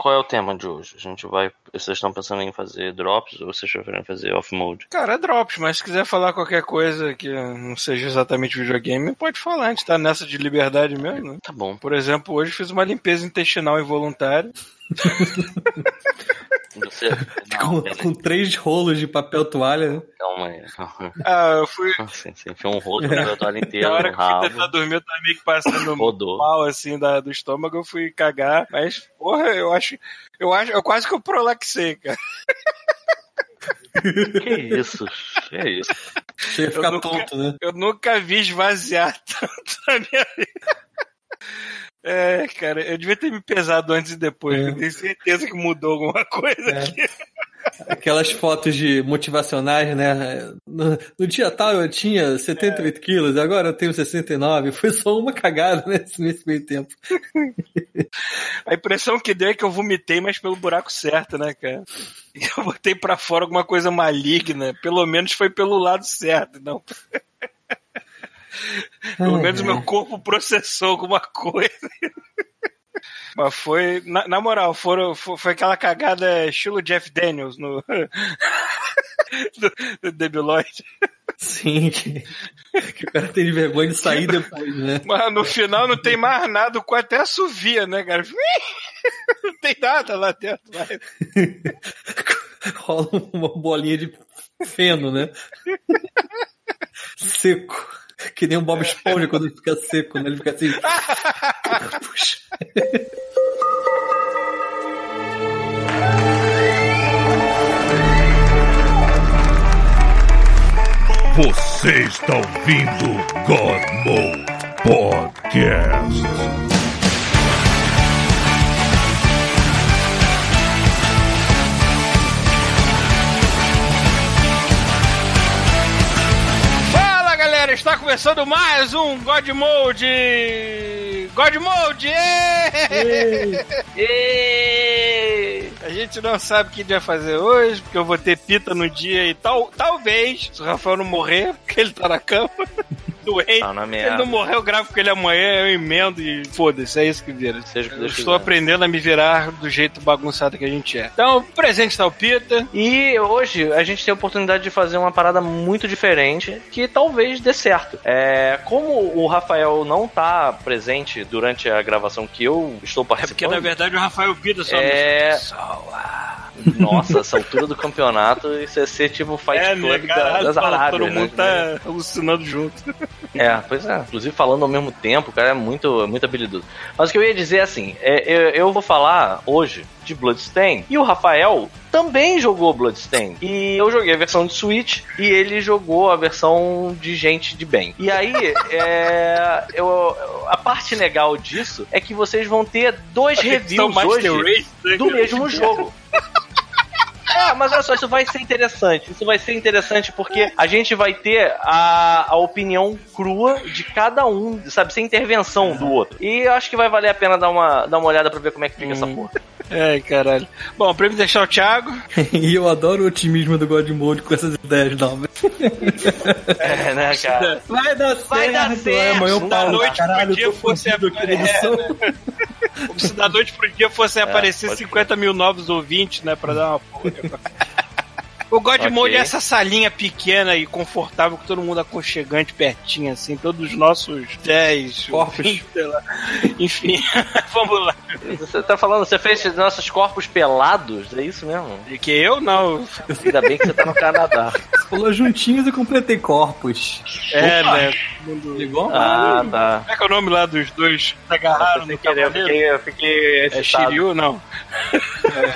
qual é o tema de hoje? A gente vai. Vocês estão pensando em fazer drops ou vocês preferem fazer off-mode? Cara, é drops, mas se quiser falar qualquer coisa que não seja exatamente videogame, pode falar. A gente tá nessa de liberdade mesmo. Né? Tá bom. Por exemplo, hoje fiz uma limpeza intestinal involuntária. Você. com, Não, beleza. com três rolos de papel toalha, né? Calma aí. calma aí. Ah, eu fui. Assim, você enfiou um rolo na toalha inteira Na hora que eu fui tentar dormir, eu tava meio que passando Rodou. mal assim da, do estômago, eu fui cagar. Mas, porra, eu acho. Eu acho. Eu quase que eu prolaxei, cara. Que isso? Que isso? Você ia ficar Eu nunca- tonto, né? Eu nunca vi esvaziar tanto na minha vida. É, cara, eu devia ter me pesado antes e depois. É. Eu tenho certeza que mudou alguma coisa É. aqui. Aquelas fotos de motivacionais, né? No, no dia tal eu tinha 78 quilos, agora eu tenho 69. Foi só uma cagada né, nesse meio tempo. A impressão que deu é que eu vomitei, mas pelo buraco certo, né, cara? Eu botei pra fora alguma coisa maligna. Pelo menos foi pelo lado certo, não. Pelo Ai, menos ai. meu corpo processou alguma coisa. Mas foi, na, na moral, foram, foi, foi aquela cagada estilo Jeff Daniels no. do, do Debiloid. Sim, que, que o cara tem vergonha de sair depois, né? Mas no final não tem mais nada, o quarto até assovia, né, cara? Não tem nada lá dentro. Mas... Rola uma bolinha de feno, né? Seco. Que nem o Bob Esponja quando ele fica seco, né? Ele fica assim. Puxa. Você está ouvindo God Mode Podcast. Galera, está começando mais um God Mode! God Mode! ê! Êêêê! A gente não sabe o que vai fazer hoje, porque eu vou ter pita no dia e tal. Talvez, se o Rafael não morrer, porque ele tá na cama, doente. Tá Se ele não morrer, eu gravo com ele amanhã, eu emendo e foda-se, é isso que vira. Seja que Eu Deus estou quiser. aprendendo a me virar do jeito bagunçado que a gente é. Então, presente tá o Pita. E hoje a gente tem a oportunidade de fazer uma parada muito diferente que talvez dê certo. É, como o Rafael não tá presente durante a gravação que eu estou É porque, participando. na verdade, o Rafael Pita só É. Pessoa. Nossa, essa altura do campeonato, isso é ser tipo o Fight É, Club né, da- das Arábias. todo né? mundo tá alucinando junto. É, pois é. Inclusive falando ao mesmo tempo, o cara é muito, muito habilidoso. Mas o que eu ia dizer é assim, é, eu, eu vou falar hoje de Bloodstain e o Rafael também jogou Bloodstain. E eu joguei a versão de Switch e ele jogou a versão de gente de bem. E aí, é, eu, a parte legal disso é que vocês vão ter dois reviews hoje né, do mesmo jogo. É, mas olha só, isso vai ser interessante. Isso vai ser interessante porque a gente vai ter a, a opinião crua de cada um, sabe? Sem intervenção do outro. E eu acho que vai valer a pena dar uma, dar uma olhada pra ver como é que fica essa porra. Ai, caralho. Bom, pra me deixar o Thiago. E eu adoro o otimismo do God Mode com essas ideias novas. É, né, cara? Vai dar Vai dar certo. É, amanhã eu noite Caralho, eu tô fosse aqui na edição. Como se da noite pro dia fossem aparecer pode 50 mil novos ouvintes, né? Pra dar uma O God Ok. Mode é essa salinha pequena e confortável, com todo mundo aconchegante, pertinho, assim, todos os nossos 10 Corpos. 20, sei lá. Enfim, vamos lá. Você tá falando, você fez nossos corpos pelados? É isso mesmo? E que eu não. Ainda bem que você tá no Canadá. Falou juntinhos e completei corpos. É, Opa. né? Ligou? Ah, tá. Como é que é o nome lá dos dois que se agarraram no querer, eu fiquei, eu fiquei É. Shiryu? Não.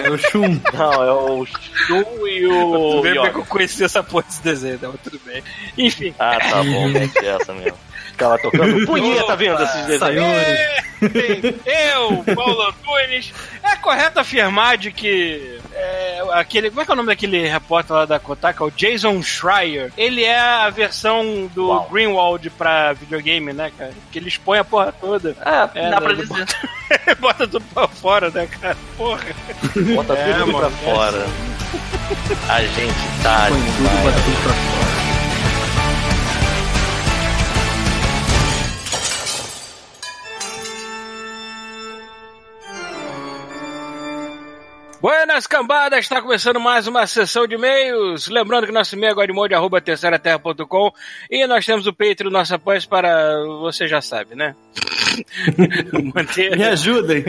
É o Shun. Não, é o Shun e o Tudo bem porque Yoga. eu conheci essa porra desse desenho, então tudo bem. Enfim. Ah, tá bom, deve ser essa mesmo. Ficava tocando punheta vendo esses desenhos. Sayori. Eu, Paulo Antunes, é correto afirmar de que é, aquele. Como é que é o nome daquele repórter lá da Kotaku? O Jason Schreier. Ele é a versão do Uau. Greenwald pra videogame, né, cara? Que ele expõe a porra toda. Ah, É, dá né, pra dizer. Bota tudo pra fora, né, cara? Porra. Bota É, tudo pra mano, fora. A gente tá Põe tudo, bota tudo pra fora. Buenas cambadas, está começando mais uma sessão de e-mails. Lembrando que nosso e-mail é godmode, arroba terceiraterra.com e nós temos o Patreon, nosso apoio para, você já sabe, né? Manter... Me ajudem.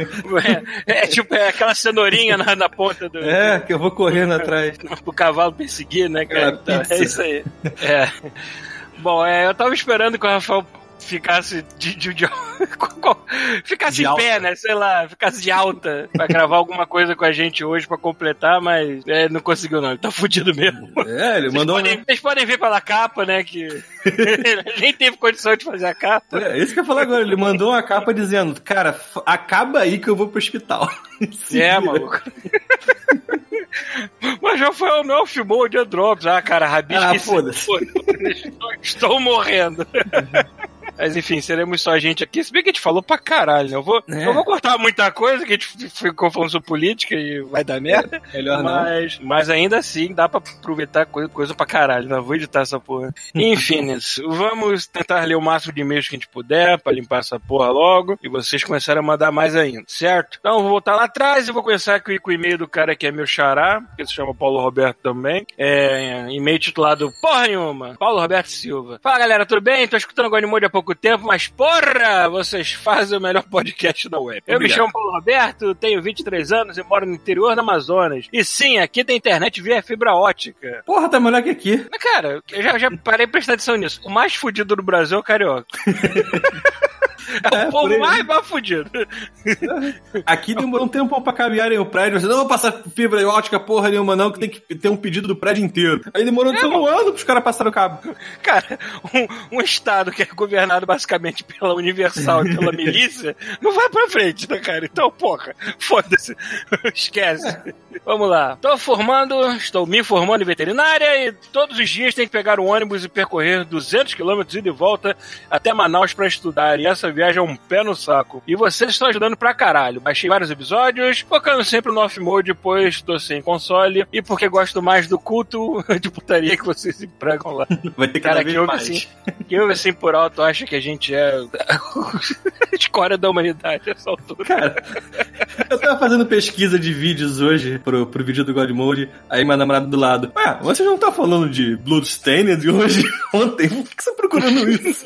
É, é tipo é aquela cenourinha na, na ponta do... É, que eu vou correndo atrás. O cavalo perseguir, né, cara? É, Então, é isso aí. É. Bom, é, eu tava esperando que o Rafael ficasse de, de, de- ficasse De em alta. pé, né? Sei lá, ficasse de alta pra gravar alguma coisa com a gente hoje pra completar, mas é, não conseguiu não, ele tá fudido mesmo. É, ele Vocês mandou. podem, vocês podem ver pela capa, né, que nem teve condição de fazer a capa. É, isso que eu ia falar agora. Ele mandou uma capa dizendo: Cara, acaba aí que eu vou pro hospital. É, maluco. Mas Rafael não filmou o dia Drops. Ah, cara, Rabisco. Ah, foda-se. Estou, estou morrendo. Mas enfim, seremos só a gente aqui. Se bem que a gente falou pra caralho, né? Eu vou, É. eu vou cortar muita coisa que a gente ficou falando sobre política e vai dar merda. Melhor não. Mas, mas ainda assim dá pra aproveitar coisa, coisa pra caralho. Não vou editar essa porra. Enfim, vamos tentar ler o máximo de e-mails que a gente puder pra limpar essa porra logo. E vocês começarem a mandar mais ainda, certo? Então eu vou voltar lá atrás e vou começar aqui com o e-mail do cara que é meu xará, que se chama Paulo Roberto também. É e-mail titulado Porra Nenhuma. Paulo Roberto Silva. Fala galera, tudo bem? Tô escutando agora Mode há pouco tempo, mas porra, vocês fazem o melhor podcast da web. Eu me Obrigado. chamo Paulo Roberto, tenho 23 anos e moro no interior do Amazonas. E sim, aqui tem internet via fibra ótica. Porra, tá melhor que aqui. Mas, cara, eu já, já parei pra prestar atenção nisso. O mais fudido do Brasil é o carioca. É, É, o por povo mais, mais fudido. Aqui demorou um tempão pra caminharem o prédio. Você não vou passar fibra ótica porra nenhuma, não, que tem que ter um pedido do prédio inteiro. Aí demorou É, um ano pros caras passarem o cabo. Cara, um, um estado que é governado basicamente pela Universal e pela milícia não vai pra frente, né, cara? Então, porra, foda-se. Esquece. Vamos lá. Tô formando, estou me formando em veterinária e todos os dias tenho que pegar o ônibus e percorrer 200 quilômetros ida e volta até Manaus pra estudar. E essa viagem é um pé no saco. E vocês estão ajudando pra caralho. Baixei vários episódios, focando sempre no off-mode, pois tô sem console e porque gosto mais do culto de putaria que vocês empregam lá. Vai ter cada Cara, vez que mais. assim, que ouve assim por alto acha que a gente é a escória da humanidade essa altura. Cara, eu tava fazendo pesquisa de vídeos hoje pro, pro vídeo do God Mode, aí minha namorada do lado. Ué, você não tá falando de Bloodstained hoje? Ontem? Por que você tá procurando isso?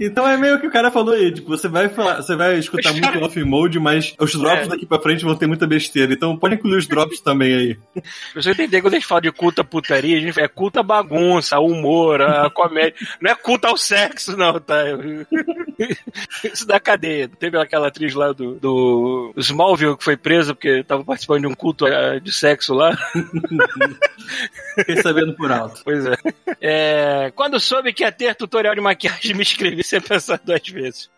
Então é meio que o cara falou aí, tipo, você vai falar, você vai escutar muito off mode, mas os drops É. daqui pra frente vão ter muita besteira. Então pode incluir os drops também aí. Você entender, quando a gente fala de culta putaria, a gente é culta bagunça, humor, a comédia. Não é culta ao sexo, não, tá? Isso da cadeia. Teve aquela atriz lá do, do Smallville que foi presa porque tava participando de um culto eh, de sexo lá. Fiquei sabendo por alto. Pois é. É, Quando soube que ia ter tutorial de maquiagem, me inscrevi sem pensar duas vezes.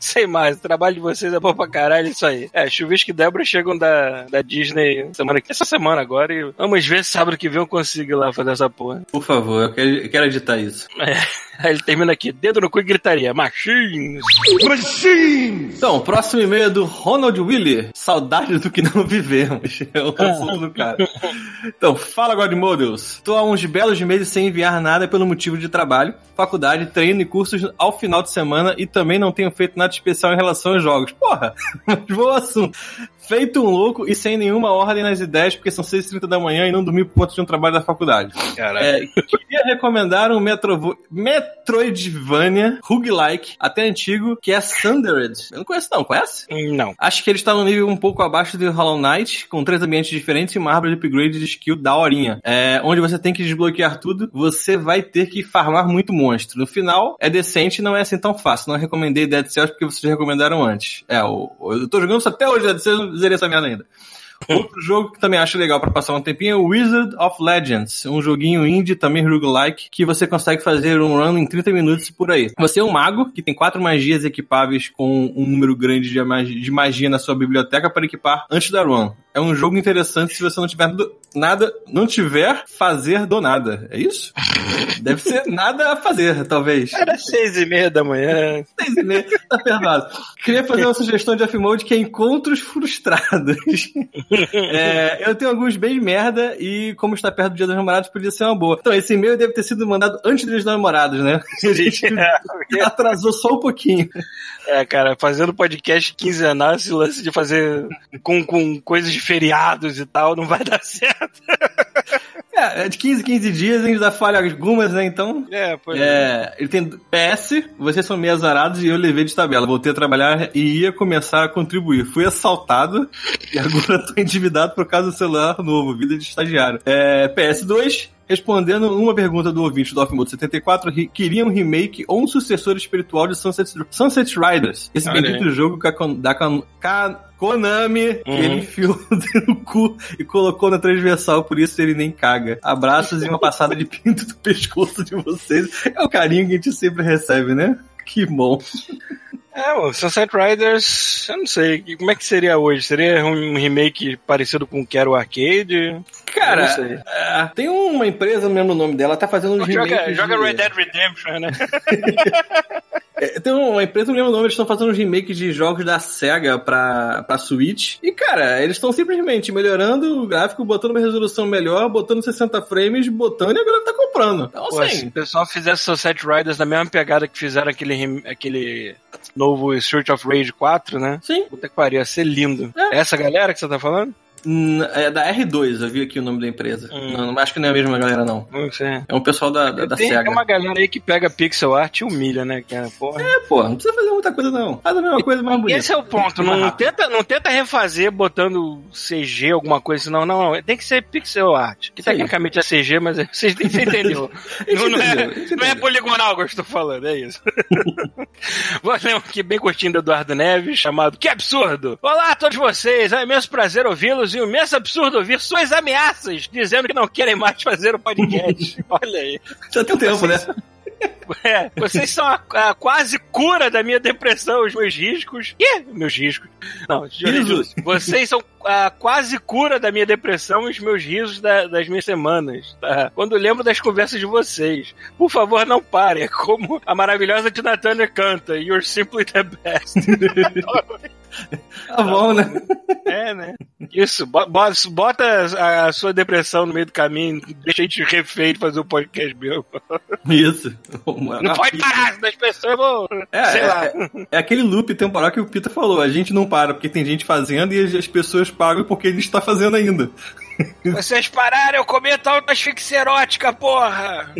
Sem mais, o trabalho de vocês é bom pra caralho, isso aí. É, Chuvisco e Débora chegam da, da Disney semana, essa semana agora e vamos ver se sábado que vem eu consigo ir lá fazer essa porra. Por favor, eu quero, eu quero editar isso. Aí ele termina aqui, dedo no cu e gritaria, machines. Então, o próximo e-mail é do Ronald Willy. Saudades do que não vivemos. É o assunto do cara. Então, fala God Models. Tô há uns belos meses sem enviar nada pelo motivo de trabalho, faculdade, treino e cursos ao final de semana e também não tenho feito nada especial em relação aos jogos. Porra, mas vou ao assunto. Feito um louco e sem nenhuma ordem nas ideias, porque são 6h30 da manhã e não dormi por conta de um trabalho da faculdade. Caralho. É, queria recomendar um Metrovo- Metroidvania roguelike, até antigo, que é Sundered. Eu não conheço não, conhece? Não. Acho que ele está no nível um pouco abaixo do Hollow Knight, com três ambientes diferentes e uma árvore de upgrade de skill da horinha. É, onde você tem que desbloquear tudo, você vai ter que farmar muito monstro. No final, é decente e não é assim tão fácil. Não recomendei Dead Cells porque vocês recomendaram antes. É, o, eu tô jogando isso até hoje, Dead Cells, zerei essa merda ainda. Outro jogo que também acho legal pra passar um tempinho é o Wizard of Legends, um joguinho indie, também roguelike, que você consegue fazer um run em 30 minutos por aí. Você é um mago que tem quatro magias equipáveis com um número grande de magia, de magia na sua biblioteca para equipar antes da run. É um jogo interessante se você não tiver do- nada, não tiver fazer do nada. É isso? Deve ser nada a fazer, talvez. Era seis e meia da manhã. Seis e meia, tá perdoado. Queria fazer uma sugestão de F-Mode que é encontros frustrados. É, eu tenho alguns bem merda e, como está perto do dia dos namorados, podia ser uma boa. Então, esse e-mail deve ter sido mandado antes dos namorados, né? A gente atrasou só um pouquinho. É, cara, fazendo podcast quinzenal, esse lance de fazer com, com coisas de feriados e tal, não vai dar certo. É, é de 15 15 dias ainda falha algumas, né? Então. É, pois É, ele tem PS, vocês são meio azarados e eu levei de tabela. Voltei a trabalhar e ia começar a contribuir. Fui assaltado e agora tô endividado por causa do celular novo, vida de estagiário. É, PS2, respondendo uma pergunta do ouvinte do Offmode 74, ri- queria um remake ou um sucessor espiritual de Sunset, Sunset Riders. Esse Olha bendito jogo a da Ka- Konami, Uhum. ele enfiou no cu e colocou na transversal, por isso ele nem caga. Abraços e uma passada de pinto do pescoço de vocês. É o carinho que a gente sempre recebe, né? Que bom. É, o Sunset Riders, eu não sei, como é que seria hoje? Seria um remake parecido com o que era o arcade? Cara, é, tem uma empresa, não lembro o nome dela, tá fazendo uns Joga, remakes joga de- Red Dead Redemption, né? É, tem uma empresa, não lembro o nome, eles estão fazendo uns remakes de jogos da SEGA pra, pra Switch. E, cara, eles estão simplesmente melhorando o gráfico, botando uma resolução melhor, botando 60 frames, botando e a galera tá comprando. Então, Pô, se assim, o pessoal fizesse Sunset Riders na mesma pegada que fizeram aquele, aquele novo Street of Rage 4, né? sim. Puta que pariu, ia ser lindo. É. Essa galera que você tá falando? É da R2, eu vi aqui o nome da empresa. Hum. Não, não acho que não é a mesma galera, não. Não sei. É um pessoal da, da, da tem, SEGA. tem uma galera aí que pega pixel art e humilha, né, cara? Porra. É, pô, não precisa fazer muita coisa, não. Faz a mesma coisa mais bonita. Esse é o ponto. Mais Não tenta, não tenta refazer botando CG, alguma coisa assim. Não, não. Tem que ser pixel art. Que Sim. tecnicamente é CG, mas é- você, você entendeu. A gente não, não é, não é poligonal que eu estou falando, é isso. Vou ler um aqui bem curtinho do Eduardo Neves, chamado Que Absurdo! Olá a todos vocês, é um imenso prazer ouvi-los e um imenso absurdo ouvir suas ameaças, dizendo que não querem mais fazer o podcast. Olha aí. Já tem tempo, né? É, vocês são a, a quase cura da minha depressão, os meus riscos. Ih, meus riscos. Não, Risos. vocês são a quase cura da minha depressão e os meus risos da- das minhas semanas. Tá? Quando lembro das conversas de vocês. Por favor, não parem. É como a maravilhosa Tina Turner canta. You're simply the best. Tá bom, né? é, né? Isso, bo- bo- bota a, sua depressão no meio do caminho, deixa a gente refeito fazer o podcast meu. Isso. Não pode parar, senão as pessoas vão. É, sei é, lá. é, é aquele loop temporal que o Pita falou. A gente não para porque tem gente fazendo e as pessoas pagam porque a gente tá fazendo ainda. Vocês pararam, eu cometo auto-asfixia erótica, porra!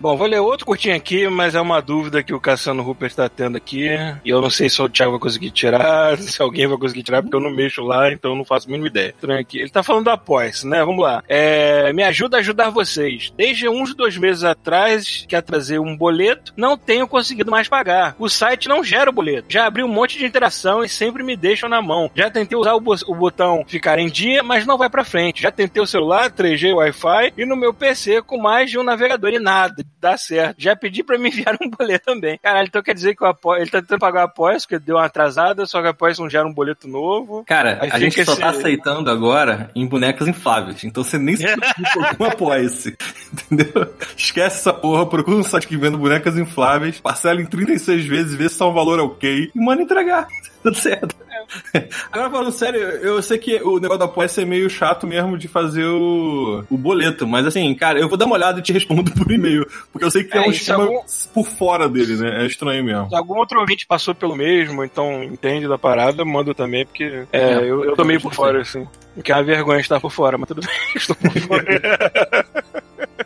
Bom, vou ler outro curtinho aqui, mas é uma dúvida que o Cassiano Rupert está tendo aqui. E eu não sei se o Thiago vai conseguir tirar, se alguém vai conseguir tirar, porque eu não mexo lá, então eu não faço a mínima ideia. Estranho aqui. Ele tá falando do Apoia-se, né? Vamos lá. É, me ajuda a ajudar vocês. Desde uns dois meses atrás, que trazer um boleto, não tenho conseguido mais pagar. O site não gera o boleto. Já abri um monte de interação e sempre me deixam na mão. Já tentei usar o, bo- o botão ficar em dia, mas não vai pra frente. Já tentei o celular, 3G, Wi-Fi e no meu PC com mais de um navegador e nada. Dá certo. Já pedi pra me enviar um boleto também. Caralho, então quer dizer que o apoio, ele tá tentando pagar o apoio, porque deu uma atrasada, só que o apoio não gera um boleto novo. Cara, Aí a gente só esse- tá aceitando agora em bonecas infláveis. Então você nem se preocupa com apoia-se. Entendeu? Esquece essa porra, procura um site que vende bonecas infláveis, parcela em 36 vezes, vê se tá um valor ok e manda entregar. Tudo certo. Agora falando sério, eu sei que o negócio do apoia-se é meio chato mesmo de fazer o, o boleto, mas assim, cara, eu vou dar uma olhada e te respondo por e-mail. Porque eu sei que tem É, um isso esquema é algum- por fora dele, né? É estranho mesmo. Se algum outro ouvinte passou pelo mesmo, então entende da parada, manda também, porque é, eu, eu tô meio por fora, assim. Que é uma vergonha estar por fora, mas tudo bem, estou por fora.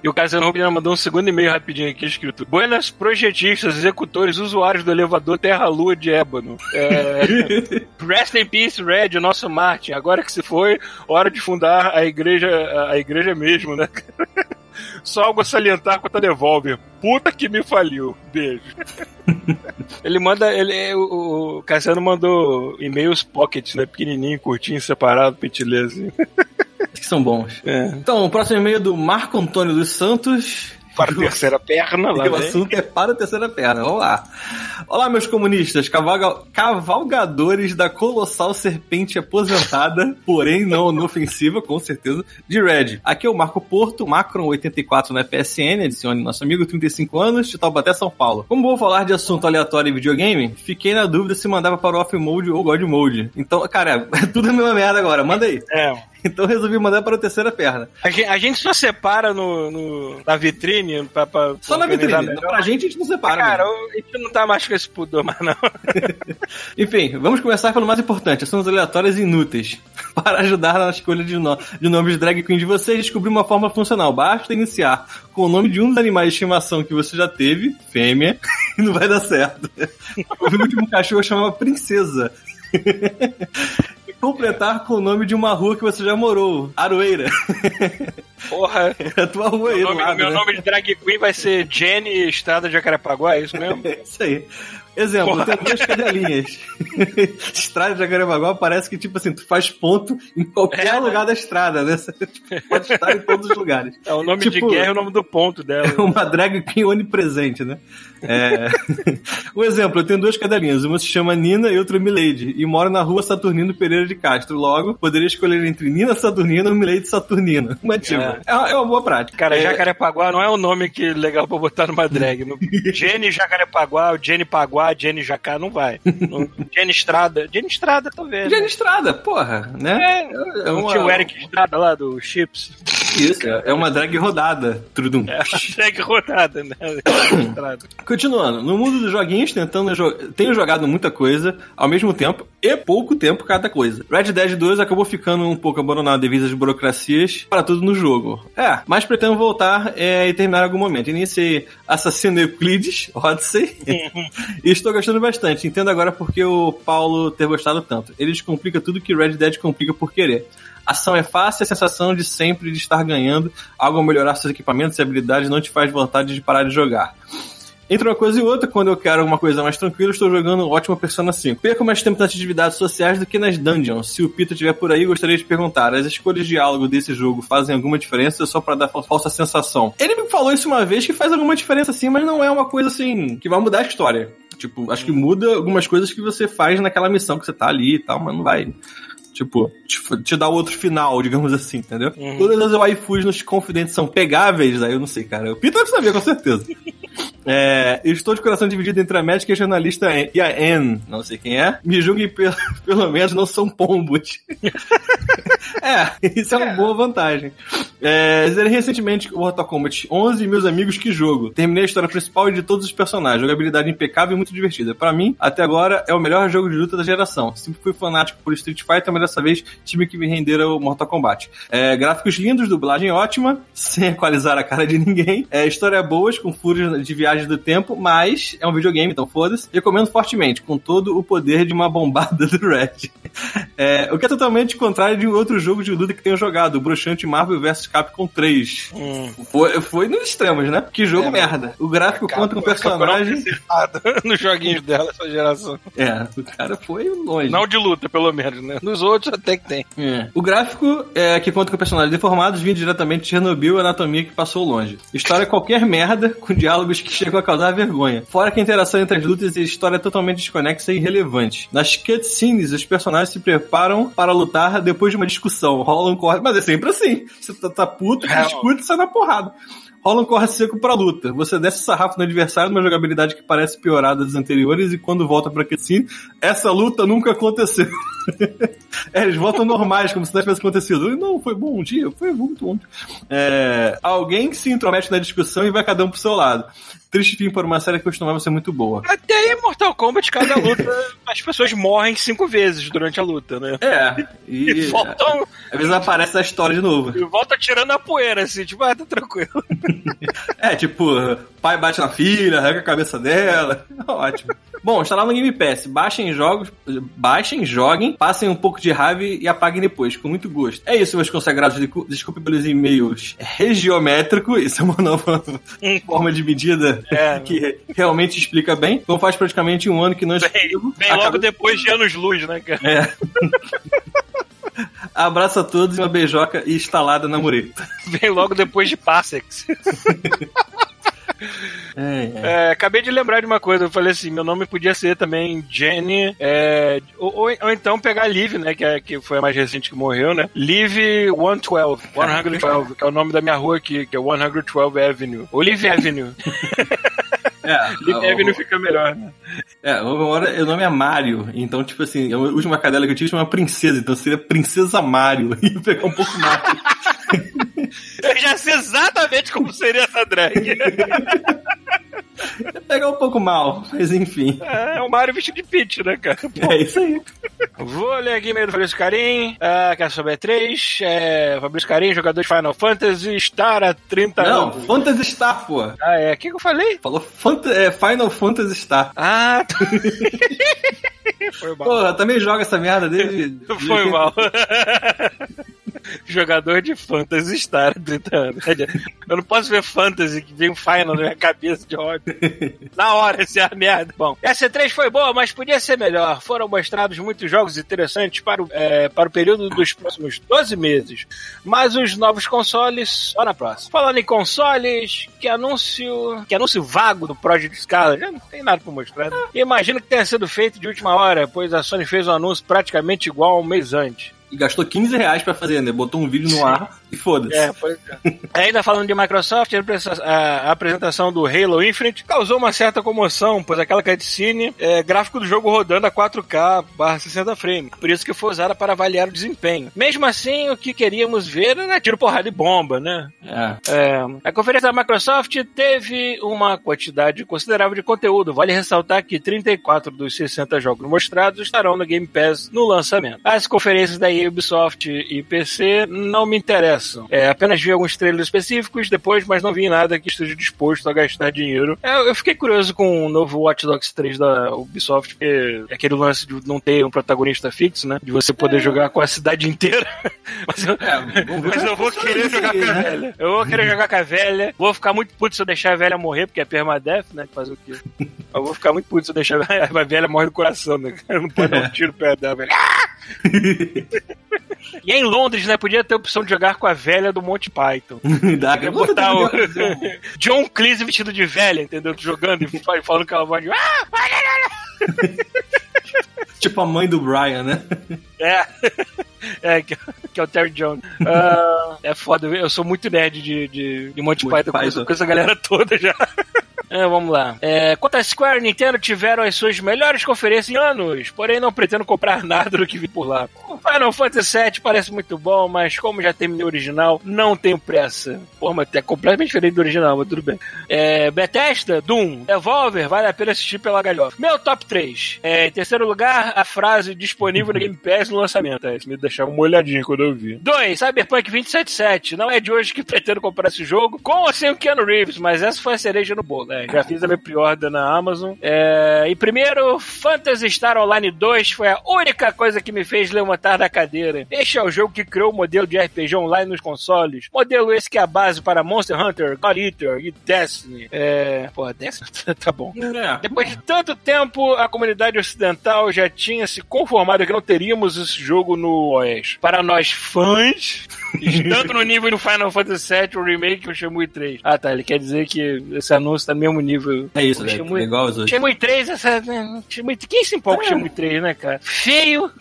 E o Cassiano Rubina mandou um segundo e-mail rapidinho aqui escrito: Buenas projetistas, executores, usuários do elevador Terra-Lua de Ébano. É, Rest in peace, Red, o nosso Martin. Agora que se foi, hora de fundar a igreja, a igreja mesmo, né? Só algo a salientar quanto a Devolver. Puta que me faliu. Beijo. Ele manda. Ele, o, o Cassiano mandou e-mails pocket, né? Pequenininho, curtinho, separado, assim. Que são bons. É. Então, o próximo e-mail é do Marco Antônio dos Santos. Para a terceira perna, lá o vem. assunto é para a terceira perna. Vamos lá. Olá, meus comunistas, cavalga- cavalgadores da colossal serpente aposentada, porém não inofensiva, com certeza, de Red. Aqui é o Marco Porto, Macron84 na PSN, adicione nosso amigo, 35 anos, de Taubaté, São Paulo. Como vou falar de assunto aleatório em videogame, fiquei na dúvida se mandava para o Off Mode ou God Mode. Então, cara, é tudo a mesma merda agora, manda aí. É. Então resolvi mandar para a terceira perna. A gente, a gente só separa no, no- na vitrine pra, pra Só na vitrine. melhor. Pra gente, a gente não separa. Cara, mesmo. a gente não tá mais com esse pudor, mas não. Enfim, vamos começar pelo mais importante, assuntos aleatórios e inúteis. Para ajudar na escolha de, no- de nomes de drag queen de vocês, descobrir uma forma funcional. Basta iniciar com o nome de um dos animais de estimação que você já teve, fêmea, e não vai dar certo. O último cachorro chamava Princesa. Completar com o nome de uma rua que você já morou, Aroeira. Porra. É a tua rua aí, Meu do nome, lado, meu né? nome de drag queen vai ser Jenny Estrada de Jacarepaguá, é isso mesmo? É isso aí. Exemplo, Porra. tem duas cadelinhas. estrada de Jacarepaguá parece que, tipo assim, tu faz ponto em qualquer É, né? lugar da estrada, né? Você tipo, pode estar em todos os lugares. É o nome Tipo, de guerra e o nome do ponto dela. É uma drag queen onipresente, né? É... um exemplo, eu tenho duas cadelinhas. Uma se chama Nina e outra Milady. E moro na rua Saturnino Pereira de Castro. Logo, poderia escolher entre Nina Saturnina ou Milady Saturnina. Uma diva. É. uma- é uma boa prática. Cara, é... Jacarepaguá não é um nome que legal pra botar numa drag. No- Jenny Jacarepaguá, Jenny Paguá, Jenny Jacá, não vai. Jenny Estrada. Jenny Estrada, talvez. Jenny né? Estrada, porra, né? É, não tinha o Eric Estrada lá do Chips. Isso, é uma drag rodada. Trudum. É drag rodada, né? Estrada. Continuando, no mundo dos joguinhos, tentando jo tenho jogado muita coisa ao mesmo tempo e pouco tempo cada coisa. Red Dead 2 acabou ficando um pouco abandonado devido às burocracias para tudo no jogo. É, mas pretendo voltar é, e terminar em algum momento. Iniciei Assassino Euclides, Odyssey, e estou gostando bastante. Entendo agora porque o Paulo ter gostado tanto. Ele descomplica tudo que Red Dead complica por querer. Ação é fácil a sensação de sempre de estar ganhando, algo a melhorar seus equipamentos e habilidades não te faz vontade de parar de jogar. Entre uma coisa e outra, quando eu quero uma coisa mais tranquila, estou jogando um ótimo Persona 5. Perco mais tempo nas atividades sociais do que nas dungeons. Se o Pito estiver por aí, gostaria de perguntar: as escolhas de diálogo desse jogo fazem alguma diferença só para dar fa- falsa sensação? Ele me falou isso uma vez que faz alguma diferença sim, mas não é uma coisa assim que vai mudar a história. Tipo, acho que muda algumas coisas que você faz naquela missão que você tá ali e tal, mas não vai. Tipo, te, te dá outro final, digamos assim, entendeu? Uhum. Todas as waifus nos confidentes são pegáveis, aí eu não sei, cara. O Peter deve saber, com certeza. É, estou de coração dividido entre a médica e a jornalista Anne- e a Anne, não sei quem é. Me julguem pelo, pelo menos não são pombos. é, isso é uma boa vantagem. É, zerei recentemente o Mortal Kombat 11 e meus amigos, que jogo. Terminei a história principal e de todos os personagens. Jogabilidade impecável e muito divertida. Pra mim, até agora, é o melhor jogo de luta da geração. Sempre fui fanático por Street Fighter, mas dessa vez tive que me render ao Mortal Kombat. É, gráficos lindos, dublagem ótima, sem equalizar a cara de ninguém. É, história boas, com furos de viagem do tempo, mas é um videogame, então foda-se. Recomendo fortemente, com todo o poder de uma bombada do Red. É, o que é totalmente contrário de um outro jogo de luta que tenho jogado, o bruxante Marvel vs Capcom 3. Hum. Foi, foi nos extremos, né? Que jogo É, merda. O gráfico contra um personagem. Nos joguinhos dela, essa geração. É, o cara foi longe. Não de luta, pelo menos, né? Nos outros até que tem. É. O gráfico é que conta com personagens deformados vindo diretamente de Chernobyl e anatomia que passou longe. História é qualquer merda, com diálogos que chegam a causar vergonha. Fora que a interação entre as lutas e a história é totalmente desconexa e irrelevante. Nas cutscenes, os personagens se preparam para lutar depois de uma discussão. Rolam corre. Mas é sempre assim. Você tá, tá puto, É, discute e sai na porrada. Rola um corre seco pra luta. Você desce sarrafo no adversário numa jogabilidade que parece piorada das anteriores e quando volta pra cutscene, essa luta nunca aconteceu. é, eles voltam normais, como se nada tivesse acontecido. Não, foi bom um dia, foi muito bom. É, alguém que se intromete na discussão e vai cada um pro seu lado. Triste fim para uma série que costumava ser muito boa. Até aí, Mortal Kombat, cada luta, as pessoas morrem cinco vezes durante a luta, né? É, e E voltam, às vezes aparece a história de novo. e volta tirando a poeira, assim, tipo, ah, tá tranquilo. É, tipo, pai bate na filha, arranca a cabeça dela. Ótimo. Bom, está lá no Game Pass. Baixem jogos, baixem, joguem, passem um pouco de raiva e apaguem depois, com muito gosto. É isso, meus consagrados. Descu- Desculpe pelos e-mails regiométrico, isso é uma nova forma de medida É. que realmente explica bem. Como faz praticamente um ano que não Vem, escrevo. vem logo Acabei- depois de anos-luz, né, cara? É. Abraço a todos e uma beijoca instalada na mureta. Vem logo depois de Passex. É, é. É, acabei de lembrar de uma coisa. Eu falei assim: meu nome podia ser também Jenny. é, ou, ou- ou então pegar Liv, né? Que, é, que foi a mais recente que morreu, né? Liv 112. 112, que é o nome da minha rua aqui, que é 112 Avenue. Ou Liv Avenue. É, Liv o- Avenue fica melhor, né? É, agora o nome é Mario, então, tipo assim, a última cadela que eu tive chama Princesa, então seria Princesa Mario. E pegar um pouco Mario. Eu já sei exatamente como seria essa drag. pegar um pouco mal, mas enfim. É, é o Mario vestido de Peach, né, cara? Pô, É isso aí. Vou ler aqui e-mail do Fabrício Carim, ah, quer saber 3, é, Fabrício Carim, jogador de Final Fantasy, Star há 30 Não, anos. Fantasy Star, pô. Ah, é, o que, que eu falei? Falou Fanta é, Final Fantasy Star. Ah, tá. Foi mal. Porra, também joga essa merda desde. Foi mal. Jogador de Fantasy Star há 30 anos. Eu não posso ver Fantasy que vem um Final na minha cabeça de ódio. Na hora, essa é a merda. Bom, essa E3 foi boa, mas podia ser melhor. Foram mostrados muitos jogos interessantes para o, é, para o período dos próximos 12 meses. Mas os novos consoles, só na próxima. Falando em consoles, que anúncio. Que anúncio vago do Project Scarlet. Já não tem nada para mostrar. né? Imagino que tenha sido feito de última hora, pois a Sony fez um anúncio praticamente igual um mês antes. E gastou 15 reais pra fazer, né? Botou um vídeo no ar e foda-se. É, pois é. Ainda falando de Microsoft, a apresentação do Halo Infinite causou uma certa comoção, pois aquela cutscene é gráfico do jogo rodando a 4K barra 60 frames. Por isso que foi usada para avaliar o desempenho. Mesmo assim, o que queríamos ver era tiro, porrada e bomba, né? É. É, a conferência da Microsoft teve uma quantidade considerável de conteúdo. Vale ressaltar que 34 dos 60 jogos mostrados estarão no Game Pass no lançamento. As conferências da Ubisoft e PC não me interessam. É, apenas vi alguns trailers específicos depois, mas não vi nada que esteja disposto a gastar dinheiro. É, eu fiquei curioso com o novo Watch Dogs 3 da Ubisoft, porque é aquele lance de não ter um protagonista fixo, né? De você poder jogar com a cidade inteira. mas eu, É, vamos ver mas eu vou querer jogar com a velha. Eu vou querer jogar com a velha. Vou ficar muito puto se eu deixar a velha morrer, porque é permadeath, né? Fazer o quê? Eu vou ficar muito puto se eu deixar a velha morrer do coração, né? Eu não pode dar um tiro perto dela, velho. E é em Londres, né? Podia ter a opção de jogar com a velha do Monty Python. Dá, Podia botar o John Cleese vestido de velha, entendeu? Jogando e fa- falando voz de. "Ah, Tipo a mãe do Brian, né? É. É, que, que é o Terry Jones. Ah, é foda, eu sou muito nerd de, de, de Monty, Python, Python. conheço a galera toda já. É, vamos lá. É, quanto a Square e Nintendo tiveram as suas melhores conferências em anos, porém não pretendo comprar nada do que vi por lá. O Final Fantasy VII parece muito bom, mas como já terminei o original, não tenho pressa. Pô, mas é completamente diferente do original, mas tudo bem. É, Bethesda, Doom, Devolver, vale a pena assistir pela galhofa. Meu top 3. É, em terceiro lugar, a frase disponível no Game Pass no lançamento. É, isso me deixava uma olhadinha quando eu vi. 2. Cyberpunk 277. Não é de hoje que pretendo comprar esse jogo, com ou sem o Keanu Reeves, mas essa foi a cereja no bolo. É, já fiz a minha pre-order na Amazon. É, e primeiro, Phantasy Star Online 2 foi a única coisa que me fez levantar da cadeira. Este é o jogo que criou o modelo de RPG online nos consoles. Modelo esse que é a base para Monster Hunter, God Eater e Destiny. É. Porra, Destiny? tá bom. É. Depois de tanto tempo, a comunidade ocidental já tinha se conformado que não teríamos esse jogo no Oeste. Para nós fãs, tanto no nível do Final Fantasy VII, o remake o Shenmue 3. Ah, tá. Ele quer dizer que esse anúncio tá no mesmo nível. É isso, velho. Shenmue- Igual os outros. Shenmue 3, essa. né, Shenmue, quem se empolga com Shenmue 3, né, cara? Feio.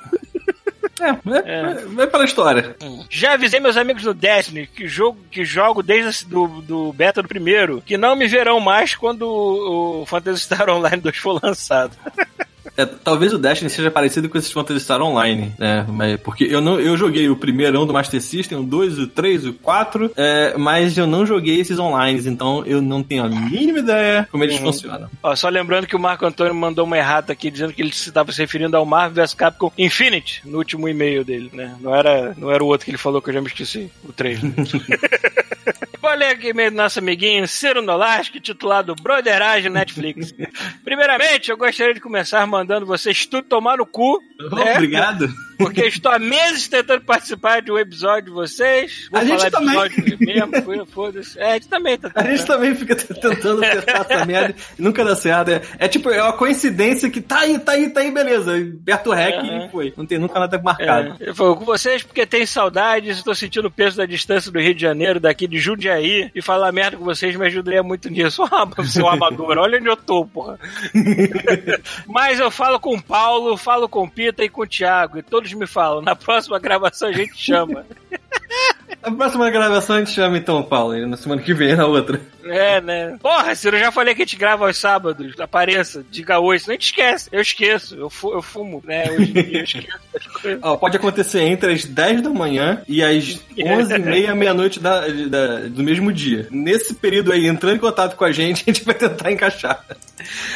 É, é, é pela história. Já avisei meus amigos do Destiny que jogo que jogo desde do, do beta do primeiro, que não me verão mais quando o Phantasy Star Online 2 for lançado. É, talvez o Destiny seja parecido com esses Phantasy Star Online, né? Mas, porque eu não eu joguei o primeirão do Master System, o 2, o 3, o 4, é, mas eu não joguei esses online, então eu não tenho a mínima ideia como eles funcionam. Ó, só lembrando que o Marco Antônio mandou uma errata aqui dizendo que ele estava se referindo ao Marvel vs Capcom Infinite no último e-mail dele, né? Não era, não era o outro que ele falou que eu já me esqueci, o 3. Vou ler aqui e-mail do nosso amiguinho Ciro Nolasco, titulado Broderagem Netflix. Primeiramente, eu gostaria de começar mandando vocês tudo tomar no cu. né? Obrigado. Porque estou há meses tentando participar de um episódio de vocês. Vou A gente também. mesmo, foda-se. É, a gente também tá A gente também fica tentando acertar essa merda nunca dá certo. É, é tipo, é uma coincidência que tá aí, tá aí, tá aí, beleza. Aperta o rec Aham. e foi. Não tem nunca nada marcado. É, eu falo com vocês porque tenho saudades, estou sentindo o peso da distância do Rio de Janeiro, daqui de Jundiaí, e falar merda com vocês me ajudaria muito nisso. Ah, seu amador, olha onde eu tô, porra. Mas eu falo com o Paulo, falo com o Pita e com o Thiago, e todos me falam, na próxima gravação a gente chama. A próxima gravação a gente chama então, Paulo, e na semana que vem na outra. É, né? Porra, Ciro, eu já falei que a gente grava aos sábados. Apareça, diga oi. Senão a gente esquece. Eu esqueço. Eu, fu- eu fumo, né? Hoje em dia eu esqueço coisas. Ó, pode acontecer entre as 10 da manhã e as 11 e meia, meia-noite da, da- do mesmo dia. Nesse período aí, entrando em contato com a gente, a gente vai tentar encaixar.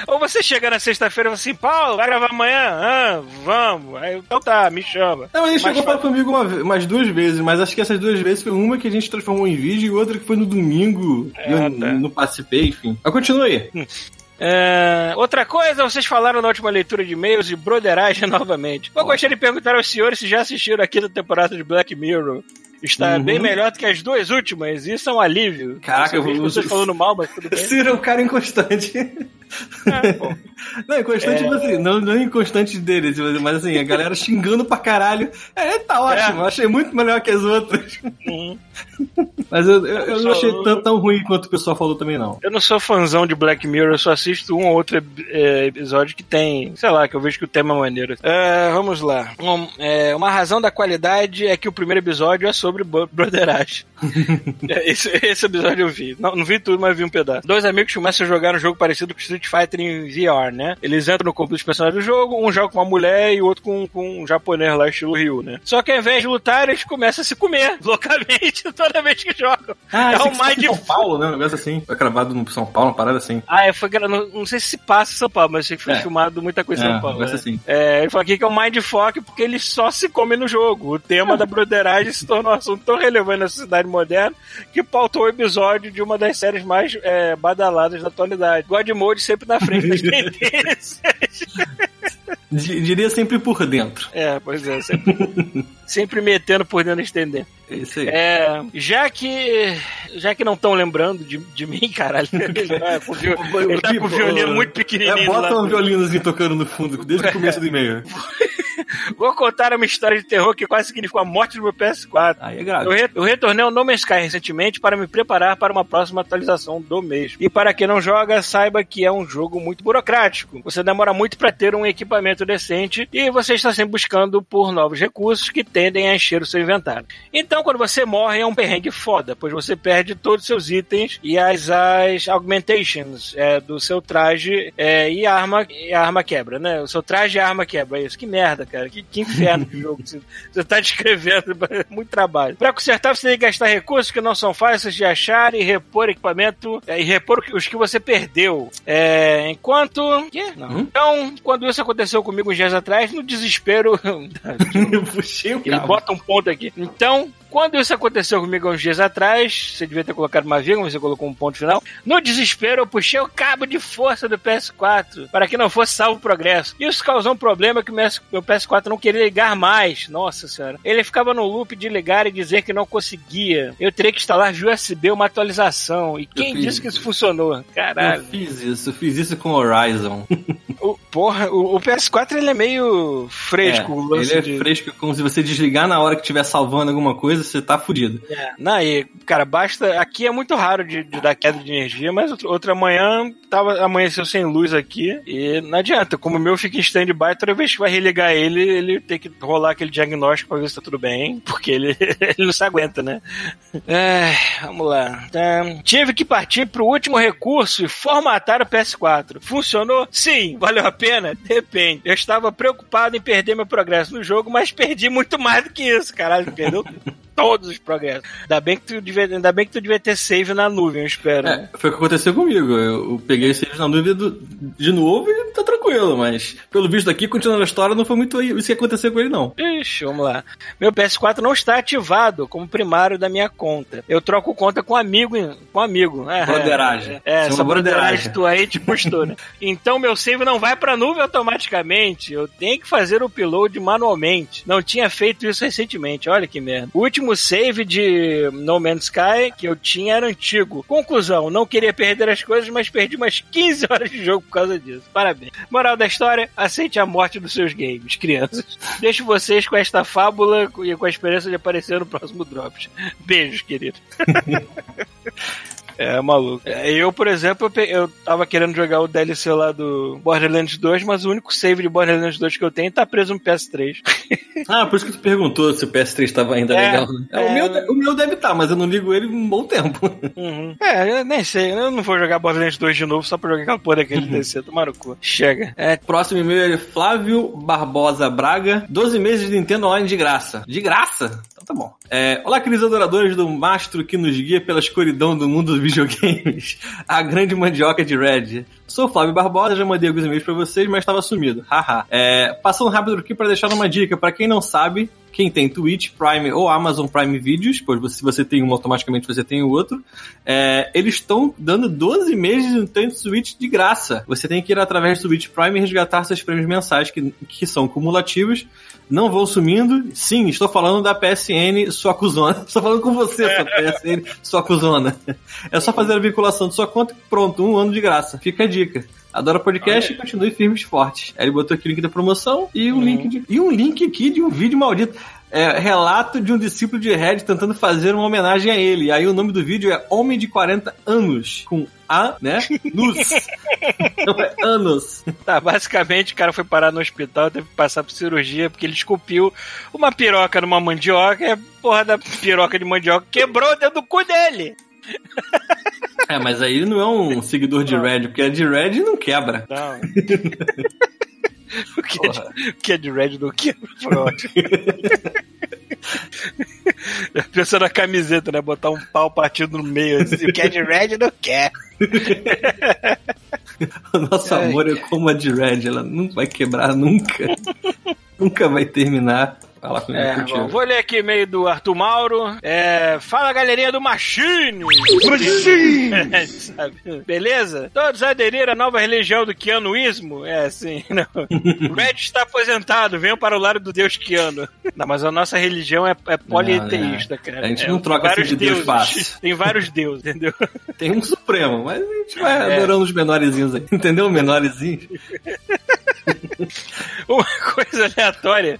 Ou você chega na sexta-feira e fala assim, Paulo, vai gravar amanhã? Ah, vamos. Aí, então tá, me chama. Não, ele chegou a falar fala- comigo uma, umas duas vezes, mas acho que essas duas vezes foi uma que a gente transformou em vídeo e outra que foi no domingo. e eu tá. não participei, enfim. Mas continua aí. É, outra coisa, vocês falaram na última leitura de e-mails de broderagem novamente. Eu gostaria de perguntar aos senhores se já assistiram aqui da temporada de Black Mirror. Está Uhum. bem melhor do que as duas últimas, isso é um alívio. Caraca, eu eu- pessoas falando mal, mas tudo bem. Ciro é um cara inconstante. É, pô. Não, inconstante, tipo assim, não, não é inconstante deles, mas assim, a galera xingando pra caralho. É, tá ótimo, eu achei muito melhor que as outras. Uhum. Mas eu, eu, eu não achei tão, tão ruim quanto o pessoal falou também, não. Eu não sou fãzão de Black Mirror, eu só assisto um ou outro é, episódio que tem, sei lá, que eu vejo que o tema é maneiro. É, vamos lá. Um, é, uma razão da qualidade é que o primeiro episódio é sobre bro- broderagem. É, esse, esse episódio eu vi. Não, não vi tudo, mas vi um pedaço. Dois amigos começam a jogar um jogo parecido com Street Fighter em VR, né? Eles entram no corpo dos personagens do jogo, um joga com uma mulher e o outro com, com um japonês lá, estilo Ryu, né? Só que ao invés de lutar, eles começam a se comer loucamente toda vez que jogam. Ah, é o Mind São Paulo, né? Um negócio assim. Foi gravado no São Paulo, uma parada assim. Ah, é, foi gra- não, sei se passa em São Paulo, mas eu sei que foi É. filmado muita coisa em É, São Paulo. né? assim. É, ele falou aqui que é um mindfuck porque ele só se come no jogo. O tema da broderagem se tornou assunto tão relevante na sociedade moderna que pautou o episódio de uma das séries mais é, badaladas da atualidade. God Mode sempre na frente das tendências. Di- Diria sempre por dentro. É, pois é, sempre, sempre metendo por dentro das tendências. É isso aí. É, já que já que não estão lembrando de, de mim, caralho, ele tá com, ele tá com o violino muito pequenininho. É, bota lá. um violinozinho tocando no fundo, desde o começo do e-mail. Vou contar uma história de terror que quase significou a morte do meu PS4. Aí é Eu, grave. re- eu retornei ao No Man's Sky recentemente para me preparar para uma próxima atualização do mesmo. E para quem não joga, saiba que é um jogo muito burocrático. Você demora muito para ter um equipamento decente e você está sempre buscando por novos recursos que tendem a encher o seu inventário. Então, quando você morre, é um perrengue foda, pois você perde todos os seus itens e as, as augmentations é, do seu traje é, e, arma, e arma quebra, né? O seu traje e a arma quebra. É isso. Que merda, cara. Que, que inferno de jogo. Você, você tá descrevendo. Muito trabalho. Pra consertar, você tem que gastar recursos que não são fáceis de achar e repor equipamento é, e repor os que você perdeu. É, enquanto. Quê? Não. Hum? Então, quando isso aconteceu comigo uns dias atrás, no desespero. Eu puxei o Ele bota um ponto aqui. Então, quando isso aconteceu comigo há uns dias atrás, você devia ter colocado uma vírgula, mas você colocou um ponto final. No desespero, eu puxei o cabo de força do PS4 para que não fosse salvo o progresso. Isso causou um problema que o meu meu PS4 não queria ligar mais. Nossa senhora. Ele ficava no loop de ligar e dizer que não conseguia. Eu teria que instalar via USB uma atualização. E quem disse que isso funcionou? Eu Caralho. fiz isso, eu fiz isso com Horizon. O, porra, o, o PS4 ele é meio fresco. o É, lance ele é de- fresco, como se você desligar na hora que estiver salvando alguma coisa, você tá fudido. É. Não, e, cara, basta. Aqui é muito raro de, de dar queda de energia, mas outra, outra manhã tava, amanheceu sem luz aqui e não adianta. Como o meu fica em stand-by, toda vez que vai religar ele, ele tem que rolar aquele diagnóstico pra ver se tá tudo bem, porque ele, ele não se aguenta, né? É, vamos lá. É, tive que partir pro último recurso e formatar o PS4. Funcionou? Sim. Valeu a pena? Depende. Eu estava preocupado em perder meu progresso no jogo, mas perdi muito mais do que isso, caralho. Perdeu todos os progressos. Ainda bem que tu devia, ainda bem que tu devia ter save na nuvem, eu espero. É, foi o que aconteceu comigo. Eu, peguei esse na nuvem do- de novo e tá tranquilo, mas pelo visto aqui, continuando a história, não foi muito isso que aconteceu com ele, não. Ixi, vamos lá. Meu PS4 não está ativado como primário da minha conta. Eu troco conta com amigo, com amigo. É, Broderagem. É, Isso é essa broderagem tu aí te postou, né? Então meu save não vai pra nuvem automaticamente. Eu tenho que fazer o upload manualmente. Não tinha feito isso recentemente. Olha que merda. O último save de No Man's Sky que eu tinha era antigo. Conclusão, não queria perder as coisas, mas perdi umas 15 horas de jogo por causa disso. Parabéns. Moral da história, aceite a morte dos seus games, crianças. Deixo vocês com esta fábula e com a esperança de aparecer no próximo Drops. Beijos, querido. É, maluco. É, Eu, por exemplo, eu, tava querendo jogar o DLC lá do Borderlands 2, mas o único save de Borderlands 2 que eu tenho tá preso no PS3. Ah, por isso que tu perguntou se o PS3 tava ainda É, legal. É, é. o, meu, de- o meu deve estar, mas eu não ligo ele um bom tempo. Uhum. É, eu nem sei. Eu não vou jogar Borderlands 2 de novo só pra jogar aquela porra daquele DLC. Tomar no cu. Chega. É, Próximo e-mail é Flávio Barbosa Braga. 12 meses de Nintendo Online de graça. De graça? Então tá bom. É, Olá, queridos adoradores do mastro que nos guia pela escuridão do mundo dos videogames. A grande mandioca de Red. Sou o Flávio Barbosa, já mandei alguns e-mails pra vocês, mas estava sumido. Haha. É, passando rápido aqui para deixar uma dica. Pra quem não sabe, quem tem Twitch, Prime ou Amazon Prime Videos, pois você- se você tem um, automaticamente você tem o outro, é, eles estão dando 12 meses de Nintendo Switch de graça. Você tem que ir através do Switch Prime e resgatar seus prêmios mensais, que, que são cumulativos, não vão sumindo. Sim, estou falando da PSN sua cuzona. Estou falando com você, sua PSN sua cuzona. É só fazer a vinculação de sua conta e pronto, um ano de graça. Fica a dica. Adora podcast e continue firmes e fortes. Aí ele botou aqui o link da promoção e um link de. E um link aqui de um vídeo maldito. É, relato de um discípulo de Red tentando fazer uma homenagem a ele. Aí o nome do vídeo é Homem de 40 Anos. Com A, né? Nus. Não é anos. tá, basicamente o cara foi parar no hospital, teve que passar por cirurgia porque ele esculpiu uma piroca numa mandioca e a porra da piroca de mandioca quebrou dentro do cu dele. É, mas aí ele não é um seguidor de Red, porque a de Red não quebra. Não. o, que é de, o que é de red não quebra? Foi ótimo. Pensa na camiseta, né? Botar um pau partido no meio. Assim, o que é de red não quer. O nosso amor é como a de Red, ela não vai quebrar nunca. nunca vai terminar. Fala com É, bom, vou ler aqui e-mail do Arthur Mauro. É, fala galerinha do Machine! É, sabe? Beleza? Todos aderiram à nova religião do Keanuísmo? É, não. Red está aposentado, venham para o lado do Deus Keanu. Não, mas a nossa religião é, é politeísta, cara. A gente É, não troca assim de Deus fácil. Tem vários deuses, entendeu? Tem um supremo, mas a gente vai É. adorando os menorzinhos aí. Entendeu? Menorzinhos. Uma coisa aleatória.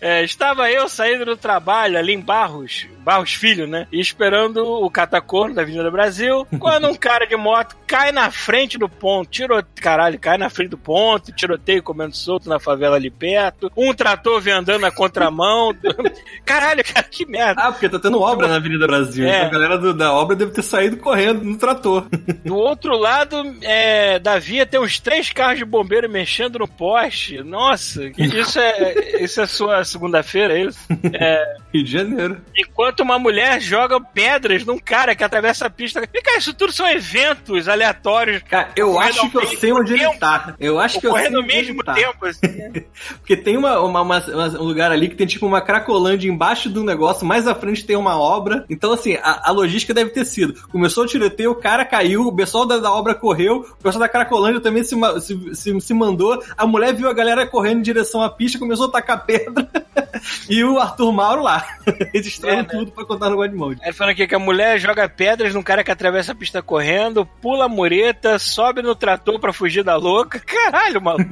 É, estava eu saindo do trabalho ali em Barros, Barros Filho, né? E esperando o catacorno da Avenida Brasil, quando um cara de moto cai na frente do ponto, tiro, caralho, cai na frente do ponto, tiroteio comendo solto na favela ali perto, um trator vem andando na contramão. Caralho, cara, que merda. Ah, porque tá tendo obra na Avenida Brasil. É. Então a galera do- da obra deve ter saído correndo no trator. Do outro lado é, da via tem uns três carros de bombeiro mexendo no poste. Nossa, isso é, isso é sua segunda-feira, é isso? É, Rio de Janeiro. Enquanto uma mulher joga pedras num cara que atravessa a pista. E, cara, isso tudo são eventos aleatórios. Cara, eu acho que eu sei onde ele mesmo tá. Eu acho que eu sei ele mesmo tá. tempo, assim. Porque tem uma, uma- uma- um lugar ali que tem tipo uma cracolândia embaixo do negócio, mais à frente tem uma obra. Então, assim, a, a logística deve ter sido: começou o tiroteio, o cara caiu, o pessoal da, da obra correu, o pessoal da cracolândia também se, se, se, se mandou, a mulher viu a galera correndo em direção à pista, começou a tacar pedra, e o Arthur Mauro lá. Registrando É, né? Tudo pra contar no Godmode. Ele falando aqui que a mulher joga pedras num cara que atravessa a pista correndo, pula a mureta, sobe no trator pra fugir da louca. Caralho, maluco.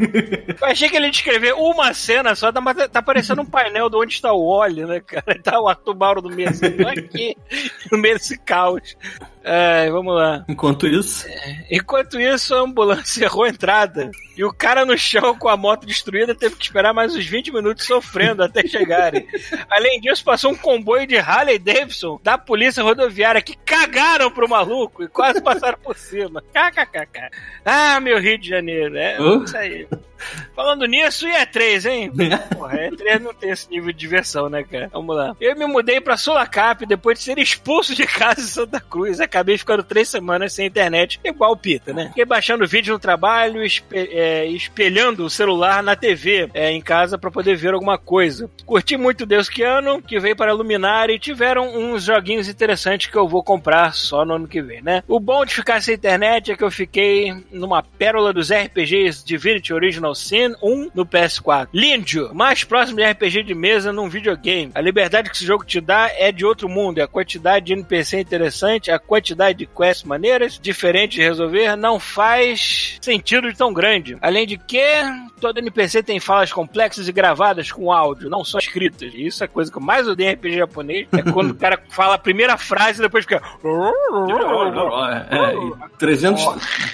Eu achei que ele ia descrever uma cena só, tá, mas tá parecendo um painel de onde está o Wally, né, cara? Tá o Arthur Mauro no meio assim, aqui, no meio desse caos. É, vamos lá. Enquanto isso, Enquanto isso, a ambulância errou a entrada. E o cara no chão com a moto destruída teve que esperar mais uns 20 minutos sofrendo até chegarem. Além disso, passou um comboio de Harley Davidson da polícia rodoviária que cagaram pro maluco e quase passaram por cima. KKKK. Ah, meu Rio de Janeiro. É Hã? isso aí. Falando nisso, e E3, hein? Porra, E3 não tem esse nível de diversão, né, cara? Vamos lá. Eu me mudei pra Sulacap depois de ser expulso de casa em Santa Cruz. Acabei ficando três semanas sem internet, igual o Pita, né? Fiquei baixando vídeo no trabalho, é, espelhando o celular na TV é, em casa pra poder ver alguma coisa. Curti muito Deus que ano, que veio para iluminar e tiveram uns joguinhos interessantes que eu vou comprar só no ano que vem, né? O bom de ficar sem internet é que eu fiquei numa pérola dos RPGs Divinity Original Sin 1 no PS4. Lindio, mais próximo de RPG de mesa num videogame. A liberdade que esse jogo te dá é de outro mundo. E a quantidade de NPC interessante, a quantidade de quests maneiras, diferentes de resolver, não faz sentido de tão grande. Além de que, todo NPC tem falas complexas e gravadas com áudio, não só escritas. E isso é a coisa que eu mais odeio em RPG japonês. É quando o cara fala a primeira frase e depois fica. É, 300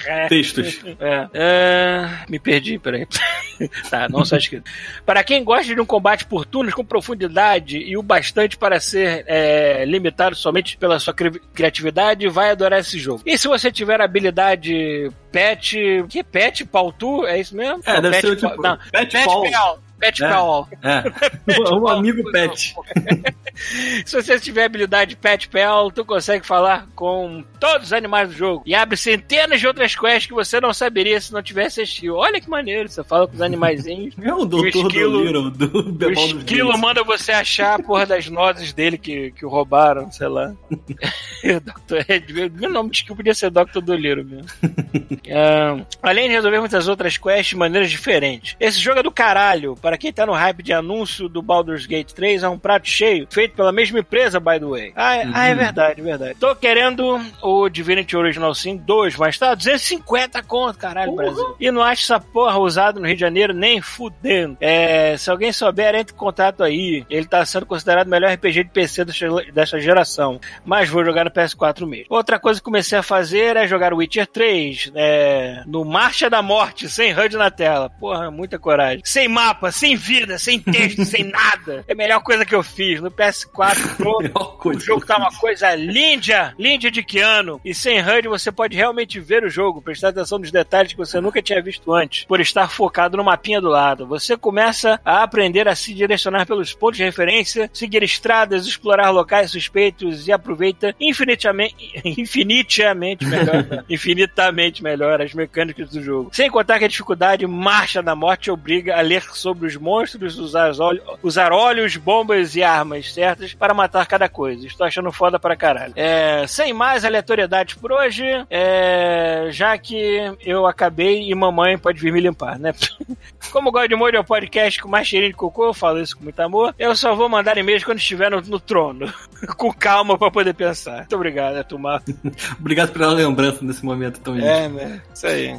É. textos. É. É, Me perdi, peraí. tá, não só escrito. Para quem gosta de um combate por turnos com profundidade e o bastante para ser é, limitado somente pela sua cri- criatividade, vai adorar esse jogo. E se você tiver habilidade Pet. Que Pet Paltu? É isso mesmo? É, Não, deve Pet ser Pa- tipo. Não, Pet Pet Paul. Pet É. Pal. É. Um amigo pet. Se você tiver habilidade Pet Pal, tu consegue falar com todos os animais do jogo. E abre centenas de outras quests que você não saberia se não tivesse assistido. Olha que maneiro, você fala com os animaizinhos. É o doutor esquilo- do Little, do O esquilo manda você achar a porra das nozes dele que, que o roubaram, sei lá. Dr. Ed, meu nome de skill podia ser Dr. Doliro mesmo. Ah, além de resolver muitas outras quests de maneiras diferentes. Esse jogo é do caralho. Para quem tá no hype de anúncio do Baldur's Gate 3, é um prato cheio, feito pela mesma empresa, by the way. Ah, é, ah, é verdade, verdade. Tô querendo o Divinity Original Sin 2, mas tá 250 conto, caralho, Brasil. E não acho essa porra usado no Rio de Janeiro nem fudendo. É, se alguém souber, entre em contato aí. Ele tá sendo considerado o melhor RPG de PC dessa, dessa geração. Mas vou jogar no PS4 mesmo. Outra coisa que comecei a fazer é jogar Witcher 3 é, no Marcha da Morte, sem HUD na tela. Porra, muita coragem. Sem mapa, sem vida, sem texto, sem nada. É a melhor coisa que eu fiz. No PS4 Pro, o jogo tá uma coisa linda, linda de que ano. E sem HUD você pode realmente ver o jogo, prestar atenção nos detalhes que você nunca tinha visto antes, por estar focado no mapinha do lado. Você começa a aprender a se direcionar pelos pontos de referência, seguir estradas, explorar locais suspeitos e aproveita infinitamente, infinitamente melhor, infinitamente melhor as mecânicas do jogo. Sem contar que a dificuldade Marcha da Morte obriga a ler sobre os monstros, usar, óleo- usar óleos, bombas e armas certas para matar cada coisa. Estou achando foda pra caralho. É, sem mais aleatoriedades por hoje, é, já que eu acabei e mamãe pode vir me limpar, né? Como o God Mode é o podcast com mais cheirinho de cocô, eu falo isso com muito amor, eu só vou mandar e-mails quando estiver no, no trono. com calma pra poder pensar. Muito obrigado, Atumar. Obrigado pela lembrança nesse momento tão lindo. É, né? Isso aí.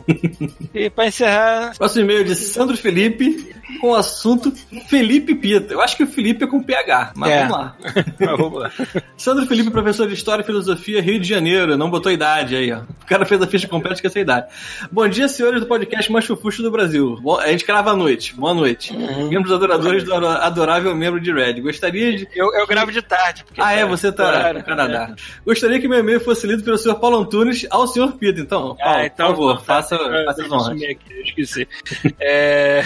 e pra encerrar, Próximo e-mail de Sandro Felipe com o assunto Felipe Pita. Eu acho que o Felipe é com PH, mas É. vamos lá. mas vamos lá. Sandro Felipe, professor de História e Filosofia, Rio de Janeiro. Não botou idade aí, ó. O cara fez a ficha completa e esqueceu a idade. Bom dia, senhores do podcast mais chufuxo do Brasil. Bom, a gente grava à noite. Boa noite. Uhum. Membros adoradores do ado- adorável membro de Red. Gostaria de... Eu, eu gravo de tarde. Porque Ah, é? Você tá horário. no Canadá. Gostaria que meu e-mail fosse lido pelo senhor Paulo Antunes ao senhor Pita. Então, Paulo, Ah, então, por favor, tá, faça, tá, faça as honras. eu esqueci. É,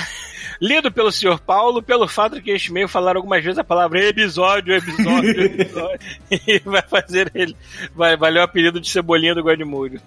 Lido pelo senhor Paulo, pelo fato de que este e-mail falar algumas vezes a palavra episódio, episódio, episódio, e vai fazer ele. Vai valer o apelido de cebolinha do Guardimulho.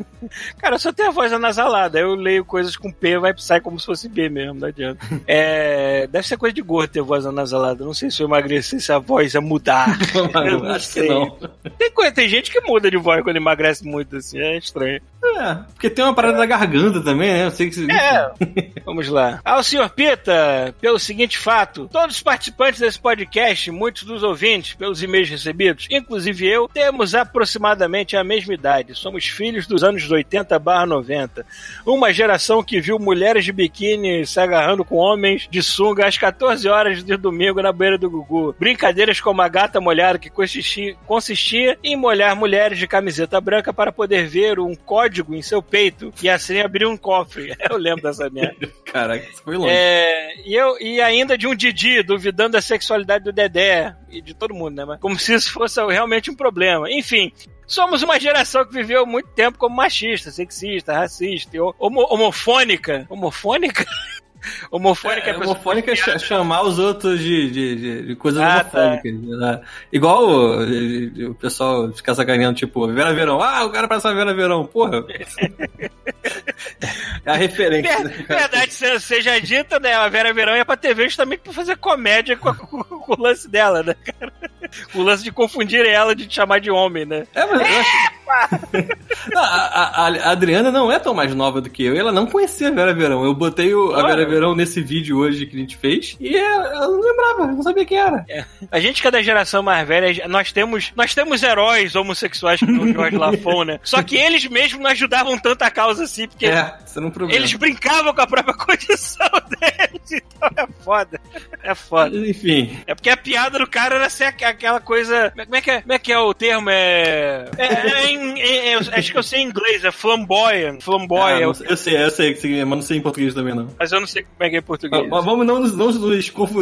Cara, só tem a voz anasalada. Eu leio coisas com P, vai sai como se fosse B mesmo, não adianta. É, deve ser coisa de gordo ter voz anasalada. Não sei se eu emagrecesse a voz ia mudar. Eu não Acho que sei. não. Tem, coisa, tem gente que muda de voz quando emagrece muito, assim, é estranho. É, porque tem uma parada da garganta também, né? Eu sei que... É, vamos lá. Ao senhor Pita, pelo seguinte fato, todos os participantes desse podcast, muitos dos ouvintes, pelos e-mails recebidos, inclusive eu, temos aproximadamente a mesma idade. Somos filhos dos anos 80 barra 90. Uma geração que viu mulheres de biquíni se agarrando com homens de sunga às 14 horas de domingo na beira do Gugu. Brincadeiras como a gata molhada que consistia, consistia em molhar mulheres de camiseta branca para poder ver um código em seu peito e assim abrir um cofre. Eu lembro dessa merda. Caraca, isso foi longe. É, e, eu, e ainda de um Didi duvidando da sexualidade do Dedé e de todo mundo, né? Mas Como se isso fosse realmente um problema. Enfim. Somos uma geração que viveu muito tempo como machista, sexista, racista, ho- homo- homofônica. Homofônica? Homofônica É, homofônica é chamar os outros de, de, de- de coisas Ah, tá. né? Igual o, o pessoal ficar sacaneando, tipo, Vera Verão. Ah, o cara parece uma Vera Verão. Porra. é a referência. né, Ver- cara? Verdade se- seja dita, né? A Vera Verão ia pra TV justamente pra fazer comédia com, a- com- o lance dela, né, cara? O lance de confundir ela de te chamar de homem, né? É, mas eu acho... Não, a, a- a Adriana não é tão mais nova do que eu. e Ela não conhecia a Vera Verão. Eu botei o- a. Vera Verão nesse vídeo hoje que a gente fez e ela ela não lembrava, não sabia quem era. A gente que é da geração mais velha, nós temos, nós temos heróis homossexuais como o George Lafon, né? Só que eles mesmos não ajudavam tanto a causa assim, porque É, é eles brincavam com a própria condição deles. Então é foda. É foda. Enfim, É porque a piada do cara era ser aqu- aquela coisa. Como é que é, como é, que é o termo? É. é, é em- é- é- acho que eu sei em inglês, é flamboyant. Flamboyant. Ah, é o- sei- eu sei, eu sei mas não sei em português também não. mas eu não sei como é que é em português. Mas vamos não, nos- não nos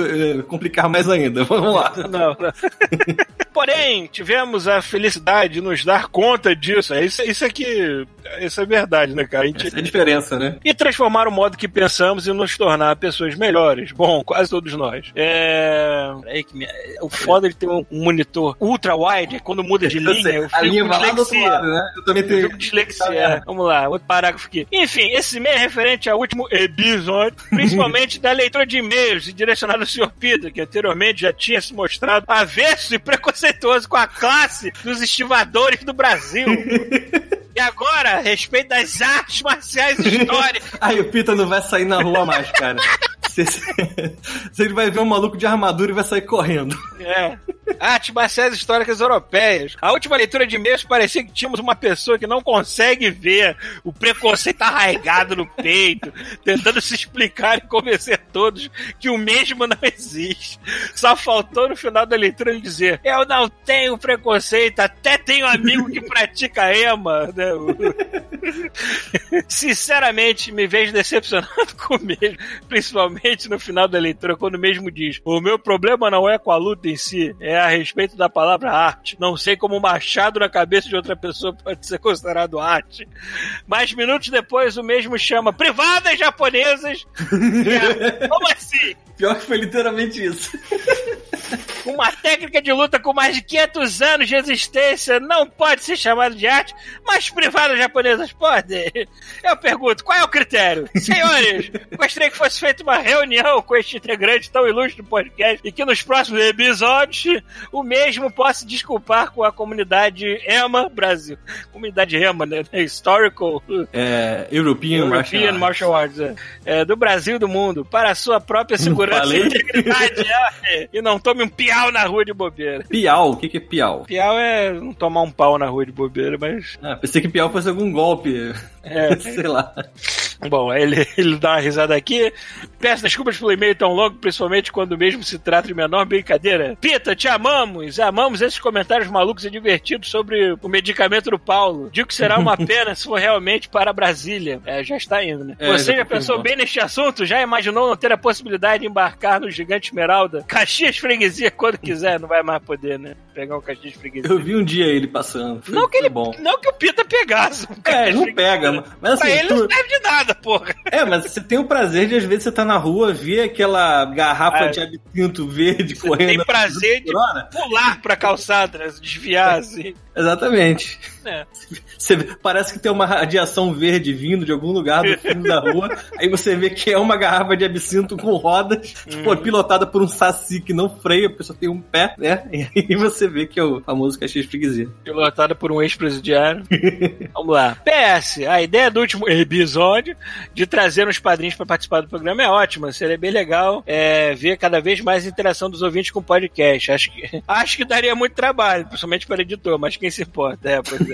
eh, complicar mais ainda. Vamos lá. Não, não. Porém, tivemos a felicidade de nos dar conta disso. É Isso, isso aqui. Isso é verdade, né, cara? A gente- Essa é a diferença, né? E transformar o modo que pensamos e nos tornar pessoas melhores. Bom, quase todos nós. É. Peraí que me- O foda de ter um monitor ultra-wide é quando muda de Eu linha. Eu a fico linha vai lá do outro dislexia. lado, né? Eu também Eu tenho. com dislexia. É. Vamos lá, outro parágrafo aqui. Enfim, esse e-mail é referente ao último episódio, principalmente da leitura de e-mails e direcionado ao Sr. Peter, que anteriormente já tinha se mostrado avesso e preconceituoso com a classe dos estivadores do Brasil. E agora, respeito das artes marciais históricas. Aí o Pita não vai sair na rua mais, cara. Você, você vai ver um maluco de armadura e vai sair correndo. É. Artes marciais históricas europeias. A última leitura de e-mails parecia que tínhamos uma pessoa que não consegue ver o preconceito arraigado no peito, tentando se explicar e convencer todos que o mesmo não existe. Só faltou no final da leitura ele dizer: Eu não tenho preconceito, até tenho amigo que pratica EMA. né? Sinceramente, me vejo decepcionado com o principalmente no final da leitura, quando mesmo diz: O meu problema não é com a luta em si, é a respeito da palavra arte. Não sei como um machado na cabeça de outra pessoa pode ser considerado arte. Mas minutos depois, o mesmo chama privadas japonesas. É, como assim? Pior que foi literalmente isso. Uma técnica de luta com mais de 500 anos de existência não pode ser chamada de arte, mas privadas japonesas podem. Eu pergunto, qual é o critério? Senhores, gostaria que fosse feita uma reunião com este integrante tão ilustre do podcast e que nos próximos episódios o mesmo possa desculpar com a comunidade EMA Brasil. Comunidade EMA, né? Historical É, European, Martial European Arts. Martial Arts, é. É, do Brasil e do mundo, para a sua própria segurança e integridade. é. E não tome um piau na rua de bobeira. Piau, o que, que é piau? Piau é não tomar um pau na rua de bobeira, mas. Ah, pensei que piau fosse algum golpe. É. Sei lá. Bom, ele, ele dá uma risada aqui. Peço desculpas pelo e-mail tão longo, principalmente quando mesmo se trata de menor brincadeira. Pita, te amamos! Amamos esses comentários malucos e divertidos sobre o medicamento do Paulo. Digo que será uma pena se for realmente para Brasília. É, já está indo, né? É, Você já confirmou. pensou bem neste assunto? Já imaginou não ter a possibilidade de embarcar no Gigante Esmeralda? Caxias Freguesia quando quiser, não vai mais poder, né? Pegar um Caxias Freguesia. Eu vi um dia ele passando. Foi, Não que, ele, bom. não que o Pita pegasse. um É, não Freguesia. Mas Pra assim, ele tu- não serve de nada, porra. É, mas você tem o prazer de, às vezes, você tá na rua, ver aquela garrafa Ah, de absinto verde Você correndo. tem prazer de hora? pular pra calçada, né? desviar, assim. Exatamente. É. Você parece que tem uma radiação verde vindo de algum lugar do fundo da rua. Aí você vê que é uma garrafa de absinto com rodas, tipo, pilotada por um saci que não freia, porque só tem um pé, né? E aí você vê que é o famoso Caxias Freguesia. Pilotada por um ex-presidiário. Vamos lá. PS, a ideia do último episódio de trazer uns padrinhos pra participar do programa é ótima. Seria bem legal é, ver cada vez mais interação dos ouvintes com o podcast. Acho que, acho que daria muito trabalho, principalmente para editor, mas quem se importa? É, pois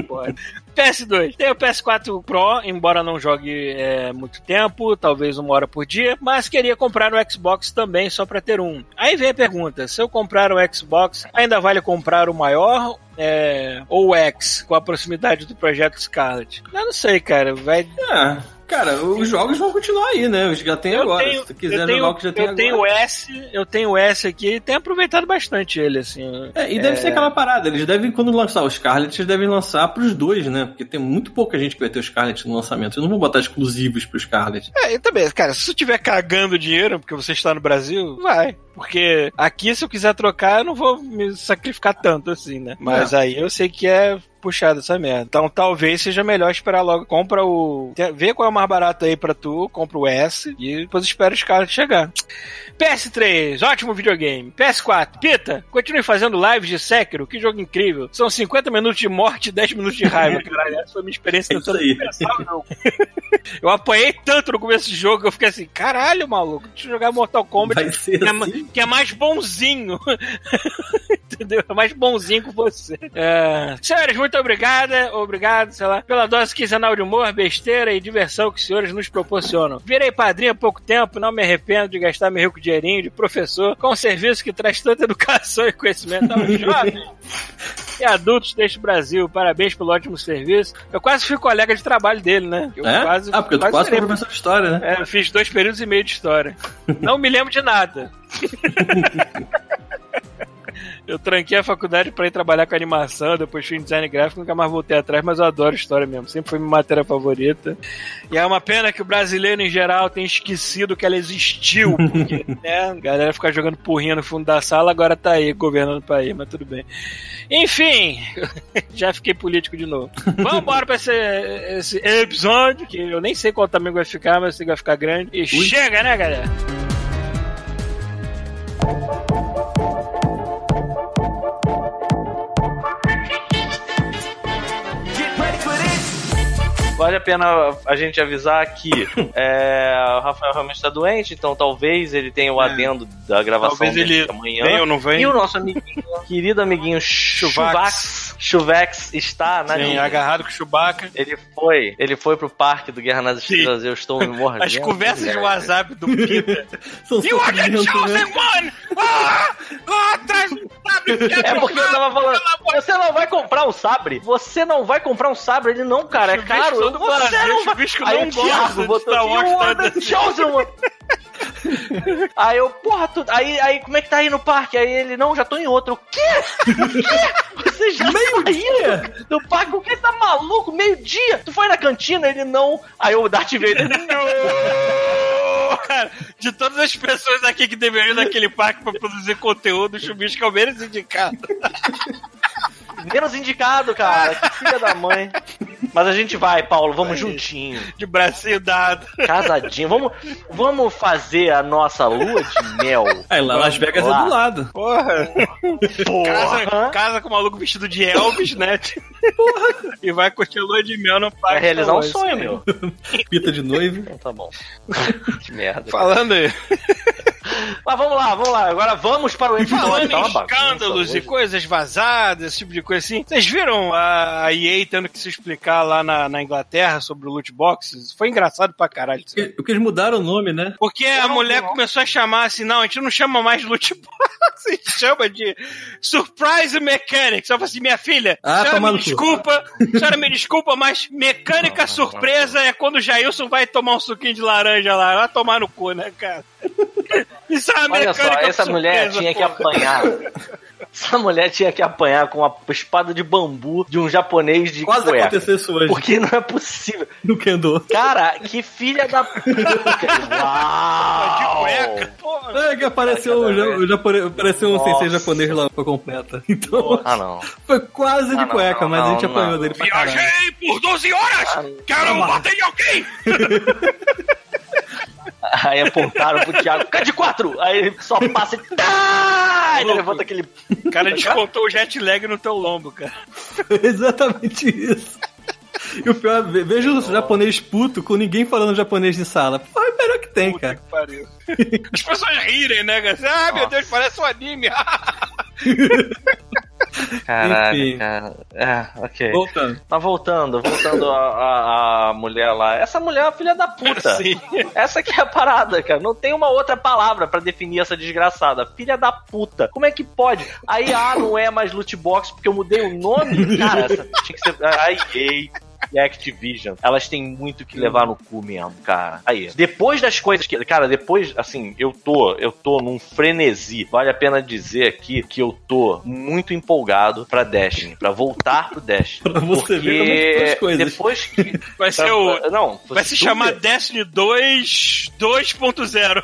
importa? PS2. Tem o PS4 Pro, embora não jogue é, muito tempo, talvez uma hora por dia, mas queria comprar no Xbox também só pra ter um. Aí vem a pergunta: se eu comprar o Xbox, ainda vale comprar o maior é, ou o X com a proximidade do projeto Scarlet? Eu não sei, cara. Vai. Ah, Cara, os jogos vão continuar aí, né? Os que já tem Eu agora. tenho- Se tu quiser eu tenho, jogar o que já tem eu agora. tenho o S, eu tenho o S aqui e tenho aproveitado bastante ele, assim. É, e deve ser aquela parada, eles devem, quando lançar o Scarlet, eles devem lançar pros dois, né? Porque tem muito pouca gente que vai ter o Scarlet no lançamento. Eles não vão botar exclusivos pro Scarlet. É, e também, cara, se você estiver cagando dinheiro porque você está no Brasil, vai. Porque aqui, se eu quiser trocar, eu não vou me sacrificar tanto assim, né? Mas aí eu sei que é puxado essa merda. Então talvez seja melhor esperar logo. Compra o. Vê qual é o mais barato aí pra tu, compra o S e depois espera os caras chegar. PS3, ótimo videogame. PS4, Pita, continue fazendo lives de Sekiro, que jogo incrível. São 50 minutos de morte e 10 minutos de raiva. Caralho, essa foi minha experiência É tentando aí. começar o jogo. Eu apanhei tanto no começo do jogo que eu fiquei assim, caralho, maluco, deixa eu jogar Mortal Kombat Vai ser é, ma- assim? Que é mais bonzinho. Entendeu? É mais bonzinho que você. É... Senhores, muito obrigada, obrigado, sei lá, pela dose quinzenal de humor, besteira e diversão que os senhores nos proporcionam. Virei padrinho há pouco tempo, não me arrependo de gastar meu rico dinheirinho de professor com um serviço que traz tanta educação e conhecimento aos jovens e adultos deste Brasil. Parabéns pelo ótimo serviço. Eu quase fui colega de trabalho dele, né? Eu É? quase, ah, porque tu quase foi serei- professor de história, né? é, eu fiz dois períodos e meio de história. Não me lembro de nada. Eu tranquei a faculdade pra ir trabalhar com animação, depois fui em design gráfico, nunca mais voltei atrás, mas eu adoro história mesmo. Sempre foi minha matéria favorita. E é uma pena que o brasileiro em geral tenha esquecido que ela existiu. Porque, né, a galera fica jogando porrinha no fundo da sala, agora tá aí governando o país, mas tudo bem. Enfim, já fiquei político de novo. Vamos embora pra esse, esse episódio, que eu nem sei qual tamanho vai ficar, mas eu sei que vai ficar grande. E chega, né, galera? Thank you. Vale a pena a gente avisar que é, o Rafael realmente está doente, então talvez ele tenha o adendo da gravação Talvez dele ele amanhã. Vem ou não vem? E o nosso amiguinho, querido amiguinho Chuvax, Chuvex está na Sim, linha. agarrado com o Chewbacca. Ele foi, ele foi pro parque do Guerra nas Estrelas, eu estou me mordendo. As conversas de WhatsApp do Peter. São You are the chosen né? one! Ah! Ah, traz um sabre! É porque eu tava falando, você não vai comprar um sabre? Você não vai comprar um sabre? Ele não, cara, é caro. Todo Você Brasil, não vai... chuvisco Aí não gosta de botou Star assim, Wars, "You are tá chosen one." Aí eu, porra, tu... aí, aí como é que tá aí no parque? Aí ele, não, já tô em outro. O quê? O quê? Você já Meio dia? No parque? O que? Tá maluco? Meio dia? Tu foi na cantina? Ele, não. Aí o Darth Vader, não. Cara, de todas as pessoas aqui que deveriam ir naquele parque pra produzir conteúdo, o Chubisco é o menos indicado. Menos indicado, cara. Que filha da mãe. Mas a gente vai, Paulo, vamos juntinho. De bracinho dado. Casadinho. Vamos, vamos fazer a nossa lua de mel. Aí lá, Las Vegas é Lá. do lado. Porra. Casa, Porra. casa com o maluco vestido de Elvis, né? Porra. E vai curtir a lua de mel no parque. Vai realizar um sonho, meu. Pita de noivo. Então tá bom. que merda. Falando aí. Mas vamos lá, vamos lá. Agora vamos para o episódio. Falando Tá em bagunça escândalos e coisas vazadas, esse tipo de coisa assim. Vocês viram a a EA tendo que se explicar lá na, na Inglaterra sobre o loot boxes? Foi engraçado pra caralho. aí. Porque eles mudaram o nome, né? Porque a não mulher vi, não. começou a chamar assim, não, a gente não chama mais de loot box, a gente chama de Surprise Mechanics. Eu falei assim, minha filha, Ah, a desculpa, senhora me desculpa, mas mecânica surpresa é quando o Jailson vai tomar um suquinho de laranja lá, vai tomar no cu, né, cara? Isso é uma Olha só, mecânica essa mulher surpresa, tinha que porra. apanhar. Essa mulher tinha que apanhar com a espada de bambu de um japonês de Quase cueca. aconteceu isso hoje. Porque não é possível. No Kendo. Cara, que filha da puta. De Uau! cueca, porra. É que apareceu um, ja- japonês, apareceu um sensei japonês lá pra completa. Então, Ah, não. foi quase de Ah, não, cueca, não, mas a gente não, apanhou não. dele pra caralho. Viajei por 12 horas! Ah, Quero não. bater em alguém! Aí apontaram pro Thiago, fica de quatro! Aí ele só passa e. Tá! Ele levanta aquele. O cara descontou o jet lag no teu lombo, cara. Exatamente isso. E o pior, ve- veja o japonês puto com ninguém falando japonês em sala. Pô, é o melhor que tem, Puta cara. que pariu. As pessoas rirem, né, cara? Ah, meu Deus, parece um anime. Caralho, Enfim. cara. É, ok. Voltando. Mas voltando, voltando a, a, a mulher lá. Essa mulher é uma filha da puta. Sim. Essa que é a parada, cara. Não tem uma outra palavra pra definir essa desgraçada. Filha da puta. Como é que pode? Aí, ah, não é mais loot box porque eu mudei o nome? Cara, essa tinha que ser. Ai, ei. E a Activision, elas têm muito que levar no cu mesmo, cara. Aí, depois das coisas que, cara, depois, assim, eu tô, eu tô num frenesi. Vale a pena dizer aqui que eu tô muito empolgado pra Destiny, pra voltar pro Destiny. Pra você ver como é que estão as coisas. Depois que Vai ser o. não, Vai se chamar Destiny 2 2.0.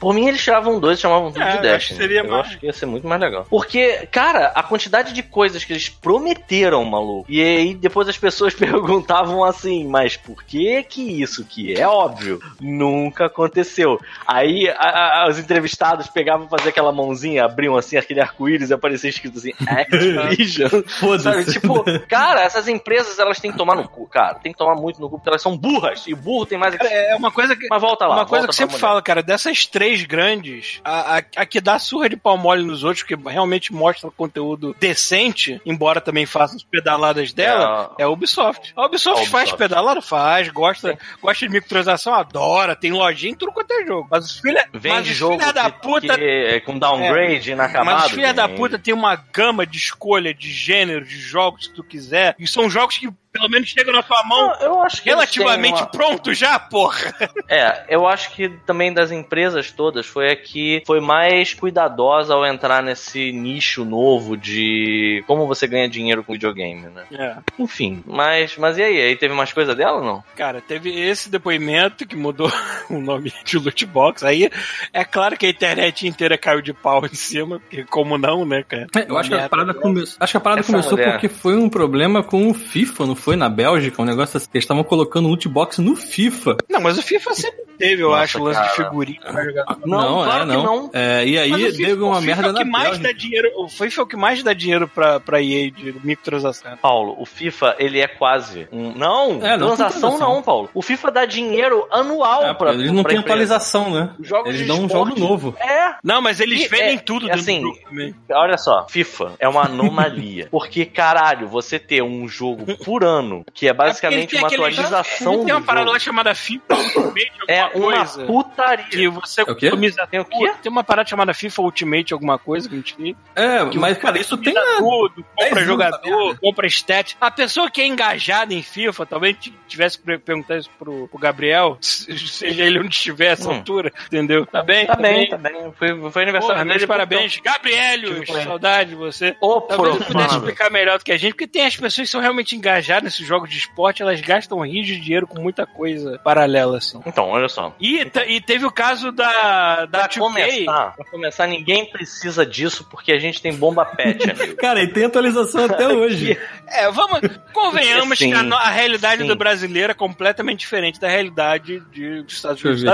Por mim, eles tiravam dois e chamavam tudo É, de eu Destiny. acho que seria eu mais- acho que ia ser muito mais legal. Porque, cara, a quantidade de coisas que eles prometeram, maluco. E aí depois as pessoas perguntavam assim, mas por que que isso que é óbvio nunca aconteceu? Aí a- a- os entrevistados pegavam fazer aquela mãozinha, abriam assim aquele arco-íris e aparecia escrito assim, Activision. Sabe? Foda-se. Tipo, cara, essas empresas elas têm que tomar no cu, cara. Tem que tomar muito no cu porque elas são burras. E burro tem mais. É uma coisa que. Mas volta lá. Uma coisa que sempre falo, cara, dessas três grandes, a, a, a que dá surra de pau mole nos outros, que realmente mostra conteúdo decente, embora também faça as pedaladas dela, é a Ubisoft. A Ubisoft, A Ubisoft. faz pedalada? Faz, gosta, gosta de microtransação, adora, tem lojinha em tudo quanto é jogo. Mas os filha, os jogo filha da que- puta que é com downgrade inacabado. mas os filha da puta tem uma gama de escolha de gênero, de jogos que tu quiser. E são jogos que pelo menos chegam na tua mão eu acho que eles relativamente uma- pronto já, porra. É, eu acho que também das empresas todas foi a que foi mais cuidadosa ao entrar nesse nicho novo de como você ganha dinheiro com videogame, né? É. Enfim, mas, mas e aí? Aí teve mais coisa dela ou não? Cara, teve esse depoimento que mudou o nome de loot box. Aí é claro que a internet inteira caiu de pau em cima, porque como não, né, cara? É, Eu acho que a parada, come... acho que a parada Essa começou mulher. porque foi um problema com o FIFA, não foi? Na Bélgica, um negócio assim. Eles estavam colocando loot box no FIFA. Não, mas o FIFA sempre teve, eu Nossa, acho, o lance de figurinha pra jogar. Não, claro é, que não. É, e aí Mas deu uma merda é o na que mais Bélgica. dá dinheiro, o FIFA é o que mais dá dinheiro pra, pra EA de microtransação. Paulo, o FIFA, ele é quase um... Não, É, não transação não, Paulo. O FIFA dá dinheiro anual É, pra eles não pra têm empresa. atualização, né? Eles de dão um esporte- jogo novo. É, Não, mas eles E vendem é- tudo dentro assim, do jogo também. Olha só, FIFA é uma anomalia. porque, caralho, você ter um jogo por ano, que é basicamente É uma aquele- atualização Ele tem uma parada jogo, lá chamada FIFA Ultimate, é alguma uma coisa. putaria. Que você É o quê? customiza Tem o quê? Tem uma parada chamada FIFA Ultimate, alguma coisa que a gente tem. É, Que mas cara, isso tem. tudo, compra 10 anos jogador, compra stat. A pessoa que é engajada em FIFA, talvez tivesse que perguntar isso pro, pro Gabriel, se- seja ele onde estiver a essa Hum. altura, entendeu? Tá bem? Tá bem, tá bem. Foi, foi aniversário dele. parabéns. Gabrielio, Tive com ele. saudade de você. Ô, Talvez ele pudesse explicar melhor do que a gente, porque tem as pessoas que são realmente engajadas nesses jogos de esporte, elas gastam rios de dinheiro com muita coisa paralela, assim. Então, olha só. E, te- e teve o caso da, da Pra 2K. começar, pra começar, ninguém precisa disso porque a gente tem bomba pet, amigo. Cara, e tem atualização até hoje. É, vamos. Convenhamos Sim, que a, a realidade sim. do brasileiro é completamente diferente da realidade de, dos Estados Unidos.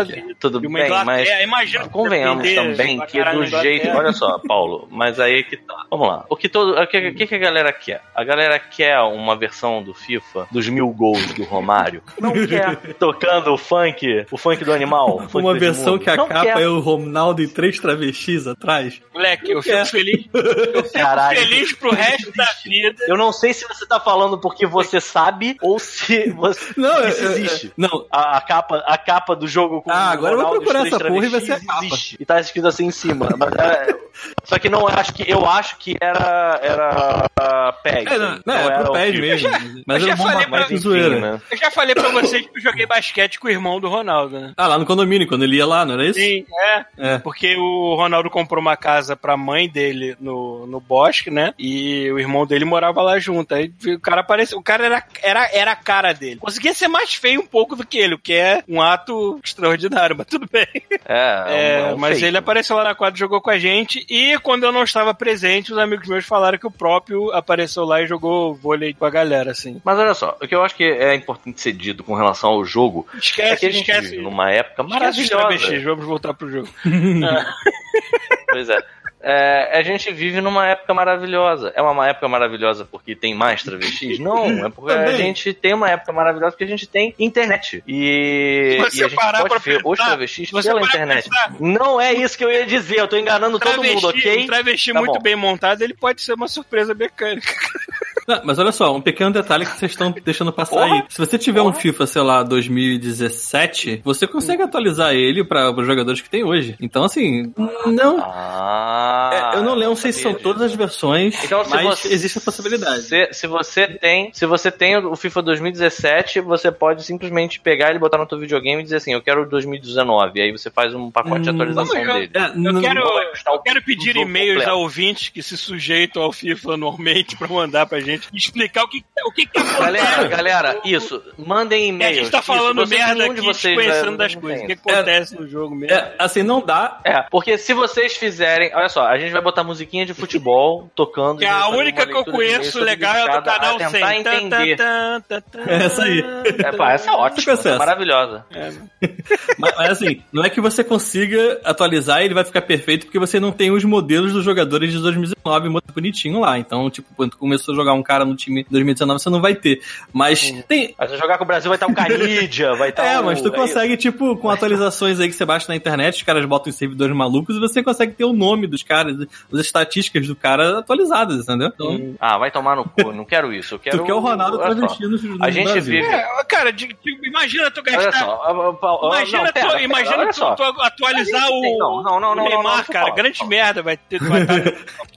Tudo de uma bem, Inglaterra. mas Imagina convenhamos também que do jeito. Olha só, Paulo, mas aí que tá. Vamos lá. O que, todo, o que, o que que a galera quer? A galera quer uma versão do FIFA dos mil gols do Romário. Não quer tocando o funk, o funk do animal. o funk Uma do versão que a Não capa quer. é o Ronaldo e três travestis atrás. Moleque, eu fico É. feliz. Eu fico Caralho. feliz pro resto da vida. Eu não sei se você tá falando porque você sabe ou se você Não, isso eu- eu- existe. Não, A, a capa, a capa do jogo com Ah, o agora eu vou Ronaldo procurar essa porra e vai ser a capa. existe. E tá escrito assim em cima. Mas, é, só que não eu acho que eu acho que era era uh, PEG. é, não, não, é era pro o pés FIFA. mesmo. Mas eu já falei pra- Enfim, né? Eu já falei pra vocês que eu joguei basquete com o irmão do Ronaldo, né? Ah, lá no condomínio, quando ele ia lá, não era isso? Sim, é. É. Porque o Ronaldo comprou uma casa pra mãe dele no, no bosque, né? E o irmão dele morava lá junto. Aí o cara apareceu. O cara era, era, era a cara dele. Conseguia ser mais feio um pouco do que ele, o que é um ato extraordinário, mas tudo bem. É, É, é um- é um mas fake. ele apareceu lá na quadra e jogou com a gente. E quando eu não estava presente, os amigos meus falaram que o próprio apareceu lá e jogou vôlei com a galera, assim. Mas olha só, o que eu acho que é importante ser dito com relação ao jogo é Esquece, que a gente esquece. vive numa época Esquece os maravilhosa. travestis, vamos voltar pro jogo. Pois é. É, a gente vive numa época maravilhosa. É uma época maravilhosa porque tem mais travestis? Não, é porque a gente tem uma época maravilhosa porque a gente tem internet. E, e a gente parar pode pra ver os pensar, travestis se você pela internet. pensar- Não é isso que eu ia dizer, eu tô enganando todo mundo, Travesti, ok? um travesti Tá muito bom. bem montado, ele pode ser uma surpresa mecânica. Não, mas olha só, um pequeno detalhe que vocês estão deixando passar aí. Se você tiver um FIFA, sei lá, 2017, você consegue atualizar ele para os jogadores que tem hoje. Então, assim, não. Ah, É, eu não lembro, não sei se são todas as versões, Então, se mas você- existe a possibilidade. Se, se você tem, se você tem o FIFA 2017, você pode simplesmente pegar ele, botar no teu videogame e dizer assim, eu quero o 2019. E aí você faz um pacote de Hum, atualização vamos dele. É, Eu quero, eu quero pedir e-mails completo. a ouvintes que se sujeitam ao FIFA anualmente pra mandar pra gente explicar o que, o que, que acontece. Galera, galera, isso. Mandem E a e-mails. gente tá Isso, falando vocês- merda aqui, de vocês, desconhecendo né, das coisas. O que acontece no jogo mesmo. É, assim, não dá. É, porque se vocês fizerem. Olha só, a gente vai botar musiquinha de futebol tocando. Que é a única que eu conheço legal é a do canal 100. tentar entender. Tan. É essa aí. É, pá, essa é ótima, essa é maravilhosa. Mas, mas, assim, não é que você consiga atualizar e ele vai ficar perfeito porque você não tem os modelos dos jogadores de 2019 muito bonitinho lá. Então, tipo, quando tu começou a jogar um cara no time de 2019, você não vai ter. Mas tem. Mas se jogar com o Brasil vai estar o Canidia, vai estar É, o... mas tu é consegue, tipo, com atualizações aí que você baixa na internet, os caras botam em servidores malucos e você consegue ter o nome dos caras, as estatísticas do cara atualizadas, entendeu? Então. Ah, vai tomar no cu, não quero isso. Eu quero tu quer o Ronaldo transmitindo no A gente Brasil. vive- É, cara, de- de- imagina tu Olha gastar. só, Imagina, não, pera, tu, pera, imagina olha tu, só. tu atualizar o, não, não, não, o Neymar, não, não, cara. fala, grande fala. merda, vai ter vai estar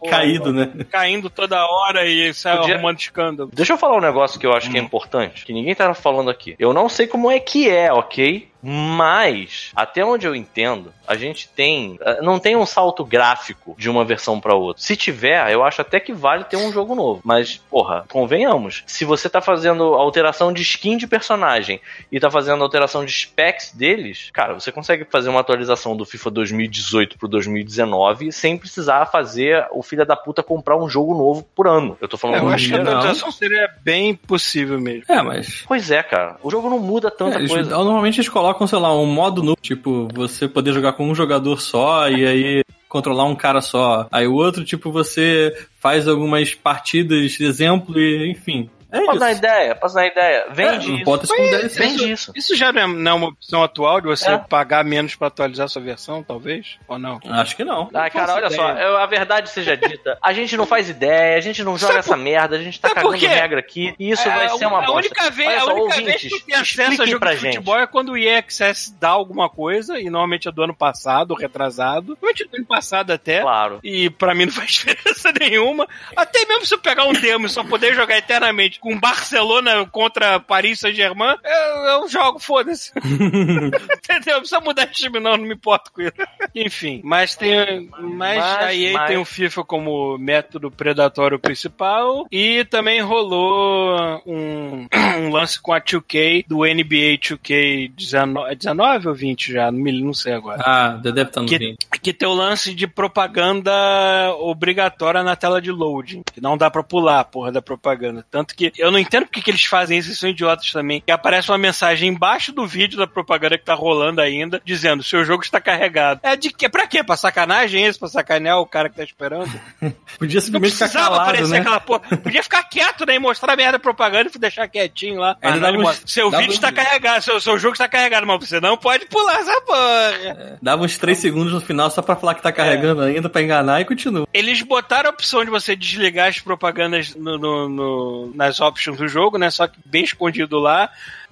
Caído, né? caindo toda hora e sai Podia- arrumando escândalo. Deixa eu falar um negócio que eu acho que Hum. é importante, que ninguém tá falando aqui. Eu não sei como é que é, ok? Mas, até onde eu entendo, a gente tem. eh, Não tem um salto gráfico de uma versão pra outra. Se tiver, eu acho até que vale ter um jogo novo. Mas, porra, convenhamos. Se você tá fazendo alteração de skin de personagem e tá fazendo alteração de specs deles, cara, você consegue fazer uma atualização do FIFA 2018 pro 2019 sem precisar fazer o filho da puta comprar um jogo novo por ano. Eu tô falando É, eu acho que a atualização seria bem possível mesmo. É, mas. Pois é, cara. O jogo não muda tanta É, coisa. normalmente eles colocam, sei lá, um modo novo, tipo, você poder jogar com um jogador só e aí controlar um cara só. Aí o outro, tipo, você faz algumas partidas exemplo e, enfim. É na isso. ideia, passa na ideia. É, Vende não isso. bota isso como DLC. Vende isso. Isso já não é, não é uma opção atual de você É. pagar menos pra atualizar sua versão, talvez? Ou não? Acho que não. Ah, cara, faço olha só, ideia. eu- a verdade seja dita, a gente não faz ideia, a gente não joga Sabe essa merda, a gente tá sabe por cagando regra aqui, e isso É, vai a- ser uma a bosta. única vez, Olha a só, única ouvintes, vez que tenho acesso a jogo pra de gente. futebol é quando o EA Access dá alguma coisa, e normalmente é do ano passado, retrasado. Normalmente é do ano passado até. Claro. E pra mim não faz diferença nenhuma. Até mesmo se eu pegar um demo e só poder jogar eternamente com Barcelona contra Paris Saint-Germain, eu, eu jogo, foda-se. Entendeu? Não precisa mudar de time, não, não me importo com isso. Enfim, mas tem. Mas, Mas- a EA mas- tem o FIFA como método predatório principal e também rolou um, um lance com a 2K do NBA 2K 19, 19 ou 20 já, não, me, não sei agora. Ah, deve estar no Que- fim. Que tem o lance de propaganda obrigatória na tela de loading. Que não dá pra pular a porra da propaganda. Tanto que eu não entendo porque que eles fazem isso, eles são idiotas também. Que aparece uma mensagem embaixo do vídeo da propaganda que tá rolando ainda, dizendo: seu jogo está carregado. É de que? Pra quê? Pra sacanagem isso? Pra sacanear o cara que tá esperando? Podia Não simplesmente ficar precisava calado, aparecer né? aquela porra. Podia ficar quieto, né? E mostrar a merda da propaganda e deixar quietinho lá. Ah, não, uns- seu vídeo uns- está carregado, seu, seu jogo está carregado, mas você não pode pular essa porra. Dava uns 3 segundos no final só pra falar que tá carregando ainda, pra enganar e continua. Eles botaram a opção de você desligar as propagandas no- no- no- nas options do jogo, né? Só que bem escondido lá.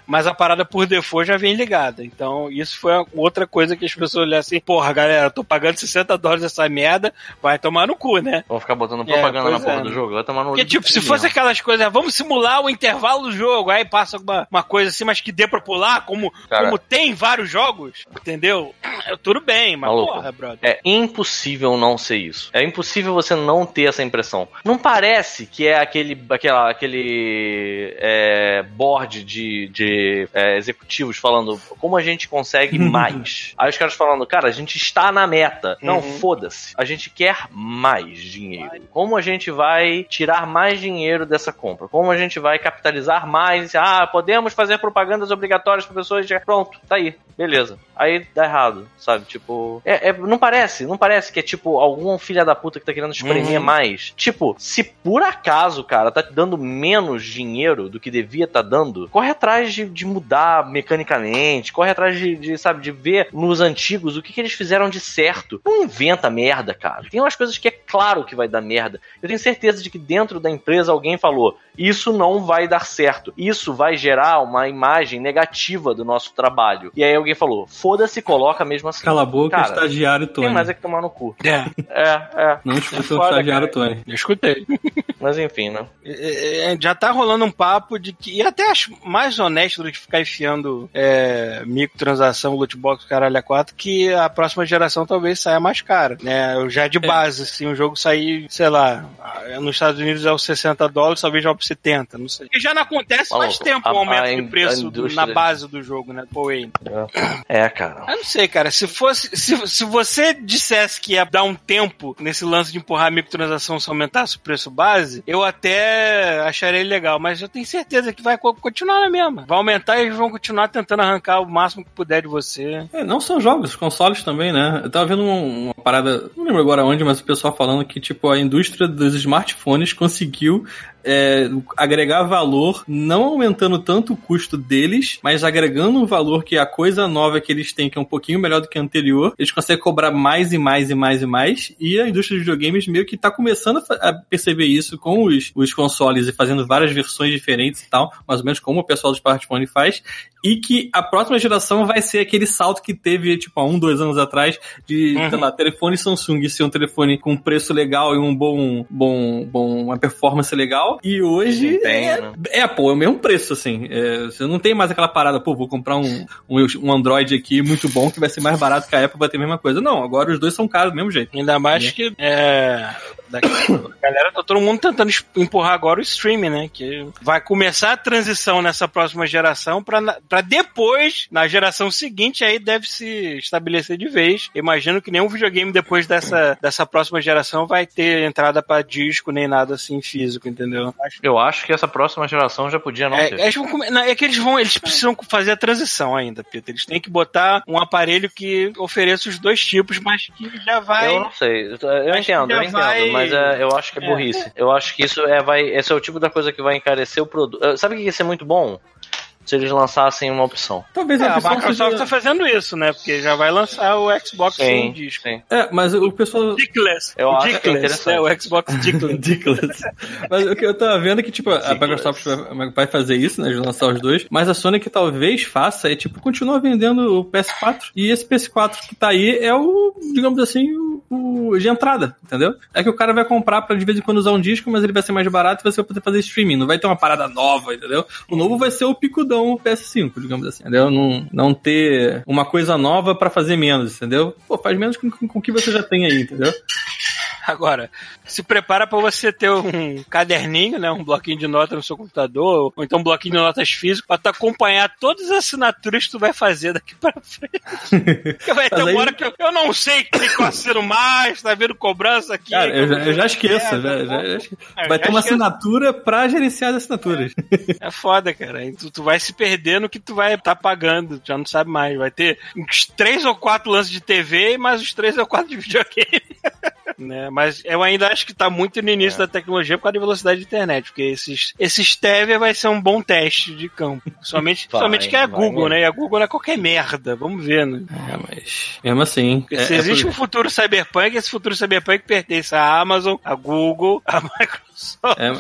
Mas a parada por default já vem ligada. Então, isso foi outra coisa que as pessoas olham assim: porra, galera, tô pagando 60 dólares essa merda, vai tomar no cu, né? Vão ficar botando propaganda É, na porra é, do jogo, vai tomar no Porque, tipo, se fosse aquelas coisas, ah, vamos simular o intervalo do jogo, aí passa alguma uma coisa assim, mas que dê pra pular, como, Cara. como tem vários jogos, entendeu? É, Tudo bem, mas Maluco. porra, brother. É impossível não ser isso. É impossível você não ter essa impressão. Não parece que é aquele, aquela, aquele é, board de, de é, executivos falando como a gente consegue mais. Aí os caras falando, cara, a gente está na meta. Não, Uhum. foda-se. A gente quer mais dinheiro. Como a gente vai tirar mais dinheiro dessa compra? Como a gente vai capitalizar mais? Ah, podemos fazer propagandas obrigatórias para pessoas. Pronto, tá aí. Beleza. Aí dá errado, sabe? Tipo, é, é- não parece, não parece que é tipo algum filha da puta que tá querendo espremer Uhum. mais. Tipo, se por acaso, cara, tá te dando menos dinheiro do que devia tá dando, corre atrás de de mudar mecanicamente, corre atrás de, de, sabe, de ver nos antigos o que, que eles fizeram de certo. Não inventa merda, cara. Tem umas coisas que é claro que vai dar merda. Eu tenho certeza de que dentro da empresa alguém falou: isso não vai dar certo. Isso vai gerar uma imagem negativa do nosso trabalho. E aí alguém falou: foda-se, coloca mesmo assim. Cala a boca, Cara, estagiário Tony. Tem mais é que tomar no cu. É, É, é. Não escutou o foda, estagiário cara. Tony. eu escutei. Mas enfim, né? É, é, já tá rolando um papo de que. E até acho mais honesto do que ficar enfiando é, microtransação, lootbox, caralho, a 4, que a próxima geração talvez saia mais cara. Né? Já de base, se o jogo sair, sei lá, nos Estados Unidos é os 60 dólares, talvez já para 70, não sei. E já não acontece faz Maluco, tempo o aumento a de preço do- na base do jogo, né? Pô, aí. É, cara. Eu não sei, cara. Se fosse. Se, se você dissesse que ia dar um tempo nesse lance de empurrar a microtransação se aumentasse o preço base, eu até acharia legal. Mas eu tenho certeza que vai co- continuar na mesma. Vai aumentar e eles vão continuar tentando arrancar o máximo que puder de você. É, não só jogos, consoles também, né? Eu tava vendo um- uma parada, não lembro agora onde, mas o pessoal falando que, tipo, a indústria dos smartphones conseguiu é, agregar valor, não aumentando tanto o custo deles, mas agregando um valor que a coisa nova que eles têm, que é um pouquinho melhor do que a anterior, eles conseguem cobrar mais e mais e mais e mais, e a indústria de videogames meio que tá começando a perceber isso com os, os consoles e fazendo várias versões diferentes e tal, mais ou menos como o pessoal do smartphone faz, e que a próxima geração vai ser aquele salto que teve, tipo, há um, dois anos atrás, de, Uhum. sei lá, telefone Samsung ser um telefone com preço legal e um bom, bom, bom, uma performance legal. E hoje Desempenho, é, né? é, pô, é o mesmo preço, assim. É, você não tem mais aquela parada, pô, vou comprar um, um, um Android aqui muito bom que vai ser mais barato que a Apple, vai ter a mesma coisa. Não, agora os dois são caros do mesmo jeito. Ainda mais que. É. da- A galera tá todo mundo tentando empurrar agora o streaming, né? Que vai começar a transição nessa próxima geração pra depois, na geração seguinte, aí deve se estabelecer de vez. Imagino que nenhum videogame depois dessa, dessa próxima geração vai ter entrada pra disco nem nada assim físico, entendeu? Acho- Eu acho que essa próxima geração já podia não É, ter. vão é que eles vão, eles precisam fazer a transição ainda, Peter. Eles têm que botar um aparelho que ofereça os dois tipos, mas que já vai. Eu não sei, eu, eu entendo, eu entendo, vai- mas é, eu acho que é É. burrice. Eu acho que isso é, vai, esse é o tipo da coisa que vai encarecer o produto. Sabe o que ia ser muito bom? Se eles lançassem uma opção. Talvez É, a a Microsoft seja- tá fazendo isso, né? Porque já vai lançar o Xbox sem Sim, disco. sim. É, mas o pessoal. Dickless. Eu é Dickless, interessante. é, o Xbox Dickless. Ridiculous. Mas o que eu tava vendo é que, tipo, a. Microsoft vai- vai fazer isso, né? De lançar os dois. Mas a Sony que talvez faça é, tipo, continua vendendo o PS4. E esse PS4 que tá aí é o, digamos assim, o, o de entrada, entendeu? É que o cara vai comprar pra de vez em quando usar um disco, mas ele vai ser mais barato e você vai poder fazer streaming. Não vai ter uma parada nova, entendeu? O novo vai ser o picudão o PS5, digamos assim, entendeu? Não, não ter uma coisa nova pra fazer menos, entendeu? Pô, faz menos com, com, com o que você já tem aí, entendeu? Agora, se prepara pra você ter um caderninho, né? Um bloquinho de nota no seu computador, ou então um bloquinho de notas físico, pra tu acompanhar todas as assinaturas que tu vai fazer daqui pra frente. Porque vai ter uma hora que eu, eu não sei que eu assino mais, tá vendo cobrança aqui. Cara, eu já, eu já esqueço. É, já- tá já- já É, vai já ter uma esqueço. assinatura pra gerenciar as assinaturas. É foda, cara. Tu, tu vai se perder no que tu vai estar pagando, já não sabe mais. Vai ter uns três ou quatro lances de TV e mais uns três ou quatro de videogame. né? Mas eu ainda acho que tá muito no início da tecnologia por causa da velocidade da internet, porque esses, esse Stevia vai ser um bom teste de campo. Somente, Vai, somente que é a Google, mesmo. né? E a Google não é qualquer merda. Vamos ver, né? É, mas mesmo assim. Porque é- se é existe por- um futuro cyberpunk, esse futuro cyberpunk pertence à Amazon, à Google, à Microsoft. É,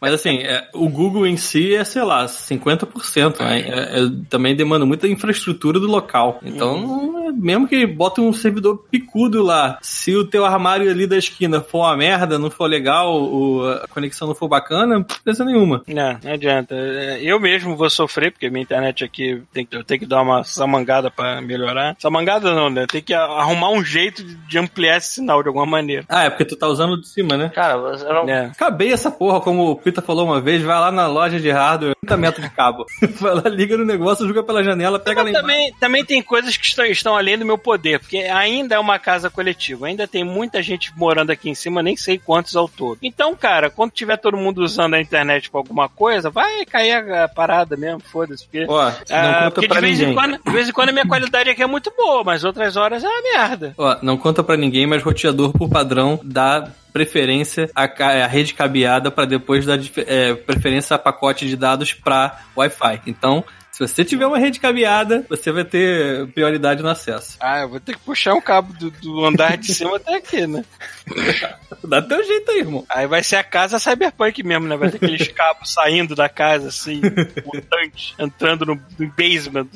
mas assim, é, o Google em si é, sei lá, 50%. Né? É- é- também demanda muita infraestrutura do local. Então, é- mesmo que bota um servidor picudo lá, se o teu armário ali da esquina for uma merda, não for legal, o- a conexão não for bacana, não precisa nenhuma. Não, não adianta. É, Eu mesmo vou sofrer, porque minha internet aqui tem que, eu tenho que dar uma samangada pra melhorar. Samangada não, né? Tem que a- arrumar um jeito de, de ampliar esse sinal de alguma maneira. Ah, é porque tu tá usando o de cima, né? Cara, você não. É. Acabei essa porra, como o Pita falou uma vez, vai lá na loja de hardware, 30 metros de cabo. vai lá, liga no negócio, joga pela janela, pega lá Mas embaixo. também, também tem coisas que estão, estão além do meu poder, porque ainda é uma casa coletiva, ainda tem muita gente morando aqui em cima, nem sei quantos ao todo. Então, cara, quando tiver todo mundo usando a internet pra alguma coisa, vai cair a, parada mesmo, foda-se. Porque, Ó, ah, porque de vez, em ninguém. quando, de vez em quando a minha qualidade aqui é muito boa, mas outras horas é uma merda. Ó, não conta pra ninguém, mas roteador por padrão dá preferência à, rede cabeada para depois dar é, preferência a pacote de dados pra Wi-Fi. Então, Se você tiver uma rede cabeada, você vai ter prioridade no acesso. Ah, eu vou ter que puxar um cabo do, do andar de cima até aqui, né? Dá teu jeito aí, irmão. Aí vai ser a casa cyberpunk mesmo, né? Vai ter aqueles cabos saindo da casa, assim, mutante, entrando no, no basement.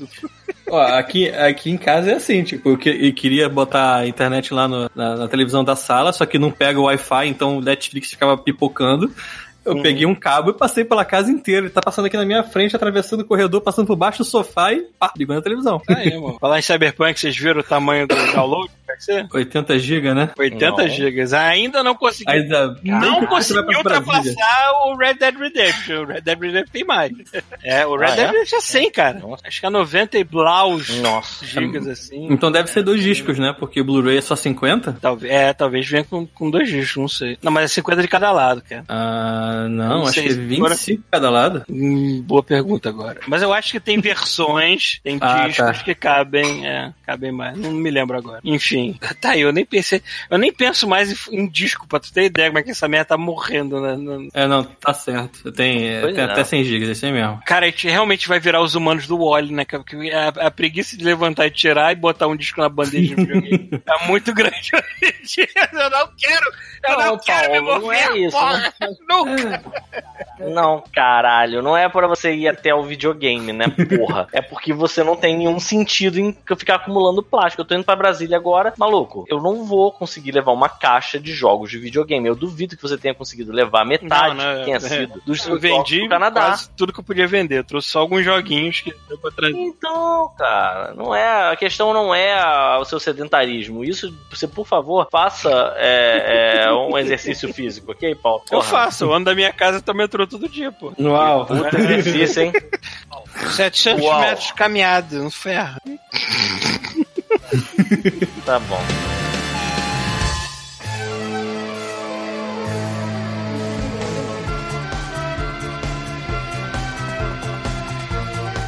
Ó, aqui, aqui em casa é assim, tipo, eu, que, eu queria botar a internet lá no- na, na televisão da sala, só que não pega o Wi-Fi, então o Netflix ficava pipocando. Eu Uhum. peguei um cabo e passei pela casa inteira. Ele tá passando aqui na minha frente, atravessando o corredor, passando por baixo do sofá e pá, ligou na televisão. Aí, mano. Falar em cyberpunk, vocês viram o tamanho do download? É ser? 80 GB, né? 80 Não. gigas. Ainda não consegui. Ainda não consegui ultrapassar o Red Dead Redemption. O Red Dead Redemption tem mais. É, o Red Ah, Dead é? Redemption é 100, cara. Nossa. Acho que é 90 e blaus Nossa. gigas, assim. Então deve ser dois discos, né? Porque o Blu-ray é só 50? Talvez, é, talvez venha com, com dois discos, não sei. Não, mas é 50 de cada lado, cara. Ah, não, Não acho sei, que é 25 cada lado. Hum, boa pergunta agora. Mas eu acho que tem versões, tem Ah, discos tá. que cabem, é, cabem mais. Não me lembro agora. Enfim, tá aí, eu nem pensei. Eu nem penso mais em, em disco, pra tu ter ideia como é que essa merda tá morrendo, né? No- É, não, tá certo. Tem, é, tem é. até 100 GB, é isso aí mesmo. Cara, a gente realmente vai virar os humanos do Wally, né? cara? Porque a, a preguiça de levantar e tirar e botar um disco na bandeja de videogame é muito grande hoje em dia. Eu não quero, eu não, Não, quero me Paulo, não mover, é isso, porra, nunca. Não, caralho, não é pra você ir até o videogame, né, porra. É porque você não tem nenhum sentido em ficar acumulando plástico. Eu tô indo pra Brasília agora, maluco, eu não vou conseguir levar uma caixa de jogos de videogame. Eu duvido que você tenha conseguido levar metade Não, não, que tenha é. sido dos Eu vendi do Canadá. quase tudo que eu podia vender. Eu trouxe só alguns joguinhos que deu pra trazer. Então, cara, não é. A questão não é a- o seu sedentarismo. Isso, você, por favor, faça é, é, um exercício físico, ok, Paulo? Eu Porra, faço, eu ando da minha casa até o metrô todo dia, pô. Uau! Puta exercício, hein? 700 Uau. metros caminhada, não ferra. Tá bom.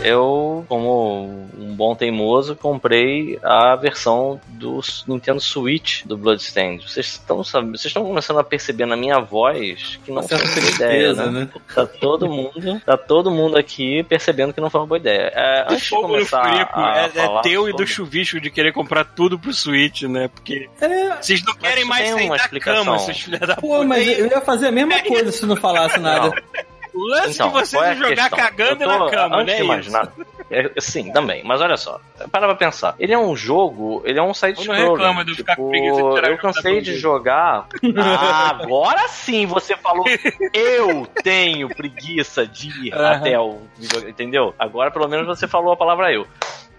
Eu, como bom teimoso, comprei a versão do Nintendo Switch do Bloodstained. Vocês estão sabendo, vocês estão começando a perceber na minha voz que não foi certa uma boa ideia, né? né? Tá todo mundo, tá todo mundo aqui percebendo que não foi uma boa ideia. É, O antes de fogo no começar frico a é, é falar teu e sobre- do chuvisco de querer comprar tudo pro Switch, né? Porque É, vocês não querem mais sair uma da explicação. cama, seus filhos da pô, puta. mas eu ia fazer a mesma coisa se não falasse nada. O lance Então, de qual é jogar questão? cagando tô- na cama, antes né? de mais isso? nada, é, sim, também. Mas olha só, para pra pensar. Ele é um jogo, ele é um side não scroller. de eu ficar com Tipo, preguiça de tirar Eu cansei de jogar. Ah, agora sim você falou. Eu tenho preguiça de ir Aham. até o entendeu? Agora pelo menos você falou a palavra eu.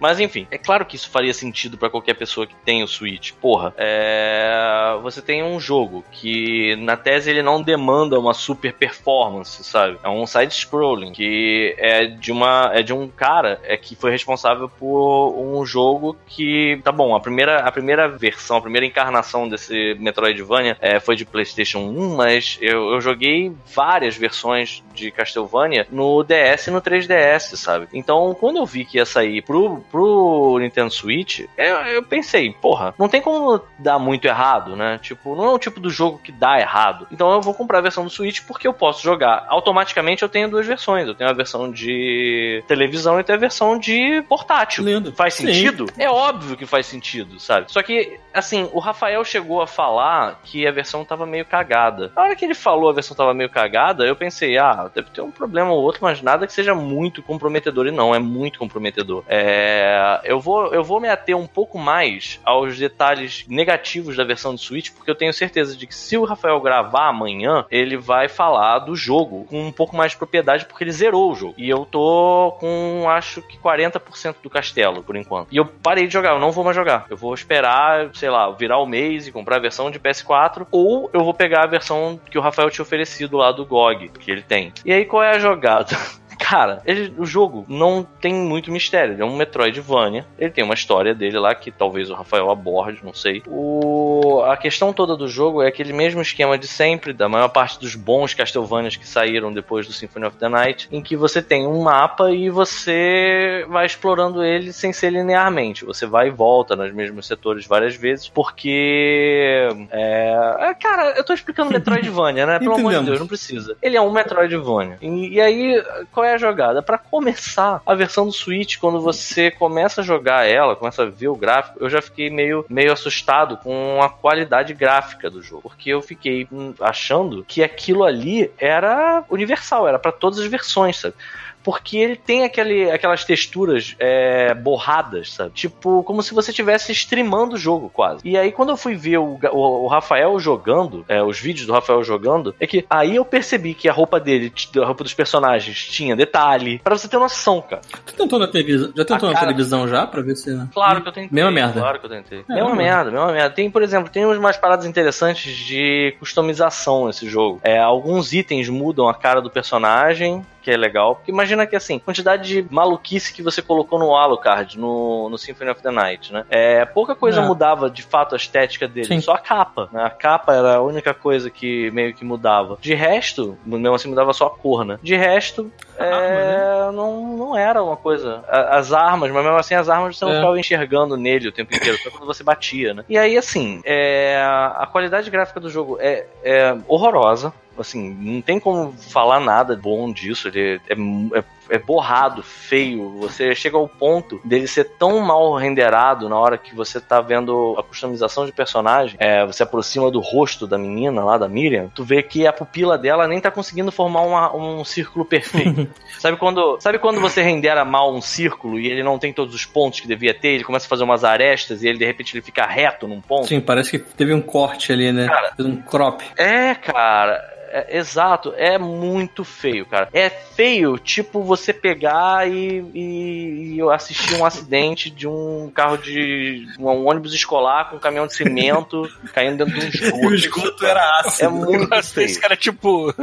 Mas enfim, é claro que isso faria sentido pra qualquer pessoa que tem o Switch. Porra, é... você tem um jogo que na tese ele não demanda uma super performance, sabe? É um side scrolling que é de uma é de um cara é que foi responsável por um jogo que tá bom, a primeira a primeira versão, a primeira encarnação desse Metroidvania é, foi de PlayStation 1, mas eu, eu joguei várias versões de Castlevania no DS e no 3DS, sabe? Então, quando eu vi que ia sair pro, pro Nintendo Switch, eu, eu pensei, porra, não tem como dar muito errado, né? Tipo, não é o tipo do jogo que dá errado. Então eu vou comprar a versão do Switch porque eu posso jogar. Automaticamente eu tenho duas versões. Eu tenho a versão de televisão e tenho a versão de portátil. Lindo. Faz Sim. sentido? É óbvio que faz sentido, sabe? Só que, assim, o Rafael chegou a falar que a versão tava meio cagada. Na hora que ele falou a versão tava meio cagada, eu pensei, ah, deve ter um problema ou outro, mas nada que seja muito comprometedor. E não, é muito comprometedor. É, eu, vou, eu vou me ater um pouco mais aos detalhes negativos da versão de Switch, porque eu tenho certeza de que se o Rafael gravar amanhã, ele vai falar do jogo com um pouco mais de propriedade, porque ele zerou o jogo. E eu tô com, acho que 40% do castelo, por enquanto. E eu parei de jogar, eu não vou mais jogar. Eu vou esperar, sei lá, virar o mês e comprar a versão de PS4, ou eu vou pegar a versão que o Rafael tinha oferecido lá do GOG, que ele tem. E aí qual é a jogada? Cara, ele- o jogo não tem muito mistério. Ele é um Metroidvania. Ele tem uma história dele lá que talvez o Rafael aborde, não sei. O, a questão toda do jogo é aquele mesmo esquema de sempre, da maior parte dos bons Castlevanias que saíram depois do Symphony of the Night, em que você tem um mapa e você vai explorando ele sem ser linearmente. Você vai e volta nos mesmos setores várias vezes, porque. É, é, cara, eu tô explicando Metroidvania, né? Pelo amor de. Deus, não precisa. Ele é um Metroidvania. E, e aí, qual é a jogada. Pra começar, a versão do Switch, quando você começa a jogar ela, começa a ver o gráfico, eu já fiquei meio, meio assustado com a qualidade gráfica do jogo. Porque eu fiquei hum, achando que aquilo ali era universal, era pra todas as versões, sabe? Porque ele tem aquele, aquelas texturas é, borradas, sabe? Tipo, como se você estivesse streamando o jogo quase. E aí, quando eu fui ver o, o, o Rafael jogando, é, os vídeos do Rafael jogando, é que aí eu percebi que a roupa dele, a roupa dos personagens, tinha detalhe. Pra você ter noção, cara. Tu tentou na televisão? Já tentou Ah, na cara. televisão já? Pra ver se. Claro que eu tentei. Mesma merda. Claro que eu tentei. É, mesma mesma merda, mesma merda. Tem, por exemplo, tem umas paradas interessantes de customização nesse jogo. É, alguns itens mudam a cara do personagem, que é legal. Porque imagina que, assim, quantidade de maluquice que você colocou no Alucard, no, no Symphony of the Night, né? É, pouca coisa É. mudava, de fato, a estética dele. Sim. Só a capa, né? A capa era a única coisa que meio que mudava. De resto, mesmo assim, mudava só a cor, né? De resto, é, não, não era uma coisa. As armas, mas mesmo assim, as armas você não É. ficava enxergando nele o tempo inteiro, só quando você batia, né? E aí, assim, é, a qualidade gráfica do jogo é, é horrorosa. Assim, não tem como falar nada bom disso. Ele é, é, é borrado, feio. Você chega ao ponto dele ser tão mal renderado na hora que você tá vendo a customização de personagem. É, você aproxima do rosto da menina lá, da Miriam. Tu vê que a pupila dela nem tá conseguindo formar uma- um círculo perfeito. sabe, quando, sabe quando você rendera mal um círculo e ele não tem todos os pontos que devia ter? Ele começa a fazer umas arestas e ele de repente ele fica reto num ponto? Sim, parece que teve um corte ali, né? Fez um crop. É, cara. é- exato, é muito feio, cara. É feio, tipo, você pegar e, e, e assistir um acidente de um carro de. um ônibus escolar com um caminhão de cimento caindo dentro de um esgoto. E o esgoto era É ácido. muito Nossa, feio. esse cara, tipo,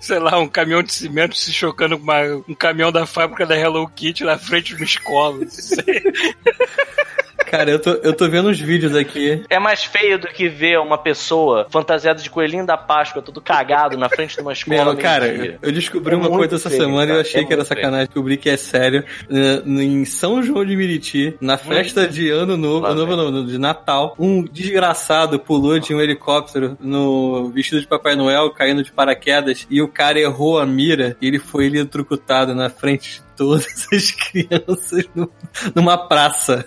sei lá, um caminhão de cimento se chocando com uma- um caminhão da fábrica da Hello Kitty na frente de uma escola. Não sei. Cara, eu tô, eu tô vendo uns vídeos aqui. É mais feio do que ver uma pessoa fantasiada de coelhinho da Páscoa, todo cagado na frente de uma escola. Meu, cara, eu descobri É uma muito coisa essa feio, semana e eu achei é que era muito feio. sacanagem. Descobri que é sério. Eh, Em São João de Meriti, na festa de Ano Novo, ano novo não, de Natal, um desgraçado pulou de um helicóptero no vestido de Papai Noel, caindo de paraquedas, e o cara errou a mira e ele foi eletrocutado na frente de todas as crianças no- numa praça.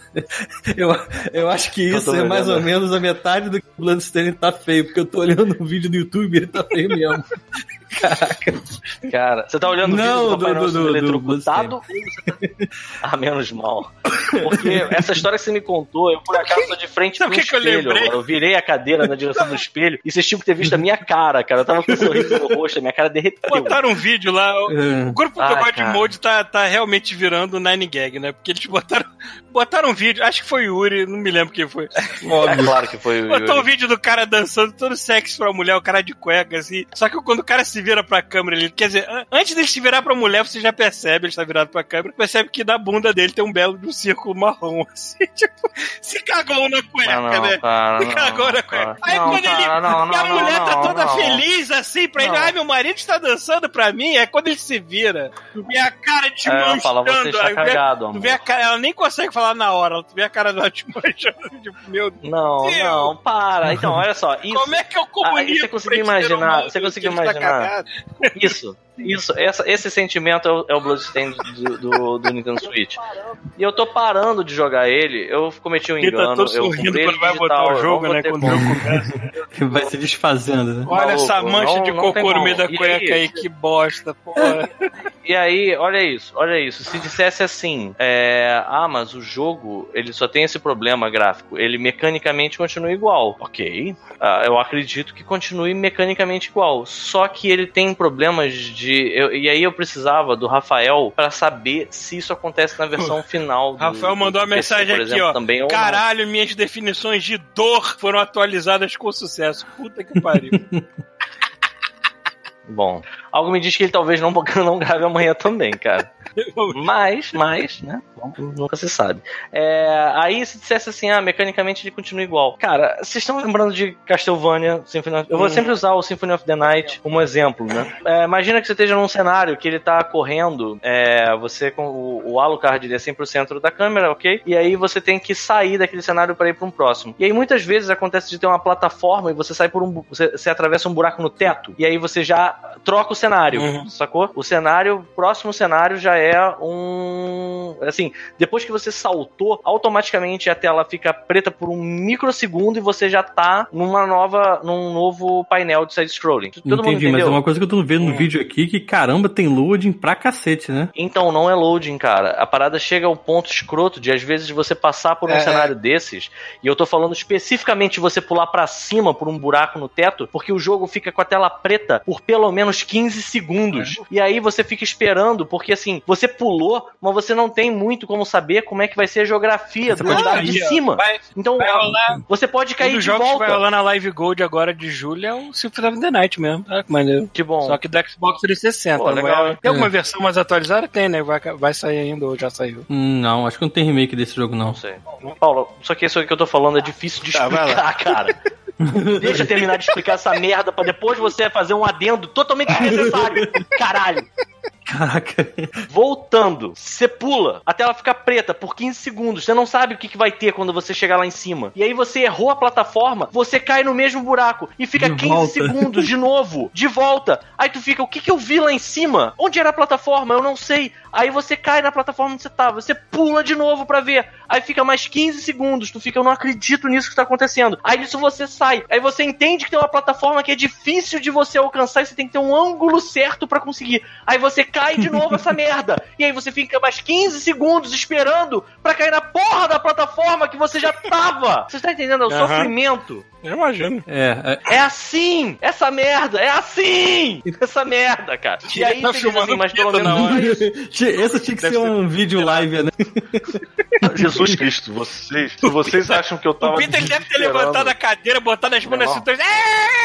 Eu, eu acho que isso é mais ou menos a metade do que o Bloodstained tá feio, porque eu tô olhando um vídeo do YouTube e ele tá feio mesmo. Caraca. Cara, você tá olhando Não, o vídeo do do- do- do- do eletrocutado tá... Ah, menos mal. Porque essa história que você me contou, eu por acaso tô de frente Sabe pro o que que eu espelho. lembrei? Eu, virei a cadeira na direção do espelho e vocês tinham que ter visto a minha cara, cara. Eu tava com um sorriso no rosto, a minha cara derreteu. Botaram um vídeo lá. o- É. O grupo do Ah, God cara. Mode tá, tá realmente virando Nine Gag, né? Porque eles botaram, botaram um vídeo, acho que foi o Yuri, não me lembro quem foi. É claro que foi o Botou um Yuri. vídeo do cara dançando todo sexy pra mulher, o cara de cueca, assim. Só que quando o cara se vira pra câmera, ele. Quer dizer, an- antes dele se virar pra mulher, você já percebe, ele está virado pra câmera, percebe que na bunda dele tem um belo de um círculo marrom, assim, tipo, se cagou na cueca, não, né? cara, Se não, cagou na cara. cueca. Aí Não, quando ele. cara, não, e a não, mulher não, tá não, toda não. feliz, assim, pra ele. Não. Ai, meu marido está dançando pra mim. É quando ele se vira. Tu vê a cara te É, manchando. fala, você está aí vê- cagado, Tu amor. vê a cara, ela nem consegue falar na hora, tu vê a cara dela te manchando, tipo, meu Deus. Não, não, para. Então, olha só. Isso, Como é que eu comunico? Ah, você conseguiu imaginar- você conseguiu ele tá imaginar? Isso, isso, essa, esse sentimento é o, é o Bloodstained do, do, do Nintendo Switch. E eu tô parando de jogar ele, eu cometi um Ele tá engano, todo eu sorrindo quando vai botar digital, o eu jogo, né? Quando o jogo começa. Vai se desfazendo, né? Olha Maluco, essa mancha não- de cocô no meio da cueca aí? aí, que bosta, porra. E aí, olha isso, olha isso. Se dissesse assim, é, ah, mas o jogo, ele só tem esse problema gráfico, ele mecanicamente continua igual. Ok, ah, eu acredito que continue mecanicamente igual. Só que ele tem problemas de. Eu- e aí eu precisava do Rafael pra saber se isso acontece na versão final. Do, Rafael mandou do uma mensagem aqui, exemplo, ó. Também. Caralho, minhas definições de dor foram atualizadas com sucesso. Puta que pariu. Bom, algo me diz que ele talvez não, não grave amanhã também, cara. Mas, mas, né? Nunca se sabe. É, aí se dissesse assim, ah, mecanicamente ele continua igual. Cara, vocês estão lembrando de Castlevania Symphony of... Eu vou Hum. sempre usar o Symphony of the Night como exemplo, né? É, imagina que você esteja num cenário que ele tá correndo, é, você com o, o Alucard ele é sempre o centro da câmera, ok? E aí você tem que sair daquele cenário para ir para um próximo. E aí muitas vezes acontece de ter uma plataforma e você sai por um... Você, você atravessa um buraco no teto e aí você já troca o cenário, Uhum. sacou? O cenário, o próximo cenário já é um. Assim, depois que você saltou, automaticamente a tela fica preta por um microsegundo e você já tá numa nova. num novo painel de side-scrolling. Todo mundo Entendi, mas é uma coisa que eu tô vendo no Hum. vídeo aqui que caramba, tem loading pra cacete, né? Então, não é loading, cara. A parada chega ao ponto escroto de, às vezes, você passar por um É, cenário desses, e eu tô falando especificamente de você pular pra cima por um buraco no teto, porque o jogo fica com a tela preta por pelo menos 15 segundos. É. E aí você fica esperando, porque assim, você pulou, mas você não tem muito como saber como é que vai ser a geografia Você do pode andar cair, de cima. Vai, Então, vai rolar. você pode Um cair dos de jogos que volta. vai rolar na Live Gold agora de julho é o Symphony of the Night mesmo. Ah, que maneiro. Que bom. Só que do Xbox 360. Pô, não legal, vai-? Tem alguma versão mais atualizada? Tem, né? Vai, vai sair ainda ou já saiu. Hum, Não, acho que não tem remake desse jogo, não. Não sei. Paulo, só que isso que eu tô falando é difícil de Tá, explicar, cara. Deixa eu terminar de explicar essa merda pra depois você fazer um adendo totalmente desnecessário. Caralho. Caraca. Voltando, você pula, a tela fica preta por 15 segundos. Você não sabe o que, que vai ter quando você chegar lá em cima. E aí você errou a plataforma, você cai no mesmo buraco e fica De 15 volta. segundos de novo, de volta. Aí tu fica, o que, que eu vi lá em cima? Onde era a plataforma? Eu não sei. Aí você cai na plataforma onde você tava, você pula de novo pra ver. Aí fica mais 15 segundos, tu fica, eu não acredito nisso que tá acontecendo. Aí nisso você sai. Aí você entende que tem uma plataforma que é difícil de você alcançar e você tem que ter um ângulo certo pra conseguir. Aí você cai de novo essa merda. E aí você fica mais 15 segundos esperando pra cair na porra da plataforma que você já tava. Você tá entendendo? É o Aham. sofrimento. Eu imagino. É, é, É assim! Essa merda! É assim! Essa merda, cara. E aí Tá diz assim, filmando mas pelo menos. Esse tinha que Deve ser ser- um vídeo live, né? Jesus Cristo, vocês, se vocês acham que eu tava O Peter deve ter levantado a cadeira, botado as mãos na Não. cintura.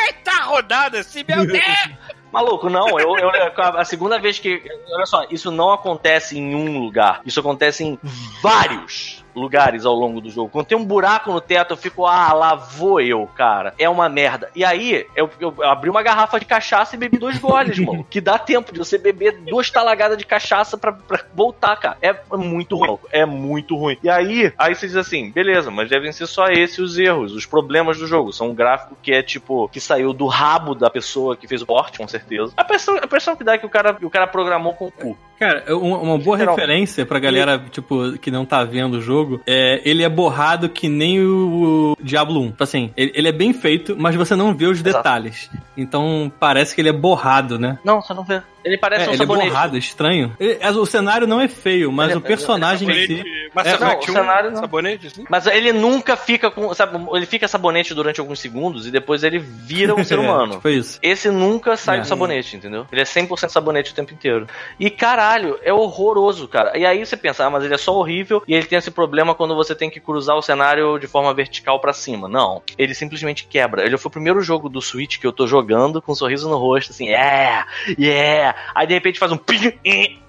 Eita, rodada assim, meu Deus! Maluco, não, eu, eu- a segunda vez que. Olha só, isso não acontece em um lugar. Isso acontece em vários lugares ao longo do jogo. Quando tem um buraco no teto, eu fico, ah, lá vou eu, cara. É uma merda. E aí, eu, eu abri uma garrafa de cachaça e bebi dois goles, mano. Que dá tempo de você beber duas talagadas de cachaça pra, pra voltar, cara. É muito ruim. É muito ruim. E aí, aí você diz assim, beleza, mas devem ser só esses os erros, os problemas do jogo. São um gráfico que é tipo, Que saiu do rabo da pessoa que fez o porte, com certeza. A impressão, a impressão que dá é que o cara, o cara programou com o cu. Cara, uma, boa referência pra galera, tipo, que não tá vendo o jogo, é ele é borrado que nem o, Diablo 1. Tipo assim, ele, ele é bem feito, mas você não vê os Exato. detalhes. Então parece que ele é borrado, né? Não, você não vê. Ele parece É, um ele é sabonete. borrado, é estranho. Ele- o cenário não é feio, mas Ele é- o personagem em si. Mass É, não, o 1, cenário não. sabonete, assim. Mas ele nunca fica com. Sabe, ele fica sabonete durante alguns segundos e depois ele vira um ser humano. É, tipo isso. Esse nunca sai É. do sabonete, entendeu? Ele é 100% sabonete o tempo inteiro. E caralho, é horroroso, cara. E aí você pensa, ah, mas ele é só horrível e ele tem esse problema quando você tem que cruzar o cenário de forma vertical pra cima. Não. Ele simplesmente quebra. Ele foi o primeiro jogo do Switch que eu tô jogando com um sorriso no rosto, assim, yeah, yeah. Aí de repente faz um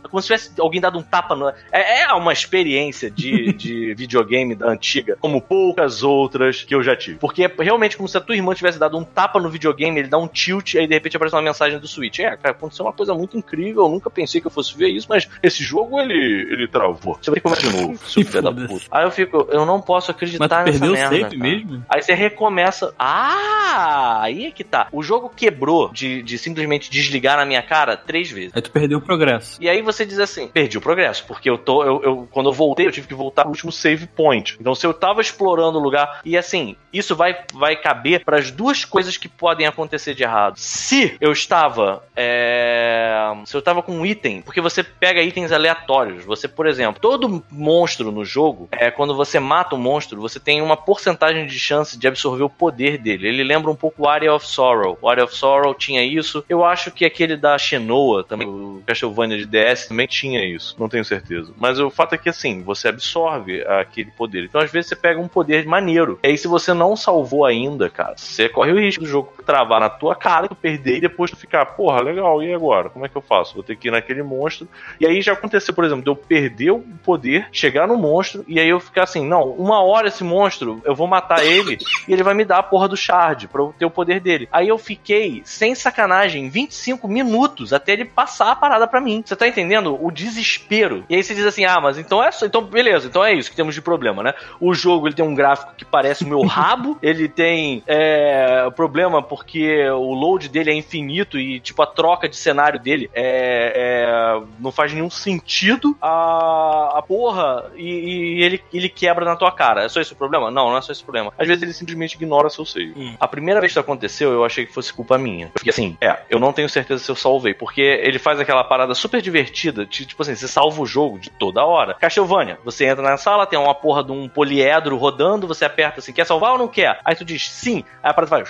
como se tivesse alguém dado um tapa no. É, é uma experiência de, de videogame da antiga, como poucas outras que eu já tive. Porque é realmente como se a tua irmã tivesse dado um tapa no videogame, ele dá um tilt, aí de repente aparece uma mensagem do Switch. É, cara, aconteceu uma coisa muito incrível, eu nunca pensei que eu fosse ver isso, mas esse jogo ele, ele travou. Você vai começar de novo, seu filho da puta. Aí eu fico, eu não posso Mas acreditar nessa perdeu o merda. save cara. mesmo? Aí você recomeça. Ah, aí é que tá. O jogo quebrou de, de simplesmente desligar na minha cara três vezes. Aí tu perdeu o progresso. E aí você diz assim, perdi o progresso, porque eu tô, eu, eu- quando eu voltei, eu tive que voltar pro último save point. Então se eu tava explorando o lugar, e assim, isso vai, vai caber para as duas coisas que podem acontecer de errado. Se eu estava, é, se eu tava com um item, porque você pega itens aleatórios, você, por exemplo, todo monstro no jogo, é, quando você mata um monstro, você tem uma porcentagem de chance de absorver o poder dele. Ele lembra um pouco o Area of Sorrow. O Area of Sorrow tinha isso. Eu acho que aquele da Shenoa também, o Castlevania de DS também tinha isso. Não tenho certeza. Mas o fato é que assim, você absorve aquele poder. Então às vezes você pega um poder maneiro. E aí se você não salvou ainda, cara, você corre o risco do jogo travar na tua cara, tu perder e depois tu ficar, porra, legal, e agora? Como é que eu faço? Vou ter que ir naquele monstro. E aí já aconteceu, por exemplo, de eu perder o poder, chegar no monstro e aí eu ficar assim, não, uma hora esse monstro, eu vou matar ele e ele vai me dar a porra do shard pra eu ter o poder dele. Aí eu fiquei, sem sacanagem, 25 minutos até ele passar a parada pra mim. Você tá entendendo? Vendo o desespero. E aí você diz assim: ah, mas então é só. Então, beleza, então é isso que temos de problema, né? O jogo ele tem um gráfico que parece o meu rabo, ele tem é, problema porque o load dele é infinito e, tipo, a troca de cenário dele é, é não faz nenhum sentido. A, a porra, e, e, ele, ele quebra na tua cara. É só esse o problema? Não, não é só esse o problema. Às vezes ele simplesmente ignora seu save. Hum. A primeira vez que isso aconteceu, eu achei que fosse culpa minha. Porque assim, é, eu não tenho certeza se eu salvei, porque ele faz aquela parada super divertida, tipo assim, você salva o jogo de toda hora. Castlevania, você entra na sala, tem uma porra de um poliedro rodando, você aperta assim, quer salvar ou não quer? Aí tu diz sim, aí a parada vai.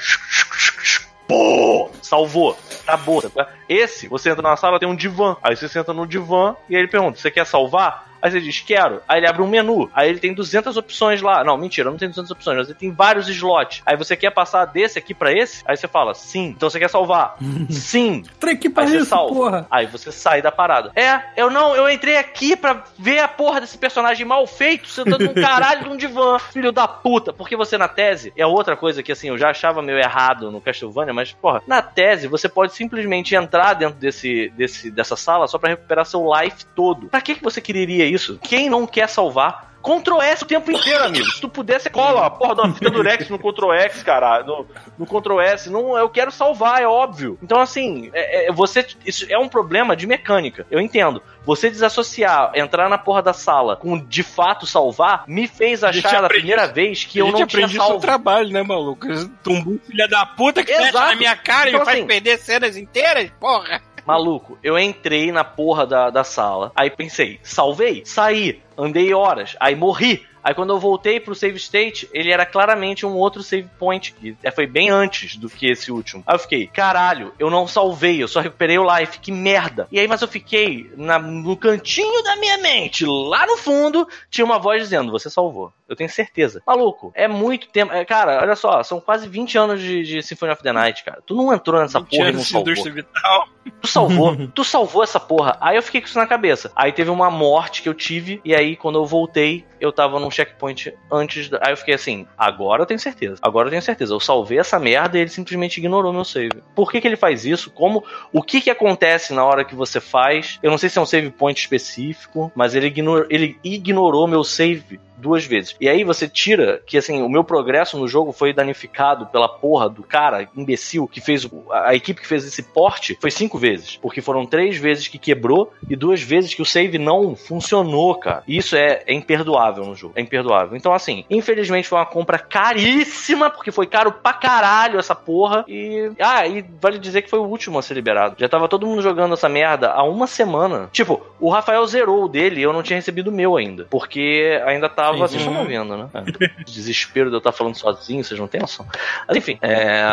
Pô, salvou, acabou. Esse, você entra na sala, tem um divã. Aí você senta no divã e ele pergunta: Você quer salvar? Aí você diz, quero. Aí ele abre um menu. Aí ele tem 200 opções lá. Não, mentira, não tem 200 opções, mas ele tem vários slots. Aí você quer passar desse aqui para esse? Aí você fala, sim. Então você quer salvar? sim. que para isso, salva. porra. Aí você sai da parada. É, eu não, eu entrei aqui pra ver a porra desse personagem mal feito sentando num caralho de um divã. Filho da puta. Porque você na tese, é outra coisa que assim, eu já achava meio errado no Castlevania, mas porra, na tese você pode simplesmente entrar dentro desse, desse dessa sala só para recuperar seu life todo. Pra que, que você quereria isso. Quem não quer salvar Ctrl S o tempo inteiro, amigo. Se tu pudesse, cola a porra da fita do Rex no Ctrl X, cara. No, no Ctrl S. Não, eu quero salvar, é óbvio. Então, assim, é, é, você. Isso é um problema de mecânica. Eu entendo. Você desassociar, entrar na porra da sala com de fato salvar, me fez achar da primeira vez que eu não tinha salvo. isso trabalho, né, maluco? Tumbu filha da puta que Exato. na minha cara então, e me faz assim, perder cenas inteiras, porra. Maluco, eu entrei na porra da, da sala. Aí pensei, salvei, saí, andei horas, aí morri. Aí quando eu voltei pro save state, ele era claramente um outro save point, que é, foi bem antes do que esse último. Aí eu fiquei, caralho, eu não salvei, eu só recuperei o life, que merda. E aí, mas eu fiquei na, no cantinho da minha mente, lá no fundo, tinha uma voz dizendo, você salvou. Eu tenho certeza. Maluco, é muito tempo. É, cara, olha só, são quase 20 anos de, de Symphony of the Night, cara. Tu não entrou nessa porra e não salvou. Vital. Tu salvou, tu salvou essa porra. Aí eu fiquei com isso na cabeça. Aí teve uma morte que eu tive, e aí quando eu voltei, eu tava num checkpoint antes. Da... Aí eu fiquei assim, agora eu tenho certeza. Agora eu tenho certeza. Eu salvei essa merda e ele simplesmente ignorou meu save. Por que, que ele faz isso? Como? O que que acontece na hora que você faz? Eu não sei se é um save point específico, mas ele, ignor... ele ignorou meu save duas vezes. E aí você tira que, assim, o meu progresso no jogo foi danificado pela porra do cara imbecil que fez. A, a equipe que fez esse porte foi cinco vezes. Porque foram três vezes que quebrou e duas vezes que o save não funcionou, cara. E isso é, é imperdoável no jogo. É imperdoável. Então, assim, infelizmente foi uma compra caríssima, porque foi caro pra caralho essa porra. E. Ah, e vale dizer que foi o último a ser liberado. Já tava todo mundo jogando essa merda há uma semana. Tipo, o Rafael zerou o dele e eu não tinha recebido o meu ainda. Porque ainda tava tava, vocês estão vendo, né? É. Desespero de eu estar falando sozinho, vocês não têm noção. Mas enfim, é,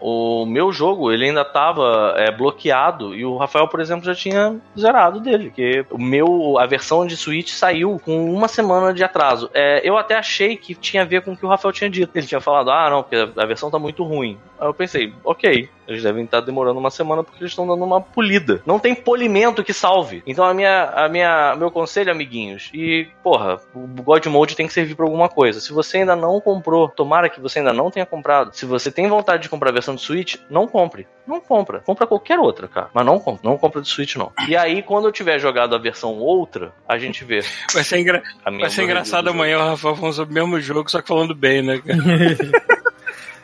o meu jogo, ele ainda tava é, bloqueado e o Rafael, por exemplo, já tinha zerado dele, que o meu, a versão de Switch saiu com uma semana de atraso. É, eu até achei que tinha a ver com o que o Rafael tinha dito. Ele tinha falado, ah, não, porque a versão tá muito ruim. Aí eu pensei, ok, eles devem estar demorando uma semana porque eles estão dando uma polida. Não tem polimento que salve. Então a minha, a minha, meu conselho, amiguinhos, e porra, o God Mode tem que servir para alguma coisa. Se você ainda não comprou, tomara que você ainda não tenha comprado. Se você tem vontade de comprar a versão de Switch, não compre. Não compra. Compra qualquer outra, cara. Mas não compra. Não compra de Switch, não. E aí, quando eu tiver jogado a versão outra, a gente vê. Vai ser, engra... Vai ser engraçado amanhã o Rafael falando sobre o mesmo jogo, só que falando bem, né, cara?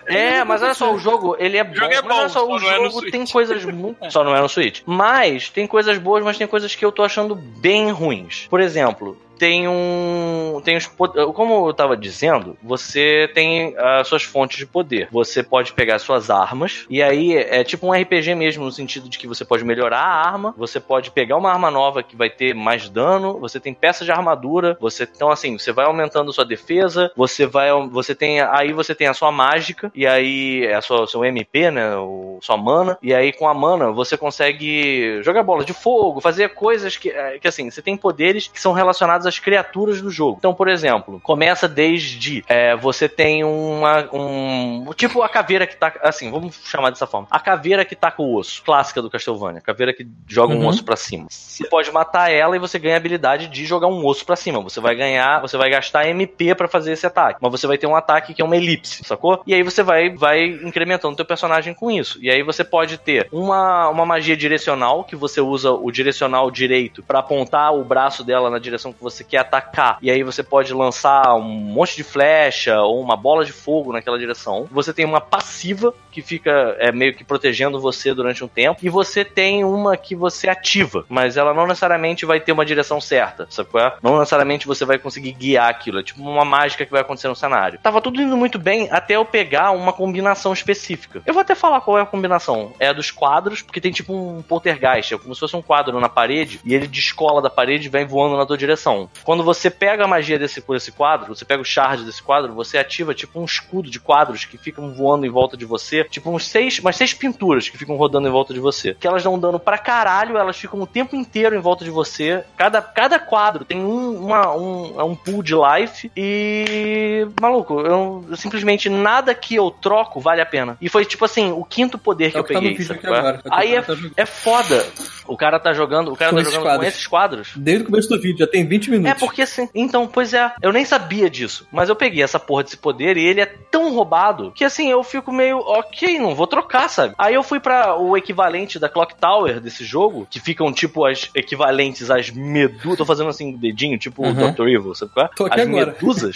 É, mas olha só, o jogo, ele é bom. O jogo é bom, olha só, o jogo é tem coisas muito. Só não é no Switch. Mas tem coisas boas, mas tem coisas que eu tô achando bem ruins. Por exemplo, tem um. Tem os, como eu estava dizendo, você tem as suas fontes de poder. Você pode pegar suas armas, e aí é tipo um RPG mesmo, no sentido de que você pode melhorar a arma, você pode pegar uma arma nova que vai ter mais dano, você tem peças de armadura, você. Então, assim, você vai aumentando sua defesa, você vai. Você tem. Aí você tem a sua mágica, e aí é a sua, seu MP, né? O, sua mana, e aí com a mana você consegue jogar bola de fogo, fazer coisas que, que assim, você tem poderes que são relacionados as criaturas do jogo. Então, por exemplo, começa desde é, você tem uma. Um, tipo a caveira que tá. Assim, vamos chamar dessa forma. A caveira que tá com o osso, clássica do Castlevania. A caveira que joga uhum. um osso para cima. Você pode matar ela e você ganha a habilidade de jogar um osso para cima. Você vai ganhar, você vai gastar MP para fazer esse ataque. Mas você vai ter um ataque que é uma elipse, sacou? E aí você vai, vai incrementando teu personagem com isso. E aí você pode ter uma, uma magia direcional, que você usa o direcional direito para apontar o braço dela na direção que você quer atacar. E aí você pode lançar um monte de flecha ou uma bola de fogo naquela direção. Você tem uma passiva que fica é, meio que protegendo você durante um tempo. E você tem uma que você ativa, mas ela não necessariamente vai ter uma direção certa, sabe qual é? Não necessariamente você vai conseguir guiar aquilo. É tipo uma mágica que vai acontecer no cenário. Tava tudo indo muito bem até eu pegar uma combinação específica. Eu vou até falar qual é a combinação. É a dos quadros, porque tem tipo um poltergeist, é como se fosse um quadro na parede, e ele descola da parede e vem voando na tua direção. Quando você pega a magia desse, desse quadro, você pega o shard desse quadro, você ativa tipo um escudo de quadros que ficam voando em volta de você, tipo uns seis, umas seis pinturas que ficam rodando em volta de você. Que elas dão dano pra caralho, elas ficam o tempo inteiro em volta de você. Cada, cada quadro tem um, uma, um, é um pool de life e. Maluco, eu, eu, simplesmente nada que eu troco vale a pena. E foi tipo assim, o quinto poder que é eu tá peguei. Tá Aí é, tá é foda. O cara tá jogando, o cara com tá jogando com esses quadros. Desde o começo do vídeo, já tem 20 minutos. É porque assim. Então, pois é, eu nem sabia disso. Mas eu peguei essa porra desse poder e ele é tão roubado que assim, eu fico meio, ok, não vou trocar, sabe? Aí eu fui para o equivalente da Clock Tower desse jogo, que ficam tipo as equivalentes às medusas. Tô fazendo assim o dedinho, tipo o uhum. Dr. Evil, sabe qual é? Tô aqui as agora. medusas.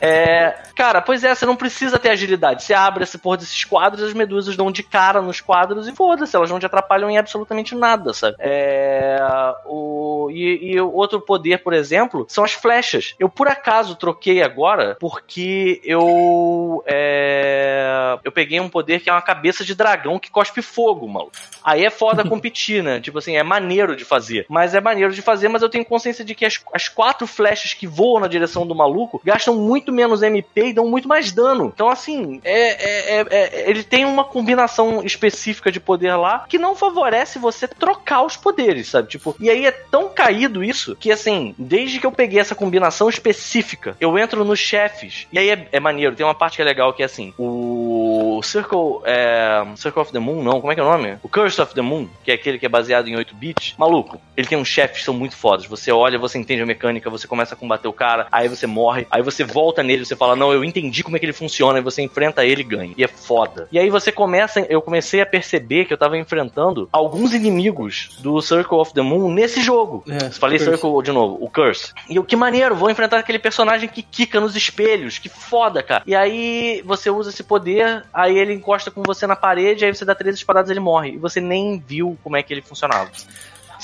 É, cara, pois é, você não precisa ter agilidade. Você abre essa porra desses quadros, as medusas dão de cara nos quadros e foda-se, elas não te atrapalham em absolutamente nada, sabe? É, o, e, e outro poder, por exemplo, são as flechas. Eu por acaso troquei agora porque eu é, eu peguei um poder que é uma cabeça de dragão que cospe fogo, maluco. Aí é foda competir, né? Tipo assim, é maneiro de fazer. Mas é maneiro de fazer, mas eu tenho consciência de que as, as quatro flechas que voam na direção do maluco gastam muito menos MP e dão muito mais dano. Então, assim, é, é, é, é, ele tem uma combinação específica de poder lá que não favorece você trocar os poderes, sabe? Tipo, e aí é tão caído isso que, assim, desde que eu peguei essa combinação específica, eu entro nos chefes. E aí é, é maneiro, tem uma parte que é legal que é assim: o Circle. É, Circle of the Moon, não, como é que é o nome? O Curse of the Moon, que é aquele que é baseado em 8 bits. Maluco, ele tem uns chefes que são muito fodas. Você olha, você entende a mecânica, você começa a combater o cara, aí você morre, aí você volta nele, você fala, não, eu entendi como é que ele funciona, e você enfrenta ele e ganha. E é foda. E aí você começa, eu comecei a perceber que eu tava enfrentando alguns inimigos do Circle of the Moon nesse jogo. É, Falei Circle de novo, o Curse. E o que maneiro, vou enfrentar aquele personagem que quica nos espelhos, que foda, cara. E aí você usa esse poder, aí ele encosta com você na parede, aí você dá três espadadas e ele morre. E você nem viu como é que ele funcionava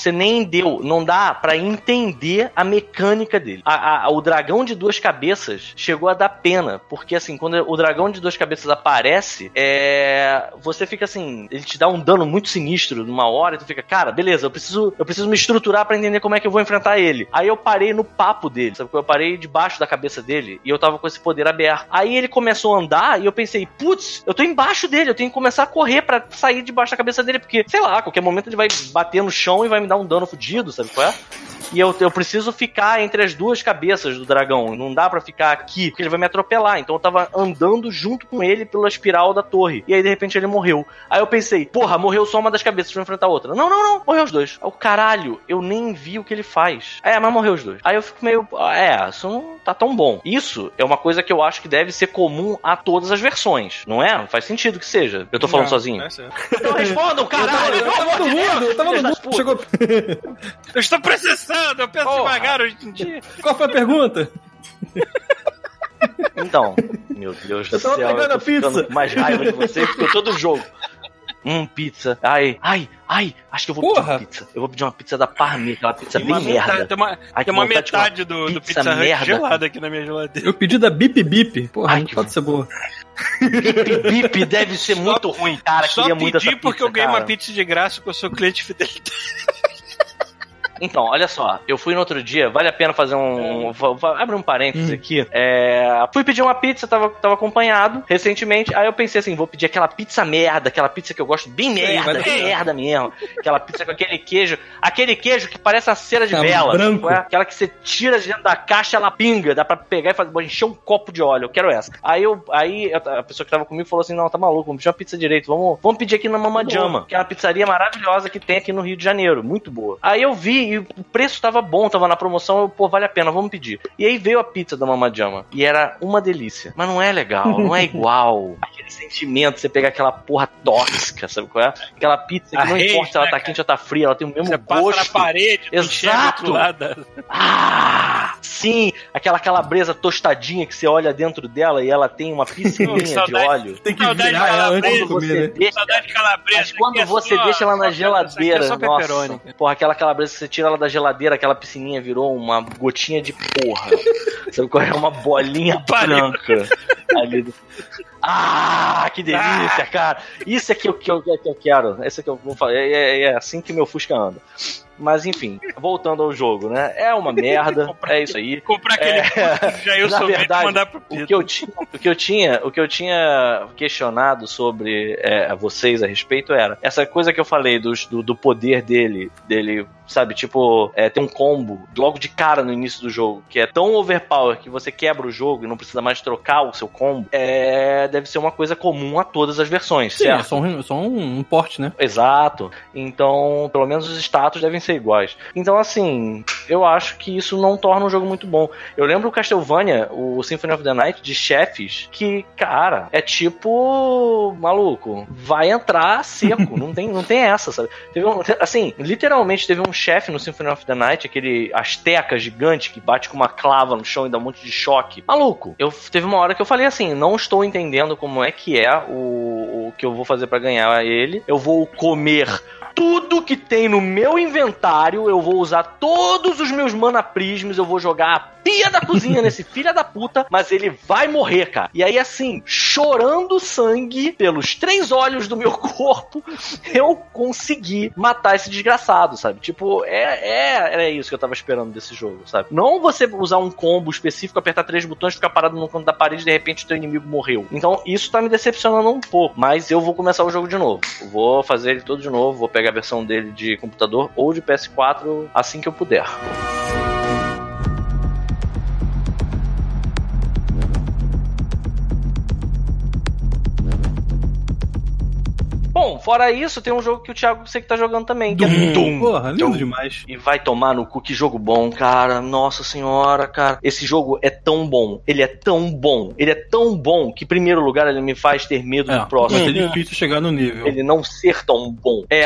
você nem deu, não dá para entender a mecânica dele. A, a, o dragão de duas cabeças chegou a dar pena, porque assim, quando o dragão de duas cabeças aparece, é, você fica assim, ele te dá um dano muito sinistro numa hora, e tu fica, cara, beleza, eu preciso, eu preciso me estruturar para entender como é que eu vou enfrentar ele. Aí eu parei no papo dele, sabe? Eu parei debaixo da cabeça dele e eu tava com esse poder aberto. Aí ele começou a andar e eu pensei, putz, eu tô embaixo dele, eu tenho que começar a correr para sair debaixo da cabeça dele, porque, sei lá, a qualquer momento ele vai bater no chão e vai me dar um dano fudido, sabe qual é? E eu, eu preciso ficar entre as duas cabeças do dragão. Não dá para ficar aqui, porque ele vai me atropelar. Então eu tava andando junto com ele pela espiral da torre. E aí, de repente, ele morreu. Aí eu pensei, porra, morreu só uma das cabeças, vou enfrentar a outra. Não, não, não, morreu os dois. Aí o caralho, eu nem vi o que ele faz. É, mas morreu os dois. Aí eu fico meio, é, isso não tá tão bom. Isso é uma coisa que eu acho que deve ser comum a todas as versões, não é? Faz sentido que seja. Eu tô falando não, sozinho. É então respondam, caralho! Eu tava no mundo, eu tava no mundo. Chegou... Eu estou processando, eu penso Porra. devagar hoje em dia. Qual foi a pergunta? Então, meu Deus eu do céu. Eu tava pegando a pizza. mais raiva de você porque todo jogo. Hum, pizza. Ai, ai, ai, acho que eu vou Porra. pedir uma pizza. Eu vou pedir uma pizza da Parme, aquela pizza tem bem merda. Tem uma, ai, tem uma metade do, do pizza, pizza merda. gelada aqui na minha geladeira. Eu pedi da Bip Bip. Porra, ai, não pode ser boa. Bip Bip deve ser só, muito ruim, cara. Só Queria muito essa pizza, porque eu ganhei cara. uma pizza de graça com o seu cliente fidelidade. Então, olha só, eu fui no outro dia, vale a pena fazer um. vou- vou- Abre um parênteses aqui. É, fui pedir uma pizza, tava, tava acompanhado recentemente. Aí eu pensei assim: vou pedir aquela pizza merda, aquela pizza que eu gosto bem merda, dar bem certo. merda mesmo. Aquela pizza com aquele queijo, aquele queijo que parece uma cera de Tá vela. branco. é? Aquela que você tira de dentro da caixa, ela pinga, dá pra pegar e fazer, encher um copo de óleo. Eu quero essa. Aí, eu, aí a pessoa que tava comigo falou assim: não, tá maluco, vamos pedir uma pizza direito, vamos, vamos pedir aqui na Mama Jama, que é uma pizzaria maravilhosa que tem aqui no Rio de Janeiro, muito boa. Aí eu vi e o preço tava bom, tava na promoção, eu, pô, vale a pena, vamos pedir. E aí veio a pizza da Mama Jama e era uma delícia, mas não é legal, não é igual. Aquele sentimento, você pegar aquela porra tóxica, sabe qual é? Aquela pizza que A não rede, importa se ela né, tá cara? quente ou tá fria, ela tem o mesmo Você passa gosto. na parede, Exato. Ah, sim, aquela calabresa tostadinha que você olha dentro dela e ela tem uma piscininha de óleo. Tem que Saudade virar ela antes de calabresa, comer, né? deixa, Saudade de calabresa. mas quando é você só- deixa ela na geladeira, é só nossa, porra, aquela calabresa que você tira ela da geladeira, aquela piscininha virou uma gotinha de porra. Sabe qual é? Uma bolinha branca ali. do- Ah, que delícia, cara. Isso é que eu, que eu, que eu quero. Esse é que eu vou falar. É, é- é assim que meu Fusca anda. Mas enfim, voltando ao jogo, né? É uma merda, é isso aí. Comprar aquele É, já eu sou verdade, mandar pro O Pito. que eu tinha, o que eu tinha, o que eu tinha questionado sobre é, vocês a respeito era essa coisa que eu falei dos- do, do poder dele, dele, sabe, tipo, é, ter um combo logo de cara no início do jogo, que é tão overpower que você quebra o jogo e não precisa mais trocar o seu combo, é, deve ser uma coisa comum a todas as versões, Sim, é certo? só um, só um, um porte, né? Exato. Então, pelo menos os status devem ser iguais. Então, assim, eu acho que isso não torna um jogo muito bom. Eu lembro o Castlevania, o Symphony of the Night, de chefes, que, cara, é tipo. Maluco, vai entrar seco. não, tem, não tem essa, sabe? Teve um, assim, literalmente teve um chefe no Symphony of the Night, aquele asteca gigante que bate com uma clava no chão e dá um monte de choque. Maluco, eu teve uma hora que eu falei assim: não estou entendendo como é que é o, o que eu vou fazer pra ganhar ele. Eu vou comer tudo que tem no meu inventário, eu vou usar todos os meus mana prismas, eu vou jogar a pia da cozinha nesse filho da puta, mas ele vai morrer, cara. E aí, assim, chorando sangue pelos três olhos do meu corpo, eu consegui matar esse desgraçado, sabe? Tipo, é, é, era isso que eu tava esperando desse jogo, sabe? Não você usar um combo específico, apertar três botões, ficar parado no canto da parede e de repente teu inimigo morreu. Então, isso tá me decepcionando um pouco, mas eu vou começar o jogo de novo. Vou fazer ele todo de novo, vou pegar a versão dele de computador ou de PS4 assim que eu puder. Fora isso, tem um jogo que o Thiago sei que tá jogando também, que é Doom. Porra, lindo Doom. demais. E vai tomar no cu, que jogo bom, cara. Nossa senhora, cara. Esse jogo é tão bom. Ele é tão bom. Ele é tão bom que, em primeiro lugar, ele me faz ter medo É, do próximo. vai ser difícil chegar no nível. Ele não ser tão bom. É,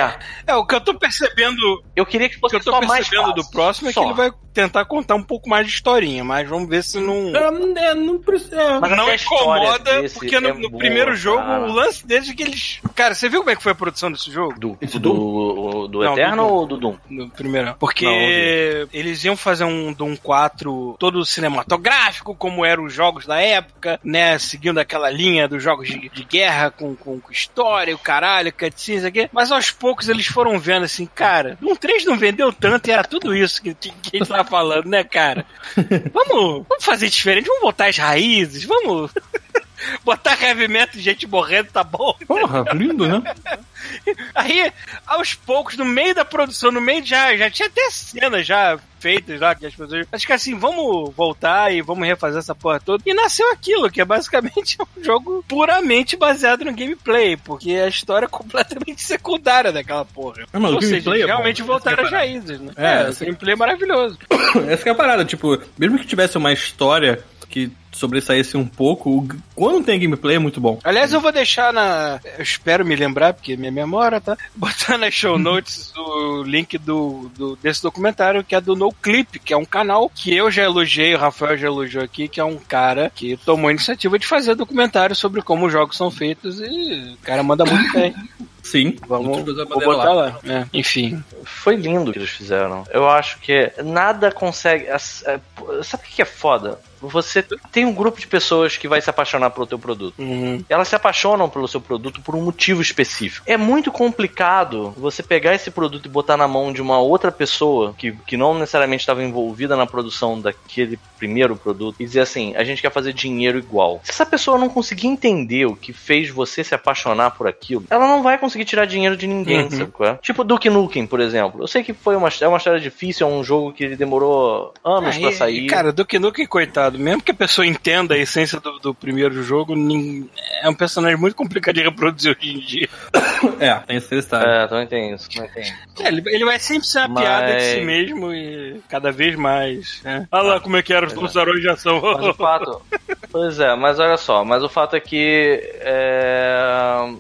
É, o que eu tô percebendo, eu queria que o fosse que eu tô percebendo do próximo é que Só. ele vai tentar contar um pouco mais de historinha, mas vamos ver se não. É, é, não precisa. é. Mas não até a história incomoda, porque no, é no boa, primeiro jogo, cara. o lance deles é que eles. Cara, você viu como é que foi a produção desse jogo? Do, Esse do, do, Não, Eterno do ou do Doom? No primeiro. Porque Não, eles iam fazer um Doom 4 todo cinematográfico, como eram os jogos da época, né? Seguindo aquela linha dos jogos de, de guerra com, com, com história, o caralho, cutscenes aqui. Mas aos poucos eles foram vendo assim, cara, Doom 3 não vendeu tanto e era tudo isso que, que a gente tava falando, né, cara? Vamos, vamos fazer diferente, vamos voltar às raízes, vamos. Botar heavy metal e gente morrendo, tá bom? Porra, lindo, né? Aí, aos poucos, no meio da produção, no meio já, já tinha até cenas já feitas lá, que as pessoas. Acho que assim, vamos voltar e vamos refazer essa porra toda. E nasceu aquilo, que é basicamente um jogo puramente baseado no gameplay, porque a história é completamente secundária daquela porra. Ah, mas o Ou seja, gameplay é bom, realmente voltaram que é a às raízes, né? É, É, o gameplay é maravilhoso. Essa que é a parada, tipo, mesmo que tivesse uma história que sobressaísse um pouco, quando tem gameplay é muito bom. Aliás, eu vou deixar na. Eu espero me lembrar, porque minha memória tá. Botar nas show notes o link do, do- desse documentário, que é do No Clip, que é um canal que eu já elogiei, o Rafael já elogiou aqui, que é um cara que tomou a iniciativa de fazer documentário sobre como os jogos são feitos e o cara manda muito bem. Sim, Vamos vou botar lá. É, enfim. Foi lindo o que eles fizeram. Eu acho que nada consegue. é, Sabe o que é foda? Você tem um grupo de pessoas que vai se apaixonar pelo teu produto. Uhum. Elas se apaixonam pelo seu produto por um motivo específico. É muito complicado você pegar esse produto e botar na mão de uma outra pessoa que, que não necessariamente estava envolvida na produção daquele primeiro produto e dizer assim: a gente quer fazer dinheiro igual. Se essa pessoa não conseguir entender o que fez você se apaixonar por aquilo, ela não vai conseguir tirar dinheiro de ninguém, Uhum. sabe qual é? Tipo Duke Nukem, por exemplo. Eu sei que foi uma, é uma história difícil, é um jogo que demorou anos Ah, pra e- sair. e, Cara, Duke Nukem, coitado, mesmo que a pessoa entenda a essência do, do primeiro jogo, é um personagem muito complicado de reproduzir hoje em dia. É, tem esse detalhe. É, também tem isso, também tem. É, ele, ele vai sempre ser uma Mas- piada de si mesmo e cada vez mais. Né? Olha lá como é que eram os tubarões de ação. Mas o fato. Pois é, mas olha só, mas o fato é que é,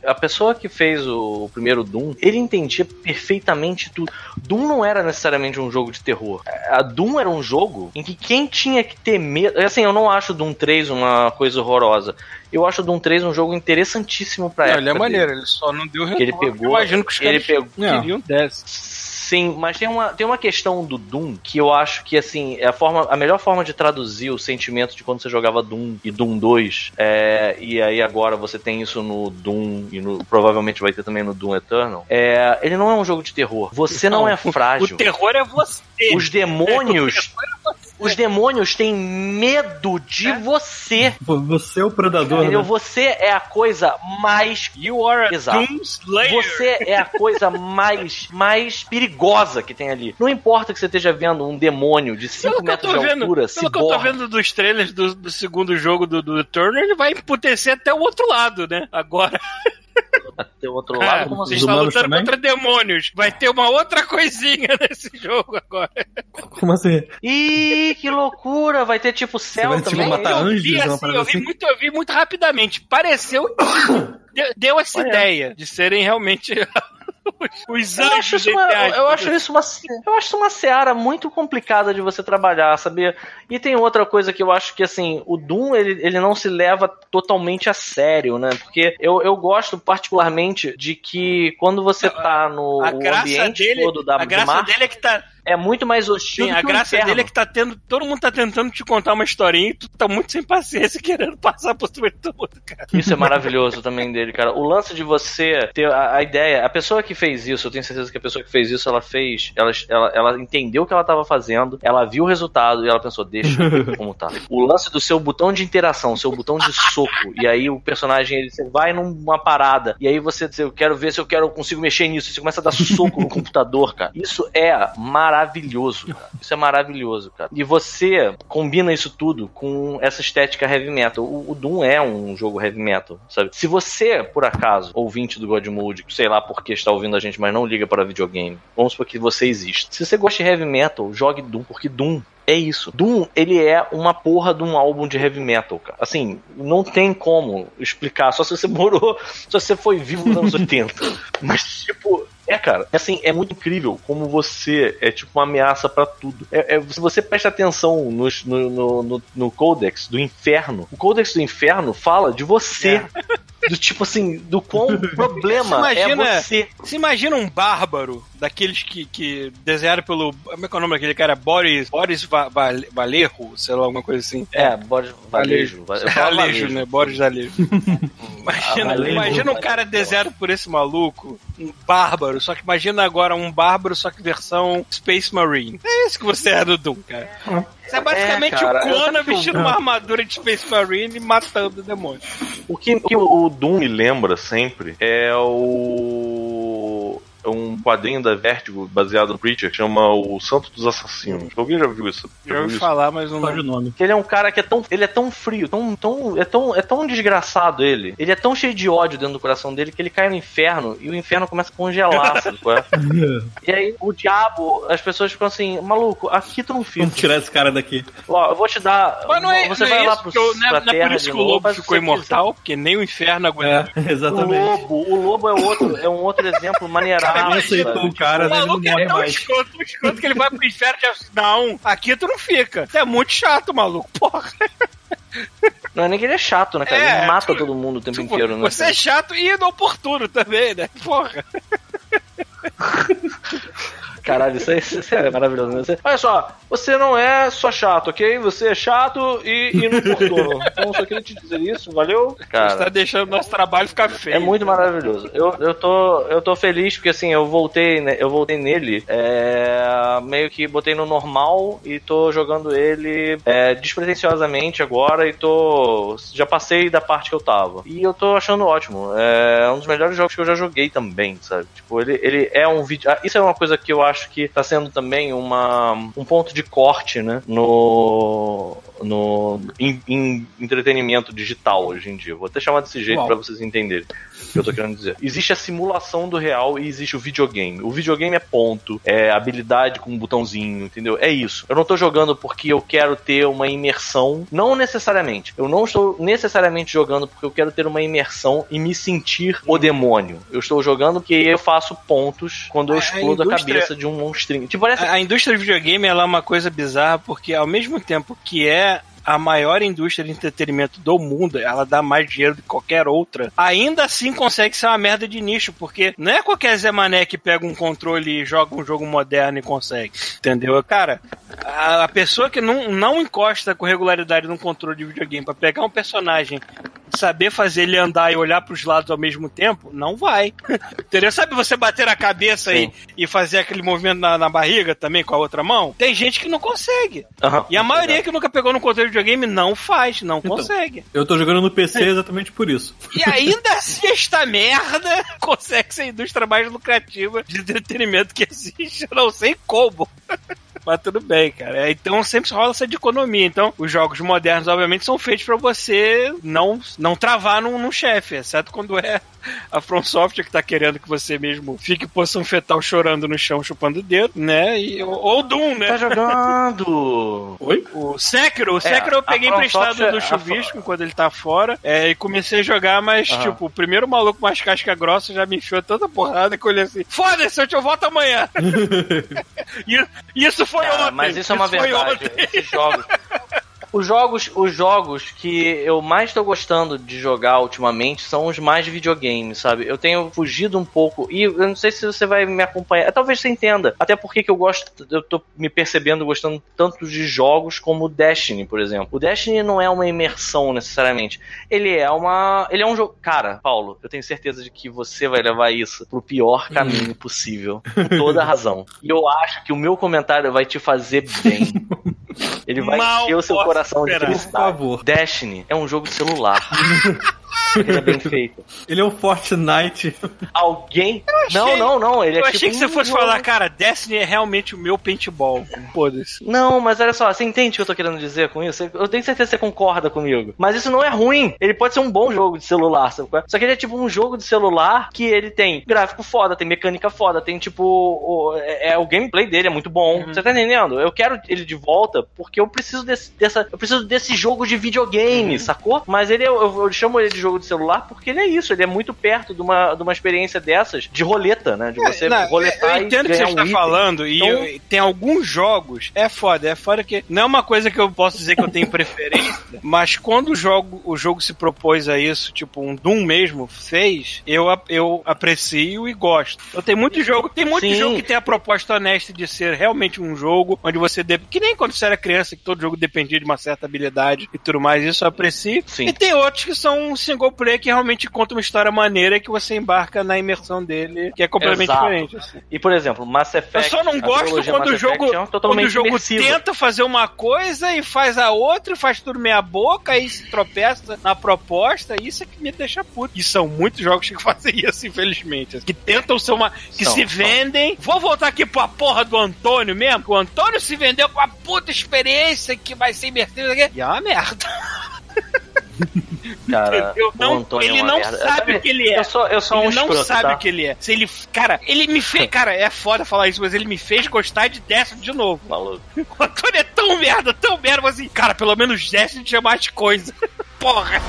a pessoa que fez o, primeiro Doom, ele entendia perfeitamente tudo. Doom não era necessariamente um jogo de terror. A Doom era um jogo em que quem tinha que ter medo. Assim, eu não acho Doom 3 uma coisa horrorosa. Eu acho Doom 3 um jogo interessantíssimo pra Não, época. ele é dele. maneiro, ele só não deu Que ele retorno. pegou- Eu imagino que os ele caras pegou- queriam desse. Sim, mas tem uma, tem uma questão do Doom que eu acho que assim, é a, forma, a melhor forma de traduzir o sentimento de quando você jogava Doom e Doom 2, é, e aí agora você tem isso no Doom e no- provavelmente vai ter também no Doom Eternal. É, ele não é um jogo de terror. Você não, é o- frágil. O terror é você. Os demônios, os demônios têm medo de você. Você é o predador, Entendeu? né? Você é a coisa mais You are a Exato. Você é a coisa mais, mais perigosa que tem ali. Não importa que você esteja vendo um demônio de 5 Pelo que eu metros de vendo, altura, pelo que eu tô vendo dos trailers do, do segundo jogo do, do Turner, ele vai emputecer até o outro lado, né? Agora. O outro lado, como você assim? Está lutando também? contra demônios. Vai ter uma outra coisinha nesse jogo agora. Como assim? Ih, que loucura! Vai ter tipo céu vai, tipo, também. matar eu anjos, vi, uma assim, eu vi assim? muito, eu vi muito rapidamente. Pareceu que deu, deu essa Olha. ideia de serem realmente os Eu acho, isso uma, eu, acho isso uma, eu acho isso uma seara muito complicada de você trabalhar, sabia? E tem outra coisa que eu acho que, assim, o Doom, ele, ele não se leva totalmente a sério, né? Porque eu, eu gosto particularmente de que quando você tá no a graça ambiente dele, todo da a graça dele é que tá, é muito mais hostil sim, a graça dele é que tá tendo, todo mundo tá tentando te contar uma historinha e tu tá muito sem paciência querendo passar por cima de tudo, cara. Isso é maravilhoso também dele, cara. O lance de você ter a, a ideia, a pessoa que fez isso, eu tenho certeza que a pessoa que fez isso, ela fez, ela, ela, ela entendeu o que ela estava fazendo, ela viu o resultado e ela pensou, deixa como tá. O lance do seu botão de interação, seu botão de soco, e aí o personagem, ele, você vai numa parada, e aí você diz, eu quero ver se eu quero, eu consigo mexer nisso, você começa a dar soco no computador, cara. Isso é maravilhoso, cara. Isso é maravilhoso, cara. E você combina isso tudo com essa estética heavy metal. O, o Doom é um jogo heavy metal, sabe? Se você, por acaso, ouvinte do God Mode, sei lá por que está ouvindo a gente, mas não liga para videogame, vamos supor que você existe. Se você gosta de heavy metal, jogue Doom, porque Doom é isso. Doom, ele é uma porra de um álbum de heavy metal, cara. Assim, não tem como explicar, só se você morou, só se você foi vivo nos anos 80. Mas, tipo, é, cara, assim, é muito incrível como você é tipo uma ameaça pra tudo. É, é- se você presta atenção nos- no, no, no, no Codex do Inferno, o Codex do Inferno fala de você. Do tipo assim, do quão problema Imagina- é você. Você imagina um bárbaro daqueles que, que desenharam pelo. Como é que é o nome daquele cara? Boris, Boris Va, Va, Valerro, sei lá, alguma coisa assim. É, Boris Valejo. Eu falo Valejo, né? Boris Valejo. imagina, Valejo. imagina um cara desenhado por esse maluco, um bárbaro, só que imagina agora um bárbaro, só que versão Space Marine. É isso que você é do Doom, cara. Você é basicamente É, cara, o Conan vestindo uma armadura de Space Marine e matando demônios. O que, o que o Doom me lembra sempre é o. é um quadrinho da Vertigo baseado no Preacher que chama O Santo dos Assassinos. Alguém já viu isso? Já ouvi falar, mas não. Pode o nome. Que ele é um cara que é tão. Ele é tão frio, tão. tão é, tão é tão desgraçado ele. Ele é tão cheio de ódio dentro do coração dele que ele cai no inferno e o inferno começa a congelar, sabe é? E aí o diabo, as pessoas ficam assim, maluco, aqui tu não fica. Vamos tirar esse cara daqui. Ó, eu vou te dar. Mas não é, você não vai é lá isso, pro, eu- não, é, pra não é por isso que o lobo ficou imortal, porque nem o inferno aguenta. É, quiser. O exatamente. lobo, o lobo é outro, é um outro exemplo maneiraço. Cara, aceitou sabe? o cara, O né? Ele não maluco é tão mais. escroto, tão escroto que ele vai pro inferno e diz, não, aqui tu não fica. Você é muito chato, maluco. Porra. Não é nem que ele é chato, né, cara? É, ele mata tipo, todo mundo o tempo Tipo, inteiro, né? você é chato e inoportuno também, né? Porra. Caralho, isso, é, isso é maravilhoso. Né? Olha só, você não é só chato, ok? Você é chato e inoportuno. então só queria te dizer isso, valeu? Cara, você tá deixando nosso trabalho ficar feio. É muito maravilhoso. Eu, eu, tô, eu tô feliz porque assim, eu voltei, né, eu voltei nele, é, meio que botei no normal e tô jogando ele é, despretensiosamente agora e tô. Já passei da parte que eu tava. E eu tô achando ótimo. É um dos melhores jogos que eu já joguei também, sabe? Tipo, ele, ele é um vídeo. Ah, isso é uma coisa que eu acho que tá sendo também uma, um ponto de corte, né? No. No, em, em entretenimento digital hoje em dia. Vou até chamar desse jeito para vocês entenderem que eu tô querendo dizer. Existe a simulação do real e existe o videogame. O videogame é ponto, é habilidade com um botãozinho, entendeu? É isso. Eu não tô jogando porque eu quero ter uma imersão, não necessariamente. Eu não estou necessariamente jogando porque eu quero ter uma imersão e me sentir o demônio. Eu estou jogando porque eu faço pontos quando eu explodo a, indústria... a cabeça de um monstrinho. Tipo, parece... A indústria do videogame ela é uma coisa bizarra porque ao mesmo tempo que é a maior indústria de entretenimento do mundo, ela dá mais dinheiro do que qualquer outra, ainda assim consegue ser uma merda de nicho, porque não é qualquer Zé Mané que pega um controle e joga um jogo moderno e consegue. Entendeu? Cara, a, pessoa que não, não encosta com regularidade num controle de videogame para pegar um personagem saber fazer ele andar e olhar para os lados ao mesmo tempo, não vai. Entendeu? Sabe você bater a cabeça e, e fazer aquele movimento na, na, barriga também com a outra mão? Tem gente que não consegue. Uhum, e a maioria que nunca pegou no controle de videogame não faz, não então, consegue. Eu tô jogando no PC exatamente por isso. E ainda assim esta merda consegue ser a indústria mais lucrativa de entretenimento que existe. Eu não sei como. Mas tudo bem, cara. É, então sempre rola essa de economia. Então, os jogos modernos, obviamente, são feitos para você não, não travar num, num chefe, exceto quando é a From Software que tá querendo que você mesmo fique poção fetal chorando no chão, chupando o dedo, né? E, ou Doom, né? Tá jogando! Oi? O Sekiro. O é, Sekiro é, eu peguei emprestado Software, do Chuvisco quando ele tá fora é, e comecei a jogar, mas, uhum. tipo, o primeiro maluco mais casca grossa já me enfiou tanta porrada que eu olhei assim, foda-se, eu te volto amanhã! e, isso foi Cara, ontem! Mas isso é uma verdade. Esses jogos... Os jogos, os jogos que eu mais tô gostando de jogar ultimamente são os mais videogames, sabe? Eu tenho fugido um pouco e eu não sei se você vai me acompanhar. Talvez você entenda. Até porque que eu gosto, eu tô me percebendo gostando tanto de jogos como o Destiny, por exemplo. O Destiny não é uma imersão necessariamente. Ele é uma, ele é um jogo, cara, Paulo, eu tenho certeza de que você vai levar isso pro pior caminho possível, com toda a razão. E eu acho que o meu comentário vai te fazer bem. Ele vai Mal encher o seu coração esperar. de felicidade. Por favor. Destiny é um jogo de celular. Ele é bem feito. Ele é um Fortnite. Alguém. Achei, não, não, não. Ele é eu tipo achei que você fosse jogo. falar, cara, Destiny é realmente o meu paintball. Foda-se. Não, mas olha só, você entende o que eu tô querendo dizer com isso? Eu tenho certeza que você concorda comigo. Mas isso não é ruim. Ele pode ser um bom jogo de celular, sabe? Só que ele é tipo um jogo de celular que ele tem gráfico foda, tem mecânica foda, tem tipo. O, é, é o gameplay dele é muito bom. Uhum. Você tá entendendo? Eu quero ele de volta porque eu preciso desse, dessa, eu preciso desse jogo de videogame, uhum. sacou? Mas ele, eu, eu, eu chamo ele de jogo de celular porque ele é isso, ele é muito perto de uma, de uma experiência dessas de roleta, né? De é, você não, roletar eu entendo o que você está um falando e então... eu, tem alguns jogos, é foda, é foda que não é uma coisa que eu posso dizer que eu tenho preferência, mas quando o jogo, o jogo se propôs a isso, tipo um Doom mesmo fez, eu, eu aprecio e gosto. Eu tenho muito jogo, tem muito Sim. jogo que tem a proposta honesta de ser realmente um jogo onde você de... que nem quando você era criança que todo jogo dependia de uma certa habilidade e tudo mais, isso eu aprecio. Sim. E tem outros que são single player que realmente conta uma história maneira que você embarca na imersão dele, que é completamente Exato. diferente. Assim. E, por exemplo, Mass Effect. Eu só não gosto quando o jogo, é quando o jogo tenta fazer uma coisa e faz a outra, e faz tudo meia boca e se tropeça na proposta. Isso é que me deixa puto. E são muitos jogos que fazem isso, infelizmente. Que tentam ser uma. que são, se vendem. São. Vou voltar aqui pra porra do Antônio mesmo. O Antônio se vendeu com a puta experiência que vai ser imersivo. E é uma merda. Cara, não, ele não merda. sabe o que ele é. Eu sou, eu sou ele um não escroto, sabe tá? o que ele é. Se ele, cara, ele me fez, cara, é foda falar isso, mas ele me fez gostar de Destiny de novo. Maluco. O Antônio é tão merda, tão merda, mas assim, cara, pelo menos Destiny tinha mais coisa. Porra.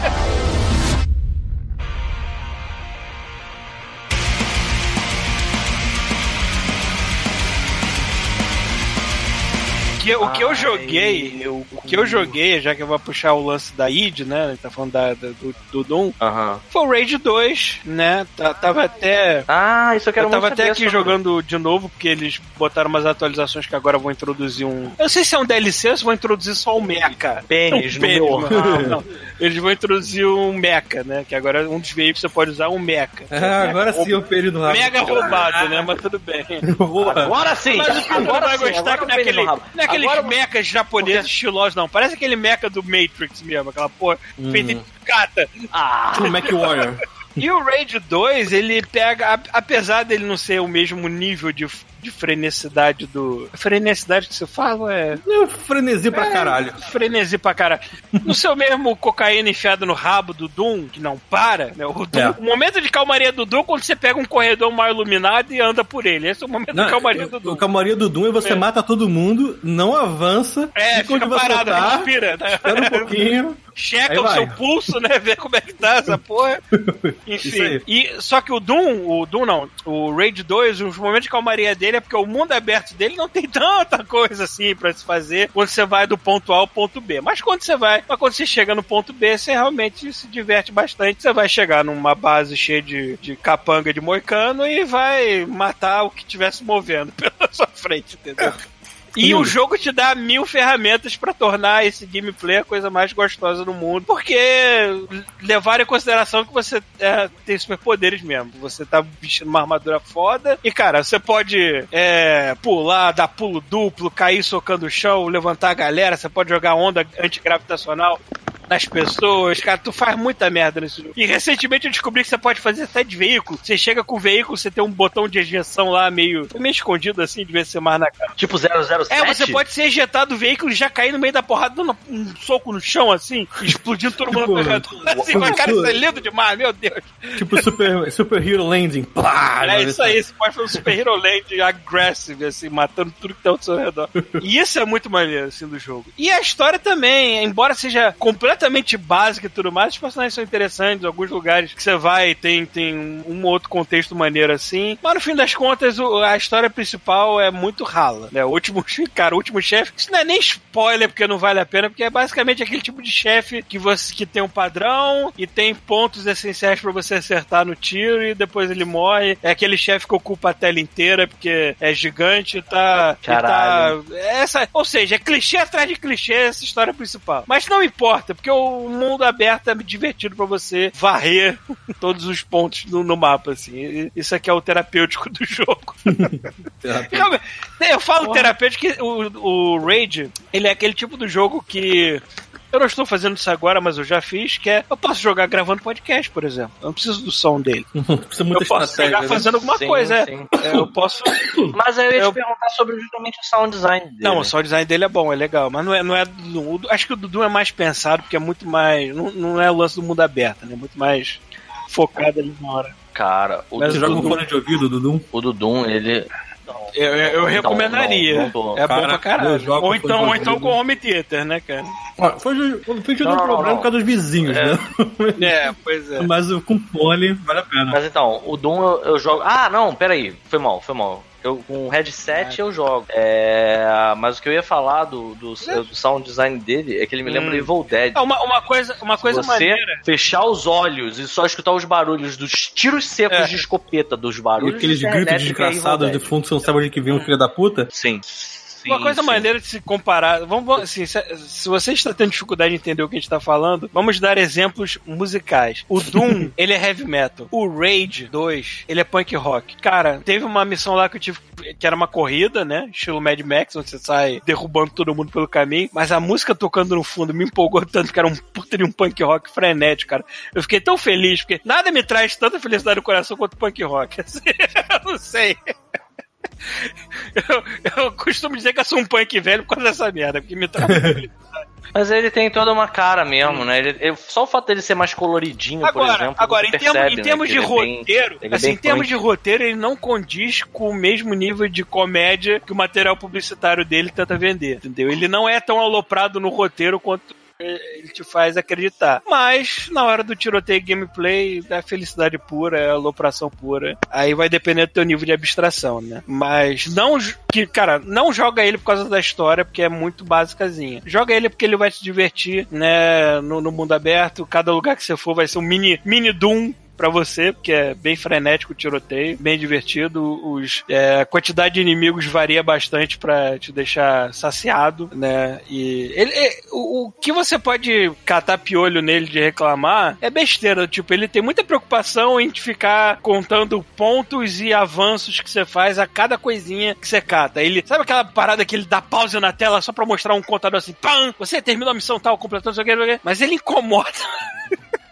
Que, o que eu joguei, o que eu joguei, já que eu vou puxar o lance da id, né? Tá falando da, da- do, do Doom, foi o Raid 2, né? Tá- Tava até. Ah, isso eu quero Eu tava até aqui sobre. jogando de novo, porque eles botaram umas atualizações que agora vão introduzir um. Eu não sei se é um DLC ou se vão introduzir só um mecha. Pênis um no meu não, não. Eles vão introduzir um mecha, né? Que agora é um dos veículos que você pode usar um mecha. Ah, agora sim o período rápido. Mega roubado, né? Mas tudo bem. Agora sim! Mas o que agora vai sim, gostar agora que não é é aqueles Agora- mechas japoneses estilosos, não. Parece aquele mecha do Matrix mesmo, aquela porra feita em cata. Ah, O Mac Warrior. E o Raid 2, ele pega, apesar dele não ser o mesmo nível de, de freneticidade do. Freneticidade que você fala é. Eu frenesi pra caralho. Frenesi pra caralho. No seu mesmo cocaína enfiada no rabo do Doom, que não para, né? O, Doom- É. o momento de calmaria do Doom é quando você pega um corredor mal iluminado e anda por ele. Esse é o momento de calmaria do Doom. o calmaria do Doom é você mata todo mundo, não avança, É, fica fica parado, tá, respira. né? espera um pouquinho. checa o vai. seu pulso, né? Ver como é que tá essa porra. Enfim. E, só que o Doom, o Doom não, o Raid 2, os momentos de calmaria dele é porque o mundo aberto dele não tem tanta coisa assim pra se fazer quando você vai do ponto A ao ponto B. Mas quando você vai, mas quando você chega no ponto B, você realmente se diverte bastante. Você vai chegar numa base cheia de, de capanga de moicano e vai matar o que estiver se movendo pela sua frente, entendeu? E o jogo te dá mil ferramentas pra tornar esse gameplay a coisa mais gostosa do mundo. Porque levar em consideração que você é, tem superpoderes mesmo. Você tá vestindo uma armadura foda. E, cara, você pode é, pular, dar pulo duplo, cair socando o chão, levantar a galera. Você pode jogar onda antigravitacional nas pessoas, cara, tu faz muita merda nesse jogo. E recentemente eu descobri que você pode fazer até de veículo. Você chega com o veículo, você tem um botão de ejeção lá meio, meio escondido assim, devia ser mais na cara. tipo 007? É, você pode ser ejetado do veículo e já cair no meio da porrada, dando um soco no chão, assim, explodindo todo mundo Tipo, ao redor. Assim, mas, cara, isso é lindo demais, meu Deus. Tipo Super, super Hero Landing. Plá, É isso aí, você pode fazer um Super Hero Land aggressive, assim, matando tudo que tá ao seu redor. E isso é muito maneiro, assim, do jogo. E a história também, embora seja completamente básica e tudo mais, os personagens são interessantes, alguns lugares que você vai tem, tem um, outro contexto maneiro, assim. Mas no fim das contas, a história principal é muito rala, né? O último, cara, o último chefe, isso não é nem spoiler, porque não vale a pena, porque é basicamente aquele tipo de chefe que você que tem um padrão e tem pontos essenciais pra você acertar no tiro e depois ele morre. É aquele chefe que ocupa a tela inteira porque é gigante e tá. e Caralho. tá essa, ou seja, é clichê atrás de clichê essa história principal. Mas não importa, porque o mundo aberto é divertido pra você varrer todos os pontos no, no mapa, assim. E Isso aqui é o terapêutico do jogo. Eu falo terapêutico que o, o Raid, ele é aquele tipo do jogo que. Eu não estou fazendo isso agora, mas eu já fiz, que é. Eu posso jogar gravando podcast, por exemplo. Eu não preciso do som dele. Precisa muita Eu posso jogar né? fazendo alguma Sim, coisa, é. sim. É, Eu posso. Mas aí eu ia Eu- te perguntar sobre justamente o sound design dele. Não, o sound design dele é bom, é legal. Mas não é. Não é o- acho que o Dudu é mais pensado, porque é muito mais. Não, não é o lance do mundo aberto, né? É muito mais focado ali na hora. Cara, o, Mas Você Dudu, joga com fone de ouvido, Dudu? o Dudum, ele. Eu, eu- eu recomendaria. não, não tô. é bom Cara, pra caralho. Ou então, ou então com home theater, né, cara? Ó, Foi, foi Não, um problema não. por causa dos vizinhos, né? É, pois é. Mas com fone vale a pena. Mas então, o Doom eu, eu jogo. Ah, não, peraí. Foi mal, foi mal. Eu, com o headset eu jogo. É, mas o que eu ia falar do, do, do sound design dele é que ele me lembra Hum. Evil Dead. Ah, uma, uma coisa, uma coisa você maneira. fechar os olhos e só escutar os barulhos dos tiros secos É. de escopeta dos E barulhos. aqueles de gritos é desgraçados de fundo, você não sabe onde que vem um filho da puta. Sim. Uma Sim, coisa sim. maneira de se comparar. Vamos, vamos- assim, se, se você está tendo dificuldade de entender o que a gente está falando, vamos dar exemplos musicais. O Doom, ele é heavy metal. O Rage 2, ele é punk rock. Cara, teve uma missão lá que eu tive, que era uma corrida, né? Estilo Mad Max, onde você sai derrubando todo mundo pelo caminho. Mas a música tocando no fundo me empolgou tanto que era um puta de um punk rock frenético, cara. Eu fiquei tão feliz, porque nada me traz tanta felicidade no coração quanto punk rock. Assim, eu não sei. Eu, eu costumo dizer que eu sou um punk velho por causa dessa merda, porque me traz Mas ele tem toda uma cara mesmo, né? Ele, ele- só o fato dele ser mais coloridinho, por Agora, exemplo. agora em, percebe, em né, termos de é bem- roteiro, é assim, bem em termos de roteiro, ele não condiz com o mesmo nível de comédia que o material publicitário dele tenta vender, entendeu? Ele não é tão aloprado no roteiro quanto ele te faz acreditar. Mas, na hora do tiroteio gameplay, é felicidade pura, é alopração pura. Aí vai depender do teu nível de abstração, né? Mas não, que, cara, não joga ele por causa da história, porque é muito básicazinha. Joga ele porque ele vai te divertir, né? No, no mundo aberto, cada lugar que você for vai ser um mini, mini Doom para você, porque é bem frenético o tiroteio, bem divertido. Os, é, a quantidade de inimigos varia bastante para te deixar saciado, né? E ele, é, o, o, que você pode catar piolho nele de reclamar é besteira. Tipo, ele tem muita preocupação em ficar contando pontos e avanços que você faz a cada coisinha que você cata. Ele, sabe aquela parada que ele dá pausa na tela só pra mostrar um contador assim, pam, você terminou a missão tal, completando, não sei o que, mas ele incomoda.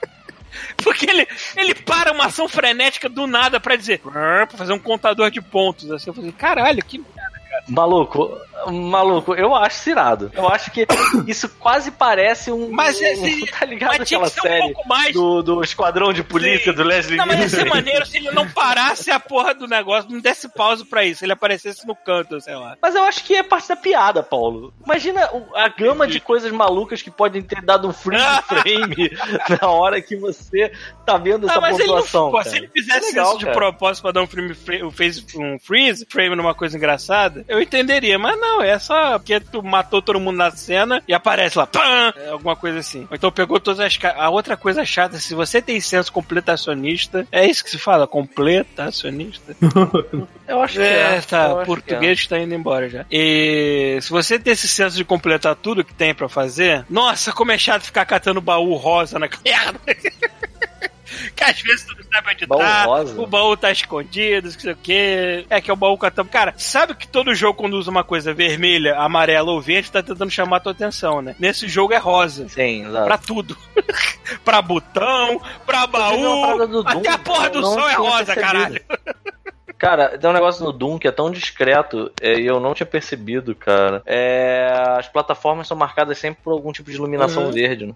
Porque ele, ele para uma ação frenética do nada pra dizer, pra fazer um contador de pontos. Assim, eu falei, caralho, que merda. Maluco, maluco, eu acho cirado. Eu acho que isso quase parece um. Mas é, um, tá ligado mas aquela um série pouco mais. do, do Esquadrão de Polícia Sim. do Leslie Não, mas ia ser maneiro se ele não parasse a porra do negócio, não desse pausa pra isso, ele aparecesse no canto, sei lá. Mas eu acho que é parte da piada, Paulo. Imagina a gama de coisas malucas que podem ter dado um freeze frame na hora que você tá vendo essa Ah, mas ele não, pontuação. pô, se ele fizesse É legal, isso de cara. propósito pra dar um, frame, um, um freeze frame numa coisa engraçada, eu entenderia, mas não, é só porque tu matou todo mundo na cena e aparece lá, pam, é alguma coisa assim. Ou então pegou todas as. A outra coisa chata, se você tem senso completacionista, é isso que se fala, completacionista? Eu acho que É, é. tá, português está indo embora já. E se você tem esse senso de completar tudo que tem pra fazer, nossa, como é chato ficar catando baú rosa na merda. Que às vezes tu não sabe onde Baú tá, rosa? o baú tá escondido, não sei o quê. É que é o baú catando. Cara, sabe que todo jogo, quando usa uma coisa vermelha, amarela ou verde, tá tentando chamar a tua atenção, né? Nesse jogo é rosa. Sim, exato. Pra tudo. pra botão, pra baú. do Até Doom, a porra do som é rosa, percebido. caralho. Cara, tem um negócio no Doom que é tão discreto é, e eu não tinha percebido, cara. É, as plataformas são marcadas sempre por algum tipo de iluminação Uhum. verde, né?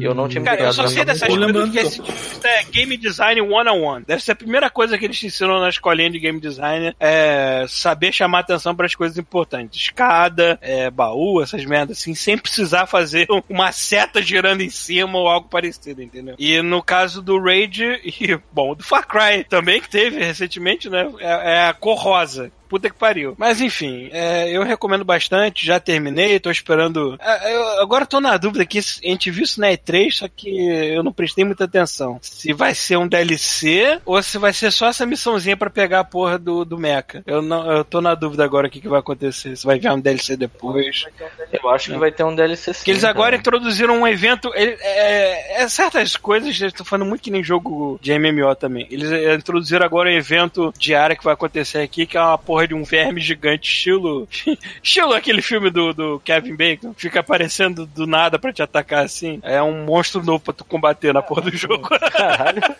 E eu não tinha me Cara, eu só sei dessas coisas que esse isso é Game Design 101. Deve ser a primeira coisa que eles te ensinam na escolinha de Game Design é saber chamar atenção para as coisas importantes. Escada, é, baú, essas merdas assim, sem precisar fazer uma seta girando em cima ou algo parecido, entendeu? E no caso do Raid e, bom, do Far Cry também, que teve recentemente, né? É, é a cor rosa. Puta que pariu. Mas enfim, é, eu recomendo bastante, já terminei, tô esperando. É, eu agora tô na dúvida que a gente viu isso na E3, só que eu não prestei muita atenção. Se vai ser um DLC ou se vai ser só essa missãozinha pra pegar a porra do, do Mecha. Eu, não, eu tô na dúvida agora o que, que vai acontecer. Se vai vir um DLC depois. Eu acho que vai ter um DLC sim. Eles agora introduziram um evento. ele- É, é, certas coisas, eu tô falando muito que nem jogo de MMO também. Eles é, introduziram agora um evento diário que vai acontecer aqui, que é uma porra de um verme gigante, estilo. estilo aquele filme do, do Kevin Bacon. Fica aparecendo do nada pra te atacar assim. É um monstro novo pra tu combater na porra do jogo. Caralho.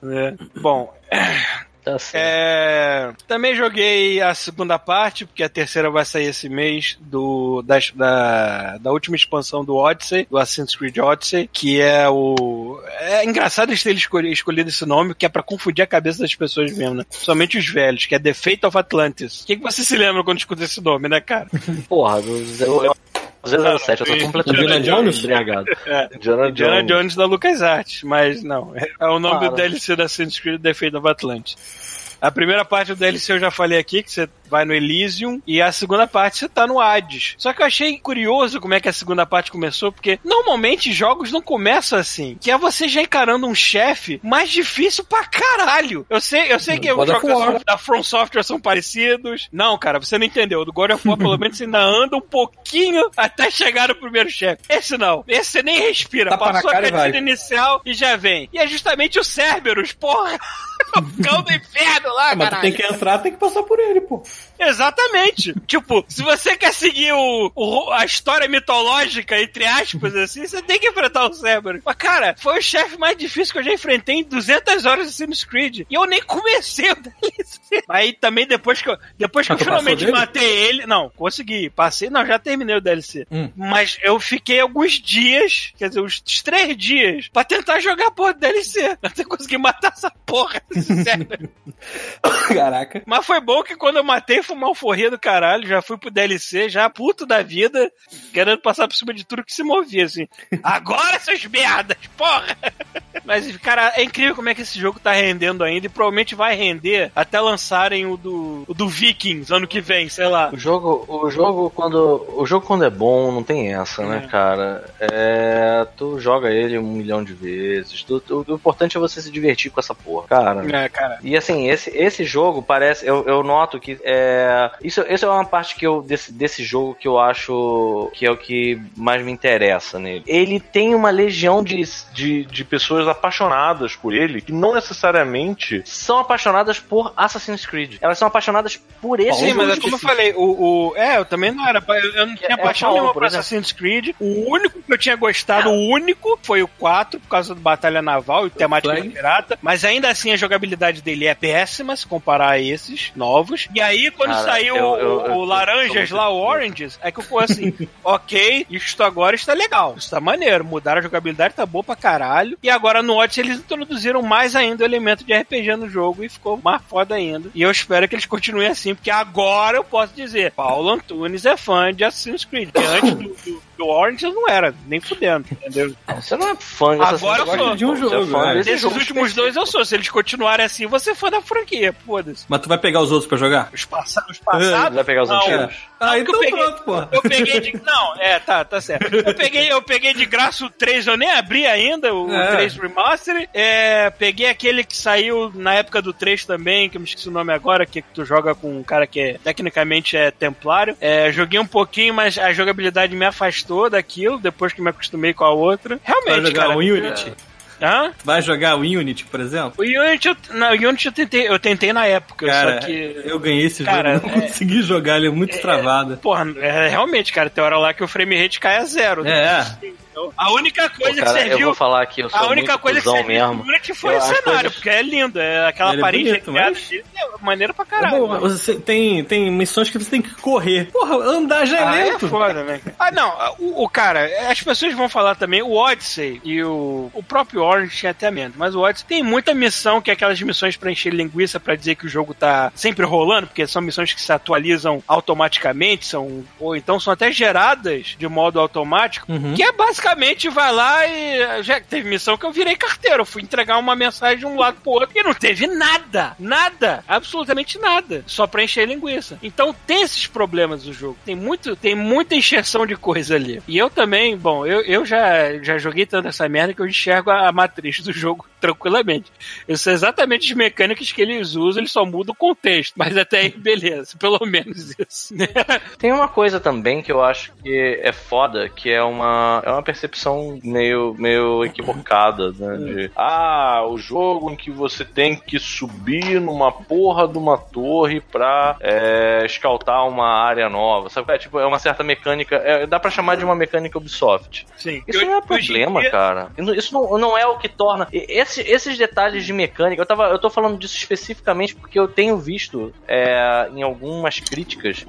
É. Bom. É, também joguei a segunda parte, porque a terceira vai sair esse mês do, da, da, da última expansão do Odyssey, do Assassin's Creed Odyssey, que é o. É engraçado eles terem escolhido, escolhido esse nome, que é pra confundir a cabeça das pessoas mesmo, né? Somente os velhos, que é The Fate of Atlantis. O que, que você se lembra quando escuta esse nome, né, cara? Porra, zero- eu- 007, eu tô completamente Indiana Jones? embriagado. É. Indiana Indiana Jones. Jones da LucasArts, mas não. É o nome Para. do DLC da Assassin's Creed Fate of Atlantis. A primeira parte do DLC eu já falei aqui, que você vai no Elysium, e a segunda parte você tá no Hades. Só que eu achei curioso como é que a segunda parte começou, porque normalmente jogos não começam assim, que é você já encarando um chefe mais difícil pra caralho. Eu sei, eu sei que os jogos da From Software são parecidos. Não, cara, você não entendeu. Do God of War, pelo menos, você ainda anda um pouquinho até chegar no primeiro chefe. Esse não. Esse você nem respira. Tapa Passou a cutscene inicial e já vem. E é justamente o Cerberus, porra! O cão do inferno lá, Ah, mas tu caralho. tem que entrar, tem que passar por ele, pô. Exatamente. tipo, se você quer seguir o, o- a história mitológica, entre aspas, assim, você tem que enfrentar o Cerberus. Mas, cara, foi o chefe mais difícil que eu já enfrentei em 200 horas de Assassin's Creed. E eu nem comecei o DLC. Aí também, depois que eu, depois que Ah, eu tu finalmente dele? matei ele... Não, consegui. Passei... Não, já terminei o DLC. Hum. Mas eu fiquei alguns dias, quer dizer, uns três dias, pra tentar jogar a porra do DLC. Até conseguir matar essa porra desse Cerberus. Caraca. Mas foi bom que quando eu matei foi uma alforria do caralho, já fui pro DLC, já puto da vida, querendo passar por cima de tudo que se movia, assim. Agora, seus merdas, porra! Mas, cara, é incrível como é que esse jogo tá rendendo ainda e provavelmente vai render até lançarem o do, o do Vikings ano que vem, sei lá. O jogo, o jogo quando o jogo quando é bom não tem essa, né, É. cara? É, tu joga ele um milhão de vezes. Tu- tu- o importante é você se divertir com essa porra, cara. É, cara. E assim, esse, esse jogo parece. Eu, eu noto que. É, isso, isso é uma parte que eu, desse, desse jogo que eu acho que é o que mais me interessa nele. Ele tem uma legião de, De, de pessoas apaixonadas por ele que não necessariamente são apaixonadas por Assassin's Creed. Elas são apaixonadas por esse Sim, jogo mas é como eu falei, o, o- É, eu também não era. Eu, eu não tinha É, paixão qual, nenhuma por? Assassin's Creed. O único que eu tinha gostado, o único, foi o 4, por causa do Batalha Naval e temática pirata. Mas ainda assim a jogabilidade dele é péssima se comparar a esses novos. E aí, quando Cara, saiu eu- o, eu- o eu- Laranjas lá, o Oranges, é que eu fui assim: ok, isto agora está legal. Isso tá maneiro. Mudaram a jogabilidade, tá boa pra caralho. E agora no Odyssey eles introduziram mais ainda o elemento de RPG no jogo e ficou mais foda ainda. E eu espero que eles continuem assim, porque agora eu posso dizer: Paulo Antunes é fã de Assassin's Creed. Antes do, do, do Orange eu não era, nem fudendo, entendeu? Você não é fã de Agora eu sou. de um. Você é jogo, fã né? Esses jogo últimos dois eu sou. Se eles continuarem assim, você é fã da franquia, foda-se. Mas tu vai pegar os outros pra jogar? Os, passa os passados. Vai pegar os não, antigos? Ah, Não, então eu peguei- pronto, pô. Eu peguei de. Não, é, tá, tá certo. Eu peguei, eu peguei de graça o 3, eu nem abri ainda, o É. 3 Remaster. É, peguei aquele que saiu na época do 3 também, que eu me esqueci o nome agora, que tu joga com um cara que é, tecnicamente é templário. É, joguei um pouquinho, mas a jogabilidade me afastou daquilo, depois que me acostumei com a outra. Realmente, jogar cara. Unity? Hã? Vai jogar o Unity, por exemplo? O Unity, eu, não, o Unity eu tentei, eu tentei na época, Cara, só que. eu ganhei esse Cara, jogo, não consegui jogar, ele é muito travado. Porra, é, realmente, cara, tem hora lá que o frame rate cai a zero. É. Então, a única Pô, coisa cara, que eu serviu. vou falar aqui, eu sou A única muito coisa que serviu mesmo. Unity foi Eu- o cenário, coisas- porque é lindo. É aquela Ele é parede bonito, recriada mas- é maneiro pra É caralho. bom, você tem, tem missões que você tem que correr. Porra, andar já é Ah, é lento. foda, né? Ah, não, o, o cara, as pessoas vão falar também, o Odyssey e o, o próprio Orange tinha até menos, mas o Odyssey tem muita missão que é aquelas missões pra encher linguiça pra dizer que o jogo tá sempre rolando, porque são missões que se atualizam automaticamente, são ou então são até geradas de modo automático, Uhum. que é basicamente vai lá e já teve missão que eu virei carteiro, fui entregar uma mensagem de um lado pro outro e não teve nada, nada, absolutamente nada, só pra encher linguiça. Então tem esses problemas do jogo, tem muito, tem muita encheção de coisa ali. E eu também, bom, eu, eu já, já joguei tanto essa merda que eu enxergo a, a matriz do jogo tranquilamente. Eu sei exatamente as mecânicas que eles usam, eles só mudam o contexto, mas até aí beleza, pelo menos isso. Tem uma coisa também que eu acho que é foda, que é uma, é uma meio, meio equivocada, né? De, ah, o jogo em que você tem que subir numa porra de uma torre pra é, escaltar uma área nova, sabe? É, tipo, é uma certa mecânica, é, dá pra chamar de uma mecânica Ubisoft. Sim. Isso Eu- não é problema, dia- cara. Isso não, não é o que torna. esse- esses detalhes de mecânica, eu, tava, eu tô falando disso especificamente porque eu tenho visto é, em algumas críticas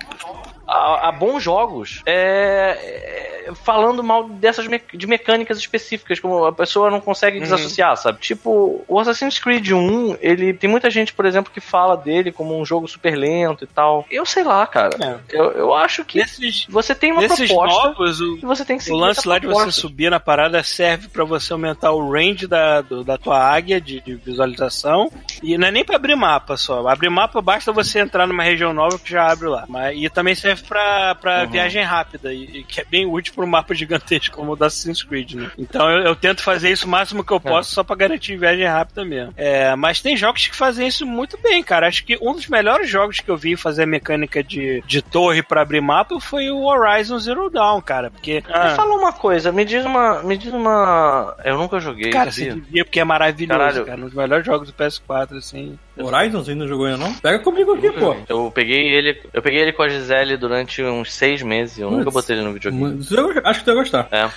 a, a bons jogos é, é, falando mal dessas me- de mecânicas específicas, como a pessoa não consegue Uhum. desassociar, sabe? Tipo, o Assassin's Creed 1, ele tem muita gente, por exemplo, que fala dele como um jogo super lento e tal. Eu sei lá, cara. É. Eu, eu acho que Nesses, você tem uma proposta novos, o, você tem que O lance lá de você subir na parada serve pra você aumentar o range da, do- da tua águia de, de visualização. E não é nem pra abrir mapa só. Abrir mapa basta você entrar numa região nova que já abre lá. Mas, e também serve pra, pra Uhum. viagem rápida, e, e que é bem útil pra um mapa gigantesco como o da Assassin's Creed, né? Então eu, eu tento fazer isso o máximo que eu posso só pra garantir viagem rápida mesmo. É, mas tem jogos que fazem isso muito bem, cara. Acho que um dos melhores jogos que eu vi fazer mecânica de, de torre pra abrir mapa foi o Horizon Zero Dawn, cara. Porque. Me fala uma coisa, me diz uma. Me diz uma. Eu nunca joguei. Cara, você devia porque é maravilhoso, Caralho. cara. Um dos melhores jogos do PS4, assim. Horizon, você ainda não jogou ainda não? Pega comigo aqui, pô. Eu peguei ele. Eu peguei ele com a Gisele durante uns seis meses. Eu nunca botei ele no videogame. Acho que você vai gostar. É.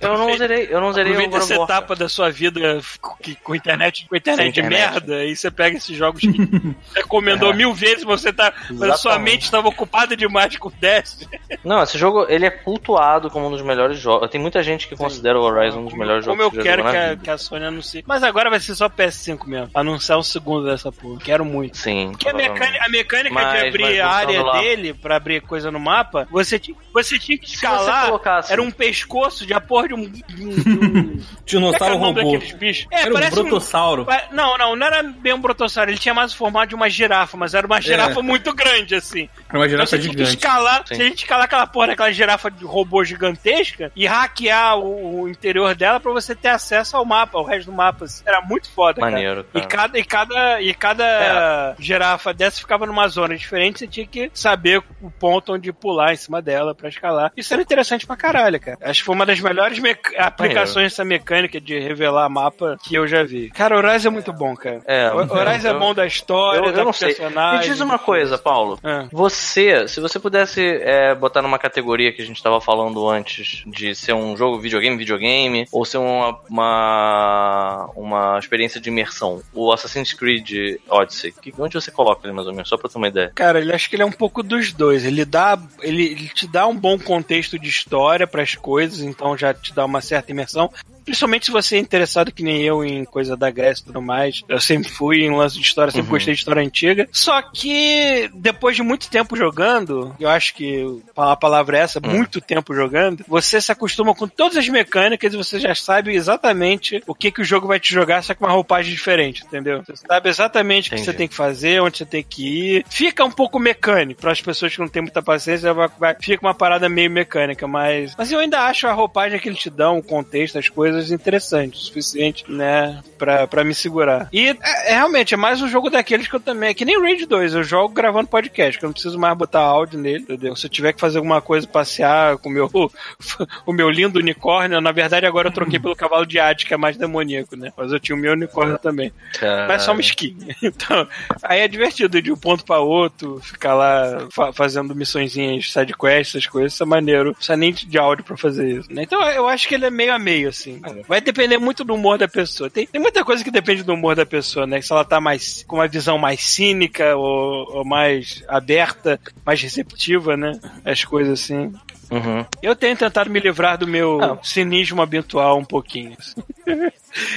Eu não zerei, eu não zerei o Aproveita of essa etapa da sua vida que- com internet, com internet internet. merda, aí você pega esses jogos que recomendou É. mil vezes, você tá. Mas a sua Exatamente. mente estava ocupada demais com Destiny. Não, esse jogo ele é cultuado como um dos melhores jogos. Tem muita gente que considera o Horizon um dos melhores Como jogos eu que quero jogou que a, que a Sony anuncie. Mas agora vai ser só PS5 mesmo. Anunciar um segundo dessa porra. Pô. Quero muito. Sim. Porque a mecânica, a mecânica de Mas- abrir mas a área lá. dele pra abrir coisa no mapa, você tinha, você tinha que escalar. você colocasse- Era um pescoço de a porra de um. de um- de um- Dinossauro Como é é robô. É, Era um parece um- brotossauro. Pa- Não, não, não era bem um brontossauro. Ele tinha mais o formato de uma girafa, mas era uma girafa muito grande, assim. Era uma Então girafa você tinha que gigante. escalar, Sim. se a gente escalar aquela porra daquela girafa de robô gigantesca e hackear o, o interior dela pra você ter acesso ao mapa, ao resto do mapa. assim. Era muito foda, Maneiro, cara. E cara. cada, e cada, e cada É. girafa dessa ficava numa zona diferente, você tinha que saber o ponto onde pular em cima dela pra escalar. Isso era interessante pra caralho, cara. Acho que foi uma das melhores aplicações dessa mecânica de revelar mapa que eu já vi. Cara, o Horizon é muito bom, cara. É, o Horizon é eu- bom da história, Eu, eu da não sei. Me personagem. diz uma coisa, Paulo. Ah. Você, se você pudesse é, botar numa categoria que a gente estava falando antes de ser um jogo videogame, videogame, ou ser uma, uma, uma experiência de imersão, o Assassin's Creed Odyssey, que, onde você coloca ele mais ou menos, só pra ter uma ideia? Cara, ele acho que ele é um pouco dos dois. Ele dá, ele, ele te dá um bom contexto de história para as coisas, então já te dá uma certa imersão. Principalmente se você é interessado que nem eu em coisa da Grécia e tudo mais. Eu sempre fui em lance de história, sempre Uhum. gostei de história antiga. Só que depois de muito tempo jogando, eu acho que a palavra é essa, Hum. muito tempo jogando, você se acostuma com todas as mecânicas e você já sabe exatamente o que, que o jogo vai te jogar, só com uma roupagem diferente, entendeu? Você sabe exatamente o que você tem que fazer, onde você tem que ir. Fica um pouco mecânico para as pessoas que não têm muita paciência, vai, vai- fica uma parada meio mecânica, mas mas eu ainda acho a roupagem que eles te dão, o contexto, as coisas interessantes, o suficiente, né, pra, pra me segurar. E é, é realmente é mais um jogo daqueles que eu também, é que nem o Raid 2, eu jogo gravando podcast, que eu não preciso mais botar áudio nele, entendeu? Se eu tiver que fazer alguma coisa, passear com o meu o meu lindo unicórnio, na verdade agora eu troquei pelo cavalo de Hades, que é mais demoníaco, né? Mas eu tinha o meu unicórnio também. Mas é só uma skin. Então, aí é divertido de um ponto pra outro, ficar lá fa- fazendo missõezinhas, sidequests, essas coisas, isso é maneiro. Não precisa nem de áudio pra fazer isso. né? Então eu acho que ele é meio a meio, assim. Vai depender muito do humor da pessoa. Tem, tem muita coisa que depende do humor da pessoa, né? Se ela tá mais com uma visão mais cínica ou, ou mais aberta, mais receptiva, né? As coisas assim. Uhum. Eu tenho tentado me livrar do meu Ah. cinismo habitual um pouquinho. assim.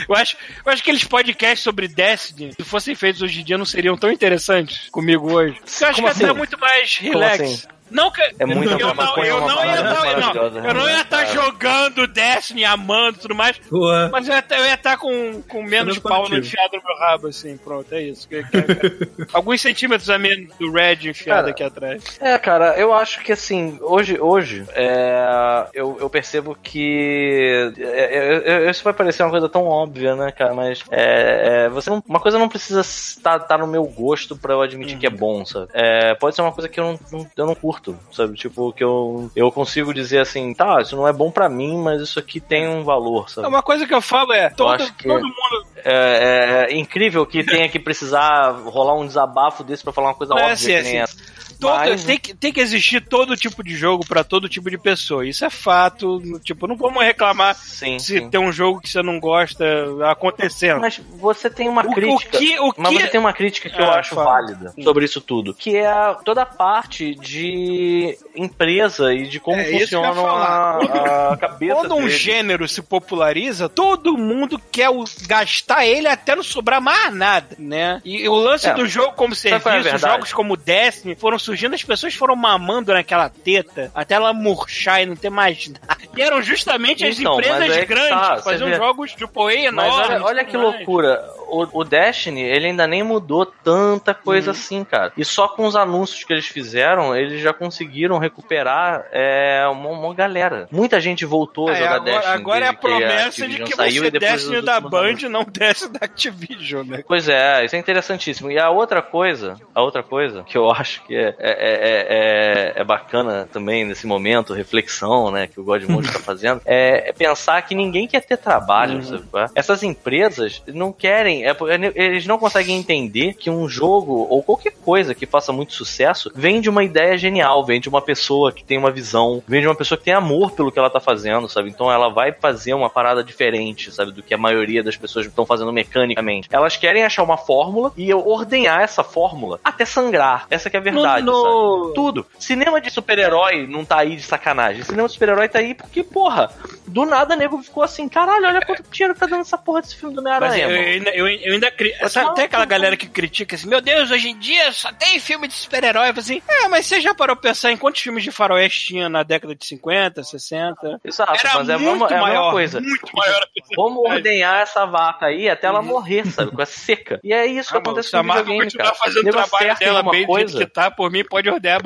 eu, acho, eu acho que aqueles podcasts sobre Destiny, se fossem feitos hoje em dia, não seriam tão interessantes comigo hoje. Eu acho Como que até assim? muito mais relax. Não que É muita eu não, maconha, eu não ia estar não, eu não ia estar jogando Destiny, amando e tudo mais, Boa. mas eu ia estar, eu ia estar com, com menos pau no coletivo. enfiado no meu rabo, assim, pronto, é isso. Que- Alguns centímetros a menos do Red enfiado Cara, aqui atrás. É, cara, eu acho que assim, hoje, hoje é, eu, eu percebo que. é, é, é, isso vai parecer uma coisa tão óbvia, né, cara? Mas é, é, você não- uma coisa não precisa estar tá, no meu gosto pra eu admitir que é bom, sabe? É, pode ser uma coisa que eu não, não- eu não curto, sabe? Tipo, que eu, eu consigo dizer assim, tá, isso não é bom pra mim, mas isso aqui tem um valor, sabe? Uma coisa que eu falo é, todo, todo mundo É, é incrível que tenha que precisar rolar um desabafo desse pra falar uma coisa é óbvia que assim. nem essa. Todo, Mas- tem, que, tem que existir todo tipo de jogo pra todo tipo de pessoa. Isso é fato. Tipo, não vamos reclamar Sim, se sim. tem um jogo que você não gosta acontecendo. Mas você tem uma O- o crítica. que- o Mas que- você tem uma crítica que eu Ah, acho fala. válida sobre isso tudo. Que é a- toda a parte de empresa e de como É eu funciona a, a cabeça. Quando um deles. gênero se populariza, todo mundo quer o- gastar ele até não sobrar mais nada, né? E o lance É. do jogo como é serviço, jogos como Destiny foram surgindo, as pessoas foram mamando naquela teta até ela murchar e não ter mais nada. E eram justamente as Então, mas empresas é que grandes tá, que você faziam vê. jogos de AAA Mas enormes. olha, olha que mais. loucura. O, o Destiny, ele ainda nem mudou tanta Uhum. coisa assim, cara. E só com os anúncios que eles fizeram, eles já conseguiram recuperar é, uma, uma galera. Muita gente voltou a É, jogar agora, Destiny. agora é a que promessa de Activision que saiu vai e ser depois Destiny da Band, não Destiny da Activision, né? Pois é, isso é interessantíssimo. E a outra coisa, a outra coisa que eu acho que é, é, é, é, é bacana também nesse momento, reflexão, né, que o Godmode tá fazendo, é, é pensar que ninguém quer ter trabalho, sabe? qual é? Essas empresas não querem, é, eles não conseguem entender que um jogo ou qualquer coisa que faça muito sucesso vem de uma ideia genial, vem de uma pessoa que tem uma visão, vem de uma pessoa que tem amor pelo que ela tá fazendo, sabe? Então ela vai fazer uma parada diferente, sabe? Do que a maioria das pessoas estão fazendo mecanicamente. Elas querem achar uma fórmula e ordenhar essa fórmula até sangrar. Essa que é a verdade, No- sabe? Tudo. Cinema de super-herói não tá aí de sacanagem. Cinema de super-herói tá aí porque, porra, Do nada, nego ficou assim, caralho, olha quanto dinheiro tá dando essa porra desse filme do Homem-Aranha. eu, eu mano." ainda, eu, eu ainda cri... Sabe, tem aquela galera que critica assim, meu Deus, hoje em dia só tem filme de super-herói. Assim, é, mas você já parou pra pensar em quantos filmes de faroeste tinha na década de 50, 60? Exato, Era mas é a, muito é a mesma maior, coisa. muito maior. Vamos ordenhar essa vaca aí até ela morrer, sabe? Com a seca. E é isso que Ah, mano, acontece no Marvel videogame, continuar cara. fazendo o trabalho dela bem coisa, que tá, por mim pode ordear.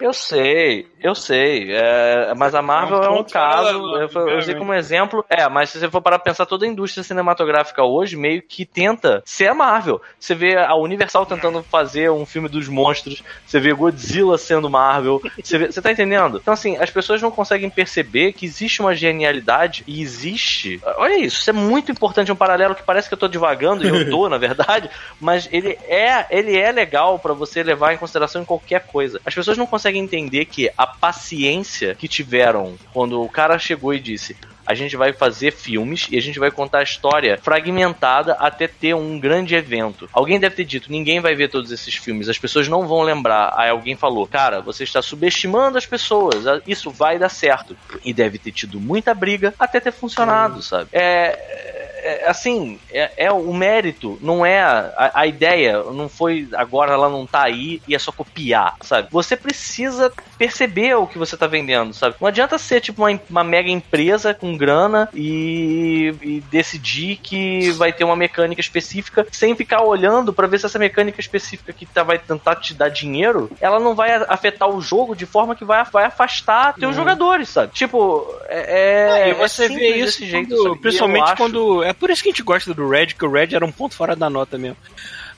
Eu sei, eu sei. é, mas a Marvel É é um um ponto caso. Eu, eu usei como exemplo. É, mas se você for parar pra pensar, toda a indústria cinematográfica hoje meio que tenta ser a Marvel. Você vê a Universal tentando fazer um filme dos monstros. Você vê Godzilla sendo Marvel. Você, vê- você tá entendendo? Então, assim, as pessoas não conseguem perceber que existe uma genialidade e existe. Olha isso, isso é muito importante. É um paralelo que parece que eu tô divagando, e eu tô, na verdade, mas ele é, ele é legal pra você levar em consideração em qualquer coisa. As pessoas não conseguem entender que a paciência que tiveram quando o cara chegou e disse. A gente vai fazer filmes e a gente vai contar a história fragmentada até ter um grande evento. Alguém deve ter dito: ninguém vai ver todos esses filmes, as pessoas não vão lembrar. Aí alguém falou: cara, você está subestimando as pessoas, isso vai dar certo. E deve ter tido muita briga até ter funcionado, sabe? É, é, assim, é, é o mérito, não é a, a ideia, não foi agora ela não tá aí e é só copiar, sabe? Você precisa perceber o que você tá vendendo, sabe? Não adianta ser tipo uma, uma mega empresa com grana e, e decidir que vai ter uma mecânica específica sem ficar olhando pra ver se essa mecânica específica que tá, vai tentar te dar dinheiro, ela não vai afetar o jogo de forma que vai, vai afastar teus jogadores, sabe? Tipo, é, é, e você é vê isso desse jeito, quando- principalmente acho- quando. É por isso que a gente gosta do Red, que o Red era um ponto fora da nota mesmo.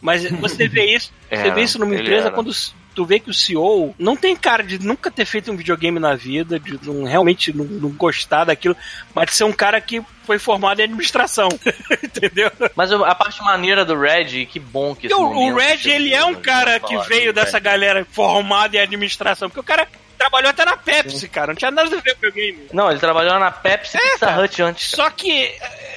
Mas você vê isso, você Era, vê isso numa empresa era. quando tu vê que o CEO não tem cara de nunca ter feito um videogame na vida, de não, realmente não, não gostar daquilo, mas de ser um cara que foi formado em administração. Entendeu? Mas a parte maneira do Red, que bom que esse o, Red, ele é um né, cara que veio do dessa galera formada em administração, porque o cara trabalhou até na Pepsi, cara, não tinha nada a ver com o videogame. Não, ele trabalhou na Pepsi É, Pizza. Hut antes. Só que.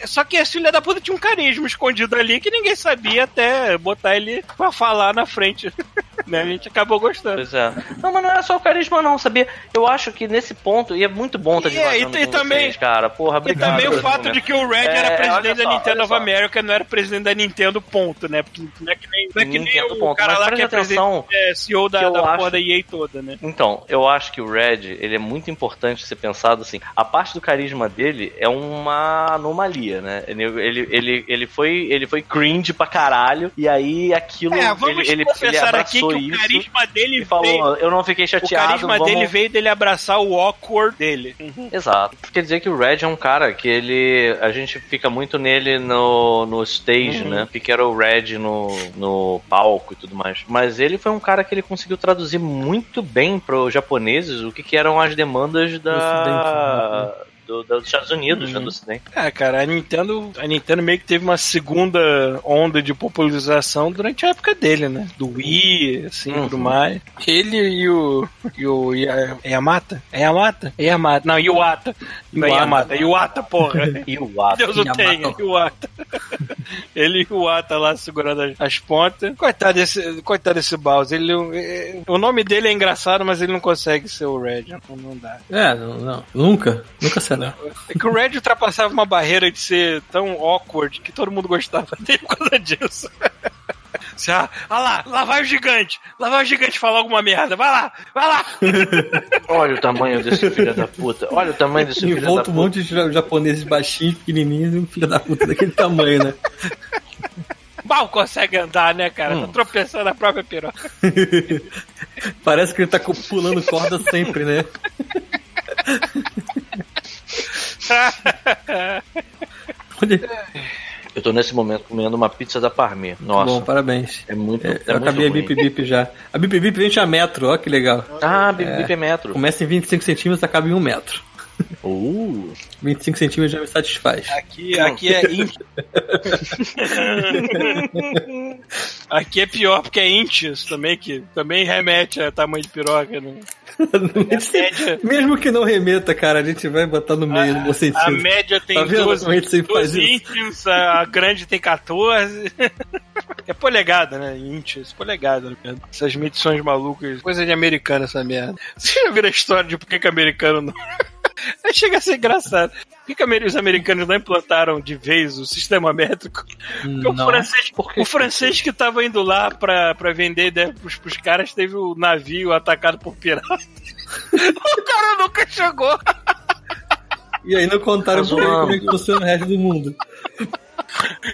Só que esse filho da puta tinha um carisma escondido ali que ninguém sabia até botar ele pra falar na frente. né? A gente acabou gostando. Pois é. Não, mas não é só o carisma, não, sabia? Eu acho que nesse ponto, e é muito bom estar E é, e com também- vocês, cara. Porra, E obrigado. também o fato de que o Red É, era presidente da só, Nintendo olha of. America, não era presidente da Nintendo, ponto, né? Porque não é que nem, não é que nem Nintendo, o ponto. cara Mas lá que é presidente, é, CEO da, da porra da EA toda, né? Então, eu acho que o Red, ele é muito importante ser pensado assim. A parte do carisma dele é uma anomalia, né? Ele, ele, ele, ele foi, ele foi cringe pra caralho, e aí aquilo. É, vamos ele, ele, ele confessar aqui que abraçou o isso carisma dele falou: veio, Eu não fiquei o chateado. carisma vamos... dele veio dele abraçar o awkward dele. Exato. Quer dizer que o Red é um cara que ele. A gente fica muito nele no, no stage, Uhum. né? Porque era o Red no, no palco e tudo mais. Mas ele foi um cara que ele conseguiu traduzir muito bem para os japoneses o que, que eram as demandas da. Do, dos Estados Unidos, né, do Ocidente. É, cara, a Nintendo, a Nintendo meio que teve uma segunda onda de popularização durante a época dele, né? Do Wii, assim, Uhum. tudo mais. Ele e o. E o Ya- Yamata? É Yamata? É Yamata. Não, Iwata. Não é Iwata. Yamata, é Iwata, porra. E o Ato. Deus o tenha, Iwata. Ele e o Iwata lá segurando as, as pontas. Coitado desse, coitado desse Bowser. Ele, é- o nome dele é engraçado, mas ele não consegue ser o Red. Não, não dá. É, não, não. Nunca. Nunca será. É que o Red ultrapassava uma barreira de ser tão awkward que todo mundo gostava dele por causa disso. Assim, ah, ah lá, lá vai o gigante. Lá vai o gigante falar alguma merda. Vai lá, vai lá. Olha o tamanho desse filho da puta. Olha o tamanho desse filho da volta um puta. monte de ja- japoneses baixinhos, pequenininhos e um filho da puta daquele tamanho, né? Mal consegue andar, né, cara? Tá tropeçando na própria piroca. Parece que ele tá pulando corda sempre, né? Eu tô nesse momento comendo uma pizza da Parme. Nossa. bom, parabéns. É muito. É, é eu muito acabei a. Bip Bip já. A Bip Bip vende a metro, ó que legal. Ah, Bip Bip é metro. Começa em 25 centímetros, acaba em 1 metro. Uh. 25 centímetros já me satisfaz. Aqui, aqui é int. aqui é pior porque é inches também, que também remete a tamanho de piroca. Né? média- Mesmo que não remeta, cara, a gente vai botar no meio, no bom A sentido. média tem Tá vendo 12, como a gente sempre faz 12 isso? inches, a grande tem 14. É polegada, né? Inches, polegada. né? Essas medições malucas. Coisa de americano essa merda. Você já viu a história de por que que americano não. Aí chega a ser engraçado. Por que, que os americanos não implantaram de vez o sistema métrico? Porque o Não. francês, o francês que tava indo lá pra, pra vender ideia pros, pros caras teve o navio atacado por pirata. o cara nunca chegou. E aí não contaram Tá pra ele como é que funciona o resto do mundo.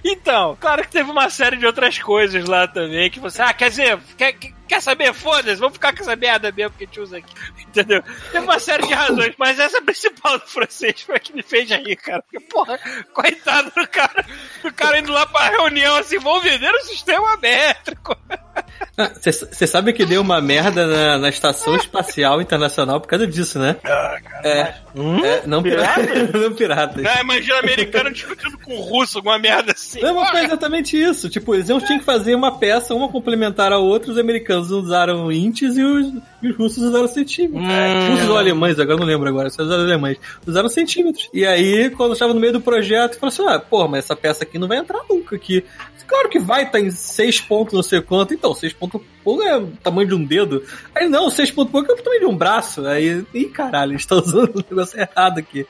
Então, claro que teve uma série de outras coisas lá também que você, ah, quer dizer, quer, quer saber? Foda-se, vamos ficar com essa merda mesmo que a gente usa aqui. Entendeu? Teve uma série de razões, mas essa principal do francês foi a que me fez rir, cara. Porque, porra, coitado do cara, o cara indo lá pra reunião assim, vamos vender o sistema métrico. Você sabe que deu uma merda na, na Estação Espacial Internacional por causa disso, né? é, Hum? é, não piratas. não piratas. Ah, imagina americano discutindo com o russo, alguma merda assim. Não, mas foi exatamente isso. Tipo, eles tinham que fazer uma peça, uma complementar a outra. Os americanos usaram inches e os, e os russos usaram centímetros. Hum. russos ou alemães, agora não lembro agora. Só usaram alemães. Usaram centímetros. E aí, quando estava no meio do projeto, falou assim: ah, pô, mas essa peça aqui não vai entrar nunca aqui. Claro que vai, tá em 6 pontos, não sei quanto. Então, 6 pontos pouco é o tamanho de um dedo. Aí, não, 6 pontos pouco é o tamanho de um braço. Aí, ih, caralho, eles estão usando o negócio errado aqui.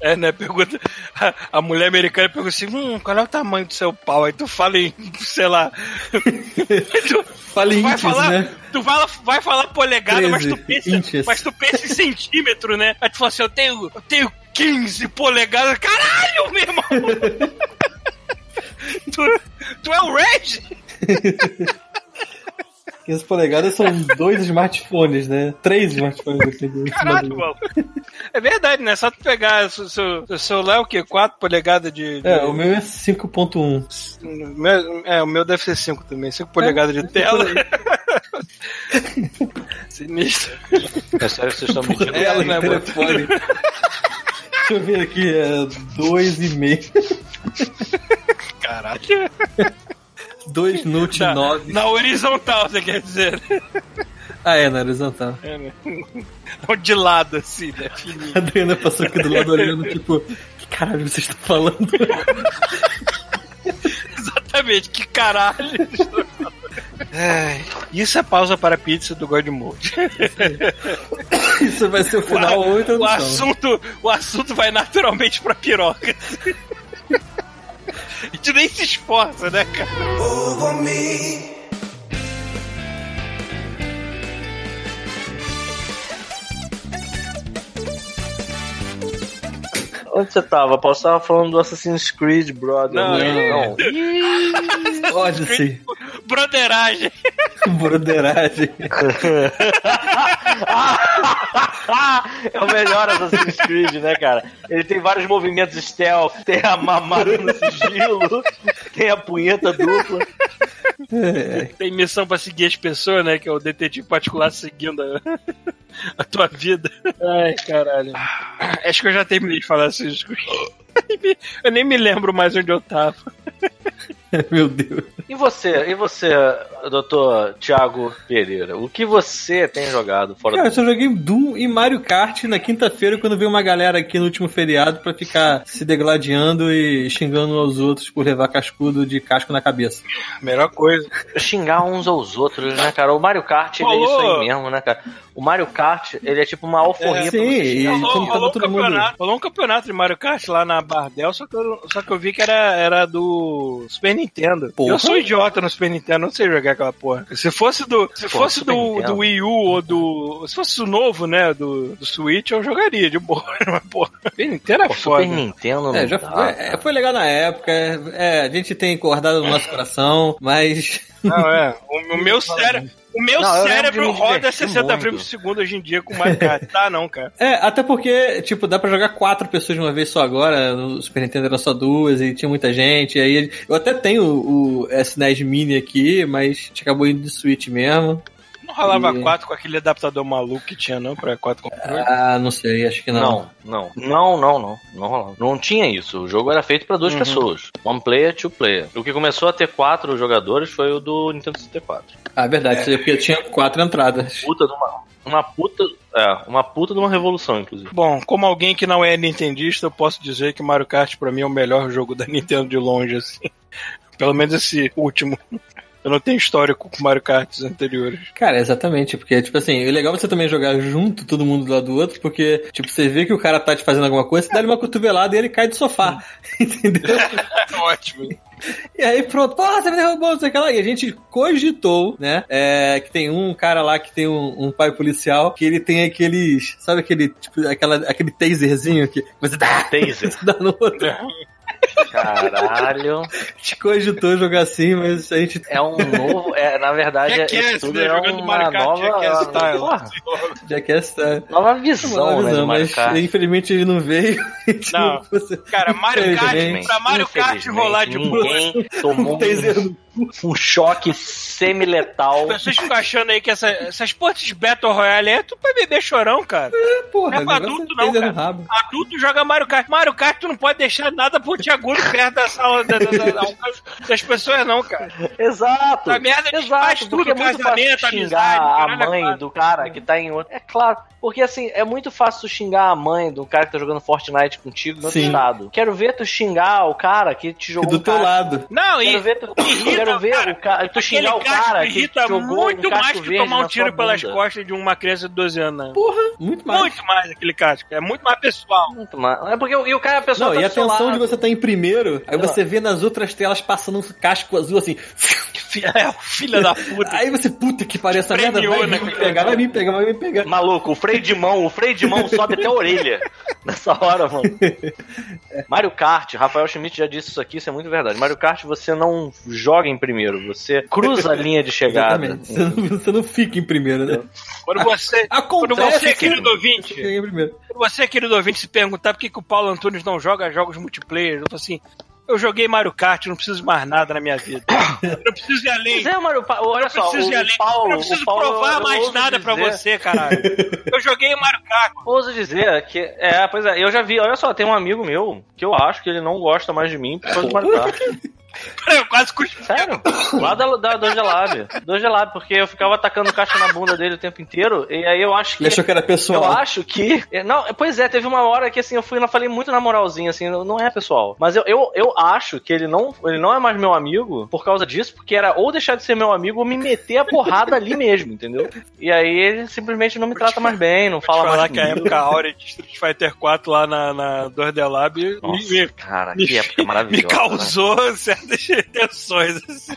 É, né? Pergunta. A, a mulher americana pergunta assim: hum, qual é o tamanho do seu pau? Aí tu fala em, sei lá. tu, Fala em vai inches, falar, né? tu fala, vai falar polegada, mas tu, 13 pensa, inches. mas tu pensa em centímetro, né? Aí tu fala assim: eu tenho, eu tenho 15 polegadas. Caralho, meu irmão! tu, tu é o Red? 15 polegadas são dois smartphones, né? Três smartphones aqui Caralho, mano. É verdade, né? Só tu pegar seu, seu, seu celular é o quê? 4 polegadas de. de- É, o meu é 5.1. Meu- é, o meu deve ser 5 também, 5 polegadas de tela. Sinistro. É sério que vocês estão mentindo? Tela né, e telefone. Deixa eu ver aqui, é 2,5. Caralho. 2 Note Na, 9. na horizontal, você quer dizer? Ah, é, na horizontal. É, né? De lado, assim, né? Fininho. A Adriana passou aqui do lado olhando, tipo, que caralho vocês estão falando? Exatamente, que caralho. Ai, isso é pausa para a pizza do God Mode. Isso vai ser o final ou o, introdução. assunto, o assunto vai naturalmente pra piroca. A gente nem se esforça, né, cara? Onde você tava? Posso tava falando do Assassin's Creed, brother. Não, não. Pode ser. Broderagem. Broderagem. é o melhor Assassin's Creed, né, cara? Ele tem vários movimentos stealth, tem a mamada no sigilo, tem a punheta dupla. Tem missão pra seguir as pessoas, né? Que é o detetive particular seguindo a, a tua vida. Ai, caralho. Acho que eu já terminei de falar Creed. Eu nem me lembro mais onde eu tava. Meu Deus. E você, e você, doutor Thiago Pereira? O que você tem jogado fora Cara, eu do... só joguei Doom e Mario Kart na quinta-feira quando veio uma galera aqui no último feriado pra ficar se degladiando e xingando aos outros por levar cascudo de casco na cabeça. Melhor coisa. xingar uns aos outros, né, cara? O Mario Kart, ele é isso aí mesmo, né, cara? O Mario Kart, ele é tipo uma alforria É, pra você xingar. e- Rolou, rolou um campeonato, rolou um campeonato de Mario Kart lá na Bardel, só que eu, só que eu vi que era, era do Super Nintendo. Porra. Eu sou idiota no Super Nintendo, não sei jogar aquela porra. Se fosse do, se Pô, fosse Super do, Nintendo. do Wii U ou do. Se fosse o novo, né, do, do Switch, eu jogaria de boa. Mas, porra, Super Nintendo é Pô, foda. Super Nintendo não É, já dá, foi, é, foi legal na época. É, a gente tem guardado no nosso coração, mas. Não, é. O, o meu cérebro. O meu Não, cérebro roda divertir 60 muito. frames por segundo hoje em dia com Mario Kart. Tá, não, cara. É, até porque, tipo, dá pra jogar quatro pessoas de uma vez só agora. No Super Nintendo era só duas e tinha muita gente. Aí eu até tenho o, o SNES Mini aqui, mas a gente acabou indo de Switch mesmo. Não rolava E- 4 com aquele adaptador maluco que tinha, não? Pra 4 controles. Ah, não sei, acho que não. Não, não, não, não, não, não rolava. Não tinha isso. O jogo era feito pra duas pessoas. One player, two player. O que começou a ter quatro jogadores foi o do Nintendo 64. Ah, verdade, isso aí, porque tinha quatro entradas. Puta de uma, uma puta, é, uma puta de uma revolução, inclusive. Bom, como alguém que não é nintendista, eu posso dizer que Mario Kart pra mim é o melhor jogo da Nintendo de longe, assim. Pelo menos esse último. Eu não tenho histórico com Mario Kart anteriores. Cara, exatamente, porque, tipo assim, é legal você também jogar junto, todo mundo do lado do outro, porque, tipo, você vê que o cara tá te fazendo alguma coisa, você dá ele uma cotovelada e ele cai do sofá. Entendeu? Ótimo. E aí, pronto, porra, você me derrubou, não sei o que lá. E a gente cogitou, né? É, que tem um cara lá que tem um, um pai policial que ele tem aqueles. Sabe aquele, tipo, aquela, aquele taserzinho que você dá, Taser. você dá no outro. Caralho. A gente cogitou jogar assim, mas a gente É um novo. É, na verdade, é, Jackass, isso tudo né? é Jogando uma Mario Kart nova, Jackass style. porra, quer estar. nova Uma visão, né, visão, de Mario mas Kart. infelizmente ele não veio. Não. Cara, Mario Kart, pra Mario Kart rolar de boa. Ninguém tomou Um no um, choque semi-letal. As pessoas ficam achando aí que essa- essas portas de Battle Royale é tudo pra beber chorão, cara. porra, Não é pra negócio adulto, não, cara. rabo. Adulto joga Mario Kart. Mario Kart, tu não pode deixar nada pontiagudo perto da sala da- da- da- da- das pessoas, não, cara. Exato. Essa merda Exato, faz tudo, porque é muito fácil casamento, xingar amizade, a é mãe claro. do cara que tá em outro. É claro, porque assim, é muito fácil tu xingar a mãe do cara que tá jogando Fortnite contigo no outro Sim. estado. Quero ver tu xingar o cara que te E jogou do um teu cara- lado. Não, e Quero ver, tu, irrita, quero ver cara. o cara, tu xingar o cara que irrita jogou muito um mais que tomar um tiro pelas bunda. costas de uma criança de 12 anos. né? Porra, muito mais. Muito mais aquele casco. É muito mais pessoal. Muito mais. É porque e o cara, a pessoa Não, tá e a lado. de você estar em primeiro, aí você vê nas outras telas passando um casco azul assim. Filha, é, filha da puta. Aí você, puta que pariu, essa merda vai né, me pegar, vai me pegar, vai me pegar. Maluco, o freio de mão, o freio de mão sobe até a orelha nessa hora, mano. Mario Kart, Rafael Schmidt já disse isso aqui, isso é muito verdade. Mario Kart você não joga em primeiro, você cruza a linha de chegada. Exatamente. Você não, você não fica em primeiro, né? Quando você, quando você, que- querido ouvinte, primeiro. quando você, querido ouvinte, se perguntar por que, que o Paulo Antunes não joga jogos multiplayer, eu falo assim, eu joguei Mario Kart, não preciso de mais nada na minha vida. Eu não preciso ir além. É, Mario, olha Eu só, preciso ir além. Paulo, eu não preciso Paulo, provar eu mais ouso nada pra dizer- você, caralho. Eu joguei Mario Kart. Ouso dizer que. É, pois é, eu já vi, olha só, tem um amigo meu que eu acho que ele não gosta mais de mim por causa do Mario Kart. Eu quase cuspi. Sério? Lá da, da Doja Lab. Doja Lab, porque eu ficava atacando caixa na bunda dele o tempo inteiro, e aí eu acho que. Ele achou que era Eu pessoal. acho que. Não, pois é, teve uma hora que assim, eu fui, eu falei muito na moralzinha, assim, não não é pessoal. Mas eu, eu, eu acho que ele não, ele não é mais meu amigo por causa disso, porque era ou deixar de ser meu amigo ou me meter a porrada ali mesmo, entendeu? E aí ele simplesmente não me trata mais bem, não fala falar mais que a época áurea de Street Fighter 4 lá na, na 2D Lab me, Nossa, me, cara, me- que época me maravilhosa. né? certas tensões. assim.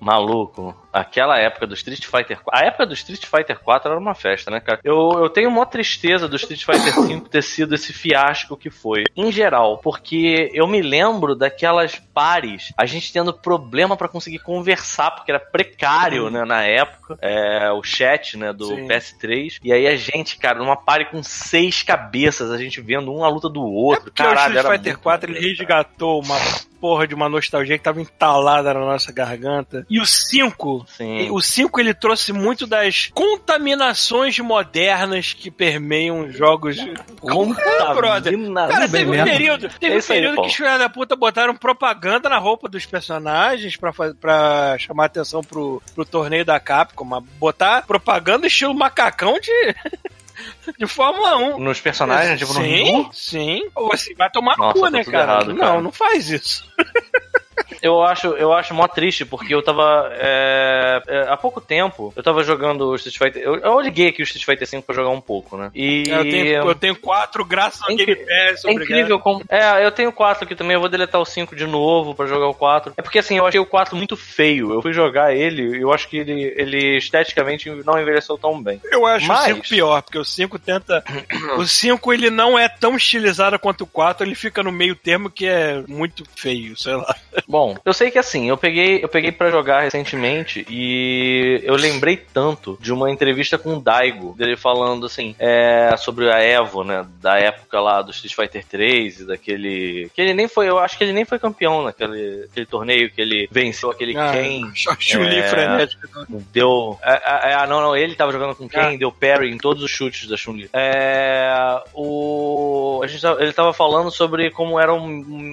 Maluco, aquela época do Street Fighter 4. A época do Street Fighter 4 era uma festa, né, cara? Eu, eu tenho uma tristeza do Street Fighter 5 ter sido esse fiasco que foi. Em geral, porque eu me lembro daquelas pares, a gente tendo problema pra conseguir conversar, porque era precário, né, na época, é, o chat, né, do Sim. PS3. E aí a gente, cara, numa pare com seis cabeças, a gente vendo um a luta do outro. Porque Caralho, o Street Fighter muito 4 ele resgatou uma porra de uma nostalgia que tava entalada na nossa garganta. E o 5, Sim. o 5 ele trouxe muito das contaminações modernas que permeiam os jogos. Contamina- brother. Cara, teve um período, teve um aí, período Paulo. que os filhos da puta botaram propaganda na roupa dos personagens pra, pra chamar atenção pro, pro torneio da Capcom. Mas botar propaganda estilo macacão de, de Fórmula 1. Nos personagens, tipo, no sim, Ringu? sim. Ou assim, vai tomar no Nossa, cu, tá né, cara? errado, Não, cara. não faz isso. Eu acho, eu acho mó triste, porque eu tava. é, é, há pouco tempo, eu tava jogando o Street Fighter. Eu, eu liguei aqui o Street Fighter 5 pra jogar um pouco, né? E. Eu tenho, eu tenho quatro graças ao É Game Pass, É obrigado. incrível como. É, eu tenho 4 aqui também, eu vou deletar o 5 de novo pra jogar o 4. É porque assim, eu achei o 4 muito feio. Eu fui jogar ele e eu acho que ele, ele esteticamente não envelheceu tão bem. Eu acho Mas- o 5 pior, porque o 5 tenta. o 5 ele não é tão estilizado quanto o 4, ele fica no meio termo que é muito feio, sei lá. Bom, eu sei que assim, eu peguei, eu peguei para jogar recentemente e eu lembrei tanto de uma entrevista com o Daigo, dele falando assim, é, sobre a Evo, né, da época lá do Street Fighter 3 e daquele, que ele nem foi, eu acho que ele nem foi campeão naquele aquele torneio que ele venceu aquele Ah, Ken, Chuli É. frenética. deu, é, é, é, não, não, ele tava jogando com Ken, Ah. deu parry em todos os chutes da Chun-Li. É, o a gente ele tava falando sobre como era um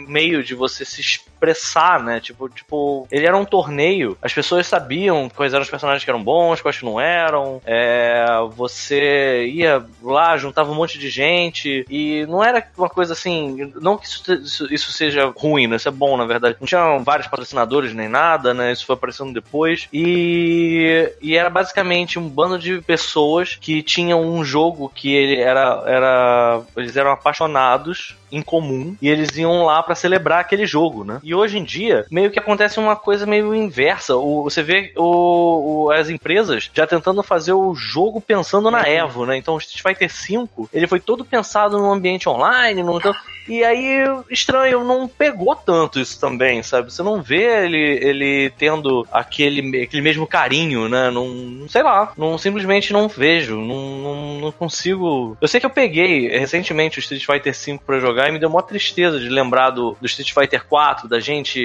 meio de você se expressar né? Tipo, tipo, ele era um torneio, as pessoas sabiam quais eram os personagens que eram bons, quais que não eram. É, você ia lá, juntava um monte de gente e não era uma coisa assim, não que isso, isso, seja ruim, né? Isso é bom, na verdade. Não tinha vários patrocinadores nem nada, né? Isso foi aparecendo depois. E, e era basicamente um bando de pessoas que tinham um jogo que ele era, era eles eram apaixonados em comum e eles iam lá para celebrar aquele jogo, né? E hoje em dia, meio que acontece uma coisa meio inversa. O, você vê o, o, as empresas já tentando fazer o jogo pensando na Evo, né? Então o Street Fighter V, ele foi todo pensado no ambiente online, no, então, e aí, estranho, não pegou tanto isso também, sabe? Você não vê ele, ele tendo aquele, aquele mesmo carinho, né? Não, sei lá, não simplesmente não vejo, não, não, não consigo. Eu sei que eu peguei recentemente o Street Fighter V pra jogar jogar e me deu uma tristeza de lembrar do, do Street Fighter 4, da gente,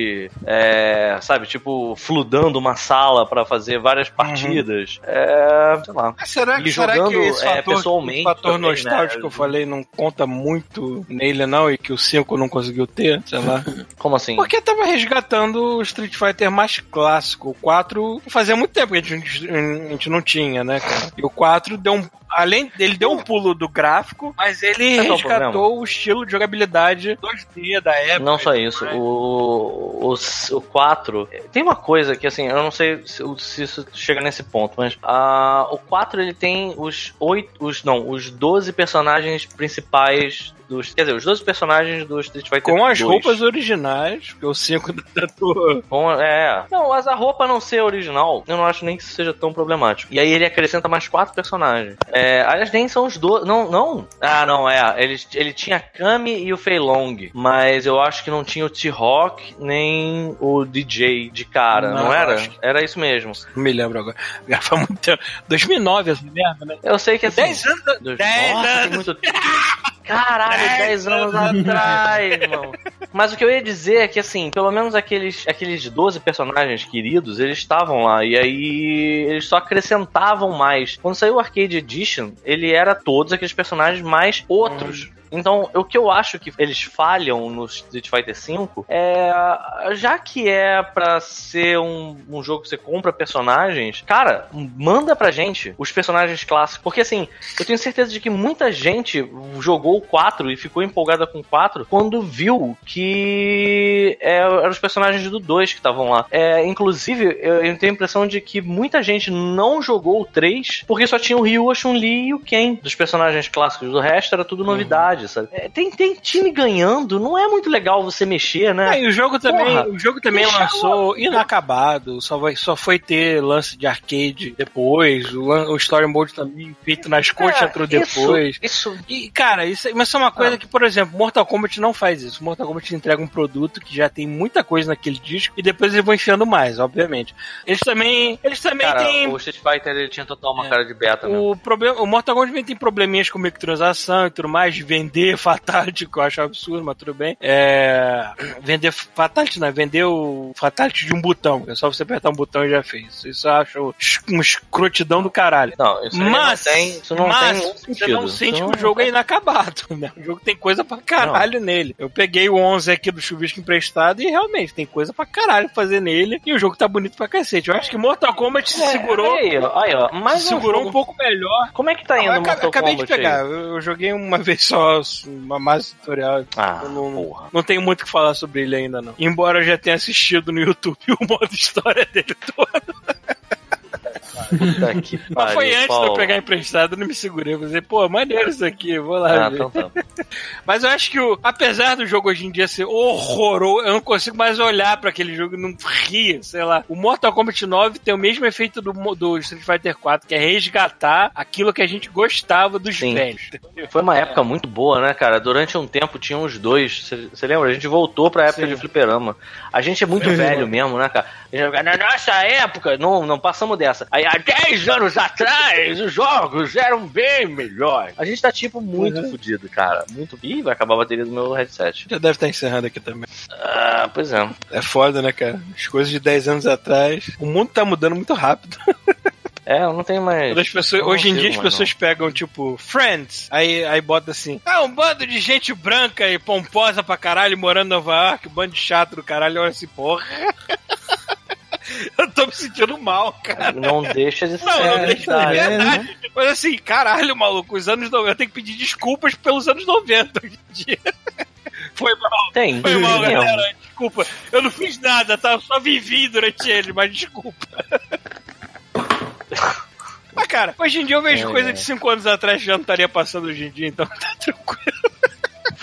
é, sabe, tipo, fludando uma sala para fazer várias uhum. partidas. Uhum. É, sei lá. Mas será, que, será jogando, que esse é, fator, pessoalmente, o fator também, nostálgico né? que eu falei não conta muito nele, não, e que o 5 não conseguiu ter, sei lá? Como assim? Porque tava resgatando o Street Fighter mais clássico. O 4 fazia muito tempo que a gente, a gente não tinha, né, cara? E o 4 deu um além ele deu um pulo do gráfico, mas ele resgatou o estilo de jogabilidade 2D da época. Não só isso, o, o, o 4 tem uma coisa que assim, eu não sei se, se isso chega nesse ponto, mas uh, o 4 ele tem os oito, os não, os 12 personagens principais dos. Quer dizer, os 12 personagens do Street Fighter Com as 2. roupas originais, porque o 5 da tua. Com, é. Não, mas a roupa não ser original, eu não acho nem que isso seja tão problemático. E aí ele acrescenta mais quatro personagens. É, aliás, nem são os 12. Não, não. Ah, não, é. Ele, ele tinha a Kami e o Fei Long. Mas eu acho que não tinha o T-Rock nem o DJ de cara, não, não era? Que... Era isso mesmo. Não me lembro agora. Foi muito tempo. 2009 essa merda, né? Eu sei que assim. 10 anos. 10 Nossa, anos. Muito... Caralho, 10 anos atrás, irmão. Mas o que eu ia dizer é que, assim, pelo menos aqueles, aqueles 12 personagens queridos, eles estavam lá. E aí eles só acrescentavam mais. Quando saiu o Arcade Edition, ele era todos aqueles personagens mais outros. Hum. Então, o que eu acho que eles falham no Street Fighter V é. Já que é pra ser um, um jogo que você compra personagens, cara, manda pra gente os personagens clássicos. Porque assim, eu tenho certeza de que muita gente jogou o 4 e ficou empolgada com o 4 quando viu que é, eram os personagens do 2 que estavam lá. É, inclusive, eu, eu, tenho a impressão de que muita gente não jogou o 3 porque só tinha o Ryu, a Chun-Li e o Ken dos personagens clássicos. Do resto era tudo uhum. Sabe? É, tem, tem time ganhando, não é muito legal você mexer, né? É, e o jogo também, Porra, o jogo também lançou inacabado, só, vai, só foi ter lance de arcade depois, o, o story mode também feito nas é, entrou depois. Isso, E, cara, isso, mas isso é uma coisa ah. que, por exemplo, Mortal Kombat não faz isso. Mortal Kombat entrega um produto que já tem muita coisa naquele disco e depois eles vão enfiando mais, obviamente. Eles também, eles também cara, têm... O Street Fighter ele tinha total uma é, cara de beta, né? O, problema, o Mortal Kombat tem probleminhas com microtransação e tudo mais, de vender vender Fatality, que eu acho absurdo, mas tudo bem. É, vender Fatality, não, é vender o Fatality de um botão. É só você apertar um botão e já fez. Isso eu acho uma escrotidão do caralho. Não, isso mas, não tem, isso não mas tem sentido. Você não sente que o jogo é inacabado, né? O jogo tem coisa pra caralho não. nele. Eu peguei o 11 aqui do chuvisco emprestado e realmente tem coisa pra caralho fazer nele e o jogo tá bonito pra cacete. Eu acho que Mortal Kombat se é, segurou. Aí, aí, ó, mas se segurou um, um pouco melhor. Como é que tá indo o Mortal acabei Kombat? Acabei de pegar. Eu, eu joguei uma vez só uma mais tutorial. Ah, não, porra. não tenho muito o que falar sobre ele ainda, não. Embora eu já tenha assistido no YouTube o modo história dele todo. Puta que pariu, Mas foi antes Paulo. de eu pegar emprestado, eu não me segurei. Eu falei, pô, maneiro isso aqui, vou lá. Ah, ver. Então tá. Mas eu acho que, o, apesar do jogo hoje em dia ser horroroso, eu não consigo mais olhar para aquele jogo e não rir, sei lá. O Mortal Kombat 9 tem o mesmo efeito do, do Street Fighter 4, que é resgatar aquilo que a gente gostava dos Sim. velhos. Foi uma época muito boa, né, cara? Durante um tempo tinha os dois. Você lembra? A gente voltou pra época Sim. de fliperama. A gente é muito velho mesmo, né, cara? Na nossa época, não, não passamos dessa. Aí, há 10 anos atrás, os jogos eram bem melhores. A gente tá, tipo, muito uhum. fodido, cara. Muito. Ih, vai acabar a bateria do meu headset. Já deve estar encerrando aqui também. Ah, pois é. É foda, né, cara? As coisas de 10 anos atrás. O mundo tá mudando muito rápido. É, eu não tenho mais. Pessoas, não hoje em dia as pessoas pegam, tipo, Friends, aí, aí bota assim, ah, um bando de gente branca e pomposa pra caralho morando em Nova York, um bando de chato do caralho, olha assim, porra. Eu tô me sentindo mal, cara. Não deixa de ser. Não, não deixa de ser vendo? verdade. Mas assim, caralho, maluco, os anos 90, eu tenho que pedir desculpas pelos anos 90 hoje em dia. Foi mal. Tem. Foi mal, Tem. galera. Desculpa. Eu não fiz nada, tá? Eu só vivi durante ele, mas desculpa. Mas, cara, hoje em dia eu vejo É, coisa é. de 5 anos atrás que já não estaria passando hoje em dia, então tá tranquilo.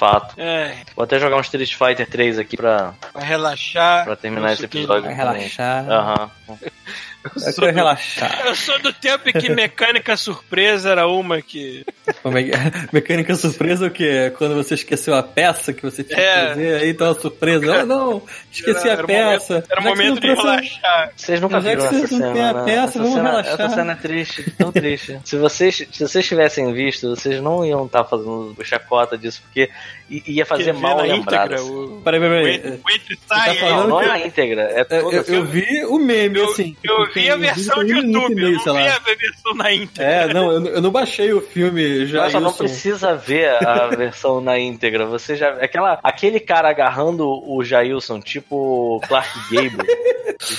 Fato. É, Vou até jogar um Street Fighter 3 aqui pra, vai relaxar. pra terminar esse episódio. Também. relaxar. Aham. Eu quero relaxar. Eu sou do tempo em que mecânica surpresa era uma que. É que- Mecânica surpresa o quê? Quando você esqueceu a peça que você tinha que É. fazer, aí tá uma surpresa. Oh, não, esqueci Era- a peça. momento- Era o que momento não de trouxe a- relaxar. Vocês nunca é viram que essa não cena, a né? peça, essa vamos cena, relaxar. Essa cena é triste, tão triste. se, vocês, se vocês tivessem visto, vocês não iam estar fazendo chacota disso, porque i- ia fazer mal lembrado. íntegra, o, Peraí, peraí, peraí. tá falando Não, não que- é a íntegra, é Eu, toda. eu- eu vi o meme, Eu, assim. eu vi a versão de YouTube, eu não vi a versão na íntegra. É, não, eu, eu não baixei o filme já. Mas só não precisa ver a versão na íntegra. Você já. Aquela, aquele cara agarrando o Jailson, tipo Clark Gable,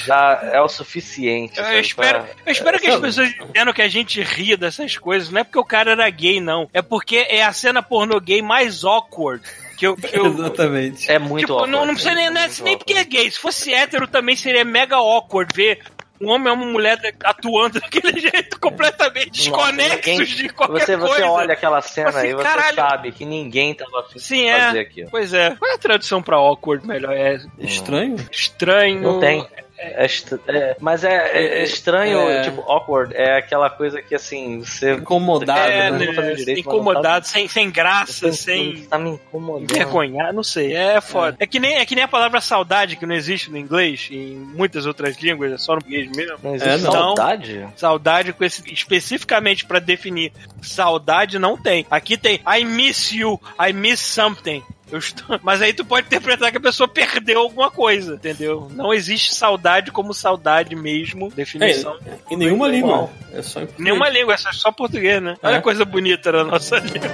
já é o suficiente. Eu sabe? espero, Pra- eu espero que as Sabe? pessoas entendam que a gente ria dessas coisas. Não é porque o cara era gay, não. É porque é a cena pornô gay mais awkward. Que eu, que eu, Exatamente. É muito tipo, awkward, não, não precisa nem, não é nem porque é gay. Se fosse hétero também seria mega awkward ver um homem e uma mulher atuando daquele jeito completamente desconexos ninguém- de qualquer Você, você coisa. olha aquela cena Assim, e você caralho. sabe que ninguém tava afim Sim, de é. fazer aquilo. Pois é. Qual é a tradução pra awkward melhor? É Estranho? estranho. Não tem. É é, mas é, é- é estranho, É. tipo, awkward, é aquela coisa que assim, você. Incomodado, É, não né? vou fazer né, direito, incomodado, sem, sem graça, Você sem tá me incomodando. envergonhar, não sei. É foda. É. que nem, é que nem a palavra saudade, que não existe no inglês, e em muitas outras línguas, é só no inglês mesmo. Não existe É, não. saudade? Saudade com esse especificamente pra definir saudade não tem. Aqui tem I miss you, I miss something. Eu estou- Mas aí tu pode interpretar que a pessoa perdeu alguma coisa, entendeu? Não existe saudade como saudade mesmo, definição. Em nenhuma língua. É só em português. Nenhuma língua, é só português, né? Olha É. a coisa bonita da nossa língua.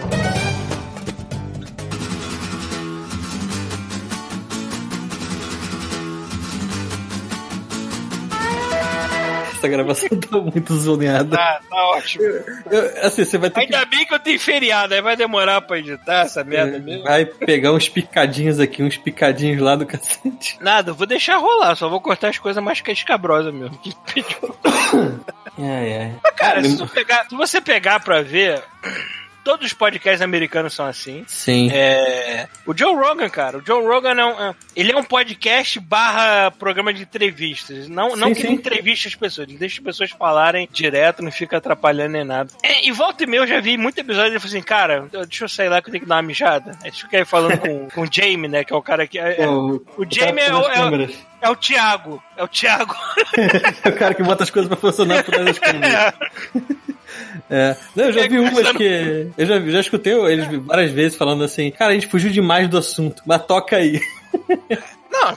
Essa gravação tá muito zoneada. Tá, tá ótimo. Eu- assim, você vai ter que Ainda bem que eu tenho feriado, aí vai demorar pra editar essa merda mesmo. Vai pegar uns picadinhos aqui, uns picadinhos lá do cacete. Nada, eu vou deixar rolar, só vou cortar as coisas mais que escabrosas mesmo. Ai, ai. Cara, se, pegar, se você pegar pra ver, todos os podcasts americanos são assim. Sim. É, o Joe Rogan, cara, o Joe Rogan é um, é- ele é um podcast barra programa de entrevistas. Não, não Sim, que sim. ele entrevista as pessoas, ele deixa as pessoas falarem direto, não fica atrapalhando nem nada. É, e volta e meia eu já vi muito episódio e falei assim, cara, deixa eu sair lá que eu tenho que dar uma mijada. Aí fica aí falando com, com o Jamie, né, que é o cara que... É, é- o, o Jamie é, o- é, o- é o Thiago, é o Thiago. É o cara que bota as coisas pra funcionar por trás das câmeras. É. Não, eu já vi umas que. Eu já, já escutei eles várias vezes falando assim, cara, a gente fugiu demais do assunto, mas toca aí. Não.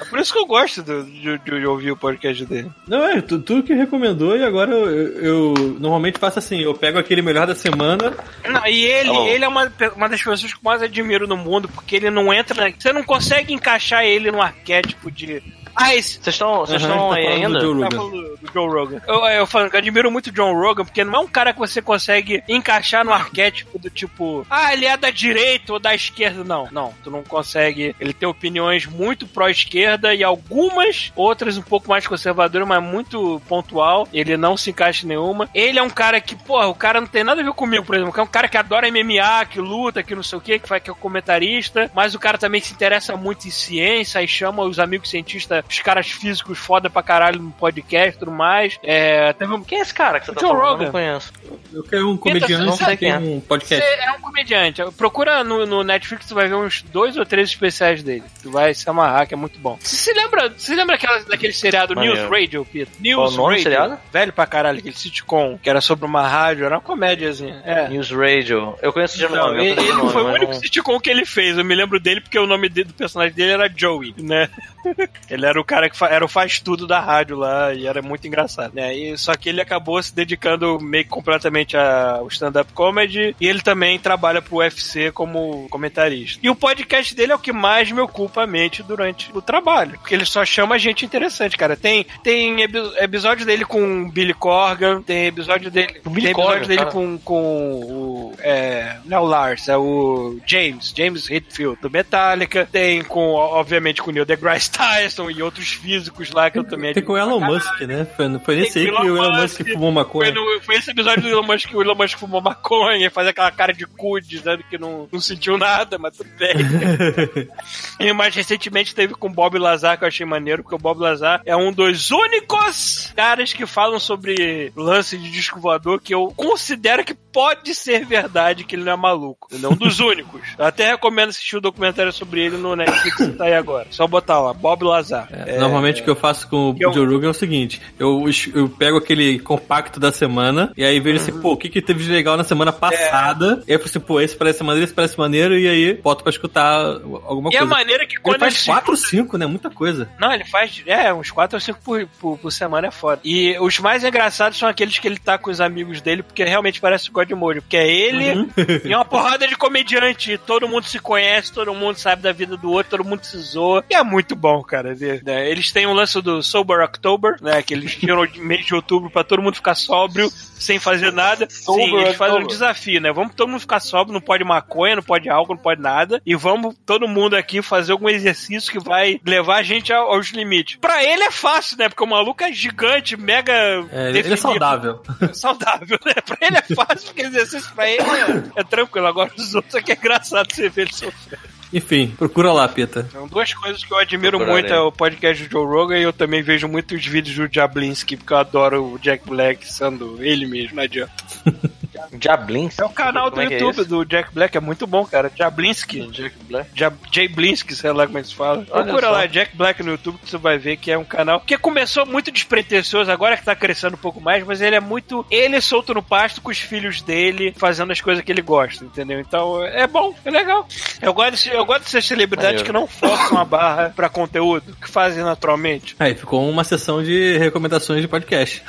É por isso que eu gosto do- de, de ouvir o podcast dele. Não, é, tu, tu que recomendou e agora eu, eu- eu normalmente faço assim, eu pego aquele melhor da semana. Não, e ele, Tá ele é uma, uma das pessoas que eu mais admiro no mundo, porque ele não entra. na- Você não consegue encaixar ele no arquétipo de. Ah, esse. Vocês estão estão tá aí falando do ainda? Joe Tá Rogan. falando do, do Joe Rogan. Eu, eu, falo que eu admiro muito o John Rogan, porque não é um cara que você consegue encaixar no arquétipo do tipo, ah, ele é da direita ou da esquerda. Não, não, tu não consegue. Ele tem opiniões muito pró-esquerda e algumas outras um pouco mais conservadoras, mas muito pontual. Ele não se encaixa em nenhuma. Ele é um cara que, porra, o cara não tem nada a ver comigo, por exemplo. que É um cara que adora MMA, que luta, que não sei o que, que faz que é comentarista, mas o cara também se interessa muito em ciência e chama os amigos cientistas, os caras físicos foda pra caralho no podcast e tudo mais. É, teve um... Quem é esse cara que você tá Joe falando? Eu Rogan. não conheço. Eu quero um não comediante sei que tem é. um Você podcast. é um comediante. Procura no, no Netflix, tu vai ver uns dois ou três especiais dele. Tu vai se amarrar, que é muito bom. Você se lembra, você lembra aquela, daquele seriado Maneiro. News Radio, Peter? News Qual o nome do Radio. seriado? Velho pra caralho, aquele sitcom, que era sobre uma rádio, era uma comédiazinha. É. News Radio. Eu conheço de nome, ele, ele nome, foi o único não- sitcom que ele fez. Eu me lembro dele porque o nome dele- do personagem dele era Joey, né? Ele era o cara que fa- era o faz tudo da rádio lá e era muito engraçado, né? E, só que ele acabou se dedicando meio que completamente ao stand-up comedy e ele também trabalha pro UFC como comentarista. E o podcast dele é o que mais me ocupa a mente durante o trabalho, porque ele só chama gente interessante, cara. Tem tem epi- episódio dele com o Billy Corgan, tem episódio dele, O Billy tem episódio Corgan, dele cara. com, com o é, não é o Lars, é o James, James Hetfield do Metallica, tem com obviamente com o Neil deGrasse Tyson e outros físicos lá que eu também Tem com o Elon Musk, né? Foi, foi nesse aí que o Elon Musk Musk, fumou Foi, maconha. no- foi esse episódio do Elon Musk que o Elon Musk fumou maconha e faz aquela cara de cu dizendo que não, não sentiu nada, mas tudo bem. e mais recentemente teve com o Bob Lazar, que eu achei maneiro, porque o Bob Lazar é um dos únicos caras que falam sobre lance de disco voador que eu considero que pode ser verdade que ele não é maluco. Ele é um dos únicos. Eu até recomendo assistir o documentário sobre ele no Netflix que tá aí agora. Só botar lá, Bob Lazar. É, Normalmente o que eu faço com o eu- Joe Rogan é o seguinte: eu, eu pego aquele compacto da semana e aí vejo Uhum. assim, pô, o que, que teve de legal na semana passada? E aí eu falo assim, pô, esse parece maneiro, esse parece maneiro, e aí boto pra escutar alguma E a coisa. maneira que Ele quando faz ele se 4 ou 5, né? Muita coisa. Não, ele faz, é, uns 4 ou 5 por, por, por semana é foda. E os mais engraçados são aqueles que ele tá com os amigos dele, porque realmente parece o Godmode. Porque é ele Uhum. e uma porrada de comediante. Todo mundo se conhece, todo mundo sabe da vida do outro, todo mundo se zoa. E é muito bom, cara. ver, né? Eles têm um lance do Sober October, né? Que eles tiram de mês de outubro pra todo mundo ficar sóbrio, sem fazer nada. Sober Sim, eles fazem um desafio, né? Vamos todo mundo ficar sóbrio, não pode maconha, não pode álcool, não pode nada. E vamos todo mundo aqui fazer algum exercício que vai levar a gente ao- aos limites. Pra ele é fácil, né? Porque o maluco é gigante, mega. É, ele é saudável. Saudável, né? Pra ele é fácil, porque exercício pra ele é, é tranquilo. Agora os outros é que é engraçado você ver ele sofrer. Enfim, procura lá, Pita. São duas coisas que eu admiro Procurarei. muito: é o podcast do Joe Rogan e eu também vejo muitos vídeos do Jablinski, porque eu adoro o Jack Black sendo ele mesmo, não adianta. Diablins. É o canal do é é YouTube esse? do Jack Black, é muito bom, cara. Jablinski. Jack Black. Ja- Jay Blinsky, sei lá como é que se fala. Olha Procura só. lá, Jack Black no YouTube, que você vai ver que é um canal que começou muito despretensioso, agora que tá crescendo um pouco mais, mas ele é muito. Ele solto no pasto com os filhos dele, fazendo as coisas que ele gosta, entendeu? Então é bom, é legal. Eu gosto, de- eu gosto de ser celebridades Maneiro. que não forçam a barra pra conteúdo, que fazem naturalmente. Aí ficou uma sessão de recomendações de podcast.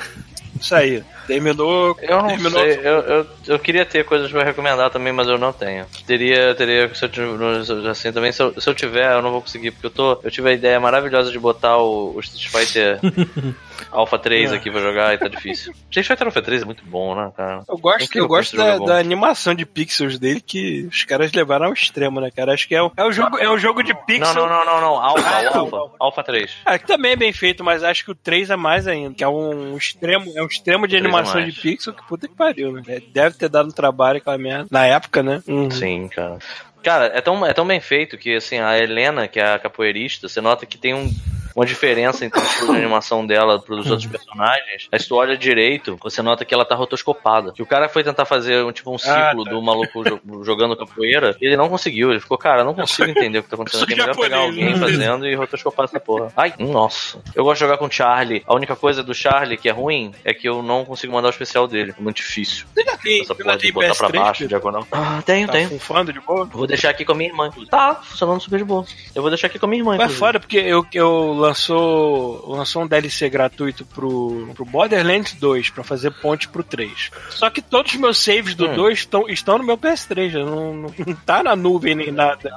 Isso aí. Terminou. Eu não terminou. sei, eu, eu, eu queria ter coisas pra recomendar também, mas eu não tenho. Teria, teria, se eu assim, também, se eu, se eu tiver, eu não vou conseguir, porque eu tô, eu tive a ideia maravilhosa de botar o, o Street Fighter Alpha 3 aqui pra jogar e tá difícil. Street Fighter Alpha 3 é muito bom, né, cara? Eu gosto, Incrível eu gosto da, é da animação de pixels dele que os caras levaram ao extremo, né, cara? Acho que é, o- é, um, jogo, é um jogo de Não, pixel. não, não, não, não, Alpha, Ah, Alpha, Alpha 3. Ah, que também é bem feito, mas acho que o 3 é mais ainda. Que é um extremo, é um extremo de O 3 é animação mais. de pixel que puta que pariu, né? É, Deve ter dado trabalho aquela merda. Na época, né? Uhum. Sim, cara. Cara, é tão, é tão bem feito que, assim, a Helena, que é a capoeirista, você nota que tem um, uma diferença entre o estilo de animação dela pros outros personagens. Aí se tu olha direito, você nota que ela tá rotoscopada. Que o cara foi tentar fazer um, tipo um ciclo Ah, tá. do maluco jo- jogando capoeira, e ele não conseguiu. Ele ficou, cara, não consigo entender o que tá acontecendo aqui. É melhor pegar alguém né? fazendo e rotoscopar essa porra. Ai, nossa. Eu gosto de jogar com o Charlie. A única coisa do Charlie que é ruim é que eu não consigo mandar o especial dele. É muito difícil. Você já tem, Essa porra de botar pra PS3? baixo, diagonal. Ah, tenho, Tá tenho. funfando de boa? Vou deixar aqui com a minha irmã. Tá, funcionando super de boa. Eu vou deixar aqui com a minha irmã. Mas inclusive. foda, porque eu, eu lançou, lançou um DLC gratuito pro, pro Borderlands 2 pra fazer ponte pro 3. Só que todos os meus saves do Hum. 2 estão, estão no meu PS3, já não, não, não tá na nuvem nem nada.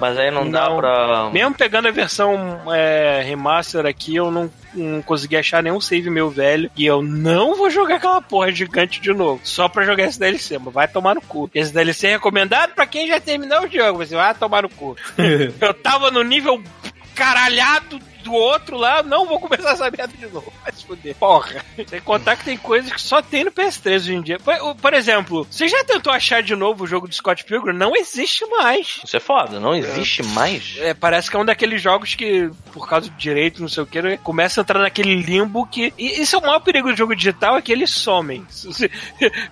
Mas aí não, dá Não. pra. Mesmo pegando a versão é, remaster aqui, eu não, não consegui achar nenhum save meu velho. E eu não vou jogar aquela porra gigante de novo. Só pra jogar esse DLC, mas vai tomar no cu. Esse DLC é recomendado pra quem já terminou o jogo. Você vai tomar no cu. eu tava no nível caralhado do outro lá, não vou começar essa merda de novo. Vai se fuder. Porra. Sem contar que tem coisas que só tem no PS3 hoje em dia. Por, por exemplo, você já tentou achar de novo o jogo do Scott Pilgrim? Não existe mais. Isso é foda, não existe mais. É, parece que é um daqueles jogos que, por causa do direito, não sei o que, né, começa a entrar naquele limbo que. E isso é o maior perigo do jogo digital, é que eles somem.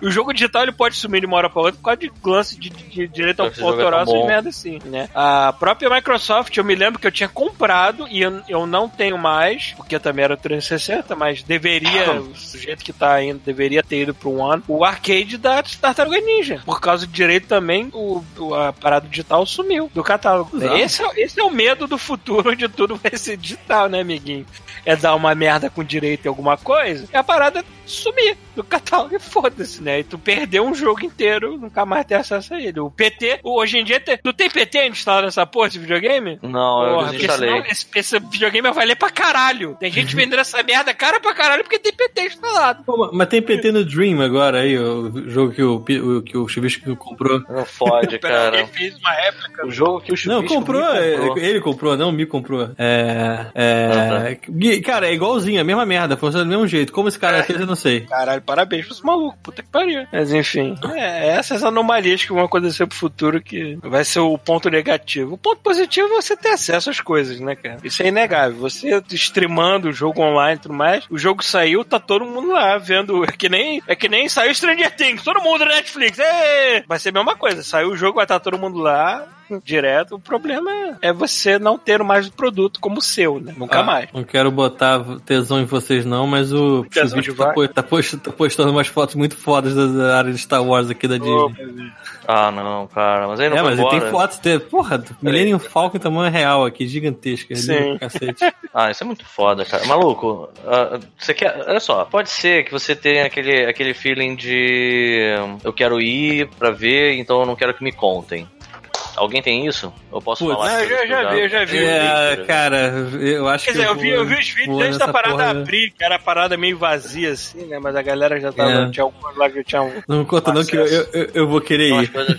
O jogo digital ele pode sumir de uma hora pra outra por causa de lance de, de- de direito jogo é autoral, tão essas merda assim, né? A própria Microsoft, eu me lembro que eu tinha comprado e eu, eu Então não tenho mais, porque também era 360, mas deveria, o sujeito que tá indo, deveria ter ido pro One, o arcade da Tartaruga Ninja. Por causa de direito também, o, a parada digital sumiu do catálogo. Exato. Esse é, esse é o medo do futuro, onde tudo vai ser digital, né, amiguinho? É dar uma merda com direito em alguma coisa, e a parada sumir do catálogo e foda-se, né? E tu perdeu um jogo inteiro, nunca mais ter acesso a ele. O PT, hoje em dia, tem, tu tem PT instalado nessa porra de videogame? Não, eu Porra, porque desinstalei. senão esse, esse videogame vai valer pra caralho. Tem gente vendendo essa merda cara pra caralho porque tem PT instalado. Pô, mas tem PT no Dream agora aí, o jogo que o, que o Chuvisco comprou. Não fode, cara. Ele fez uma réplica. O jogo que o Chubisco Não, comprou, é, comprou. ele comprou, não me comprou. É. é Gui- Cara, é igualzinho, a mesma merda, funciona do mesmo jeito. Como esse cara fez, eu não sei. Caralho, parabéns pra esse maluco, puta que pariu. Mas enfim, é, essas anomalias que vão acontecer pro futuro que vai ser o ponto negativo. O ponto positivo é você ter acesso às coisas, né, cara? Isso é inegável. Você streamando o jogo online e tudo mais, o jogo saiu, tá todo mundo lá vendo. É que nem, é que nem saiu Stranger Things, todo mundo na Netflix. Ê! Vai ser a mesma coisa. Saiu o jogo, vai estar todo mundo lá. Direto, o problema é, é você não ter mais o produto como seu, né? Nunca Ah, mais. Não quero botar tesão em vocês, não, mas o Tesão de tá, tá tá postando umas fotos muito fodas da, área de Star Wars aqui da Disney. Ah, não, cara. Mas aí não é, mas embora. tem fotos. Tem, porra, Millennium Falcon em tamanho real aqui, gigantesca. Sim. Cacete. Ah, isso é muito foda, cara. Maluco, ah, você quer. Olha só, pode ser que você tenha aquele, aquele feeling de. Eu quero ir pra ver, então eu não quero que me contem. Alguém tem isso? Eu posso Putz, falar? Ah, eu já, já vi, eu já vi. É, cara, eu acho Quer que. dizer, eu vi, eu vi os vídeos antes da parada porra- abrir, que era a parada meio vazia, assim, né? Mas a galera já tava. É. Tinha algumas lá que tinha um. Não me conta, não, que eu, eu, eu- eu vou querer ir. coisas-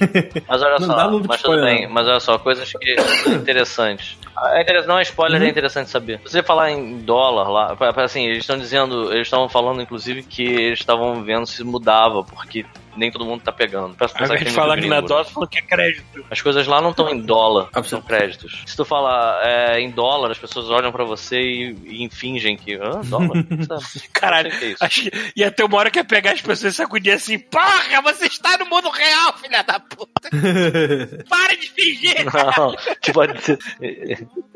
Mas olha Não só, mas tudo spoiler, bem, não. mas olha só, coisas que interessantes. É interessante, não é spoiler, Uhum. é interessante saber. Se você falar em dólar lá, assim, eles estão dizendo, eles estavam falando inclusive que eles estavam vendo se mudava, porque nem todo mundo tá pegando. Pra Ao pensar invés que na né? dose, falou que é crédito. As coisas lá não estão em dólar, são créditos. Se tu falar é, em dólar, as pessoas olham pra você e, e fingem que. Ah, dólar? Sabe? Caralho, que é isso. acho que ia ter uma hora que ia pegar as pessoas e sacudir assim: Porra, você está no mundo real, filha da puta! Para de fingir! Não, tipo,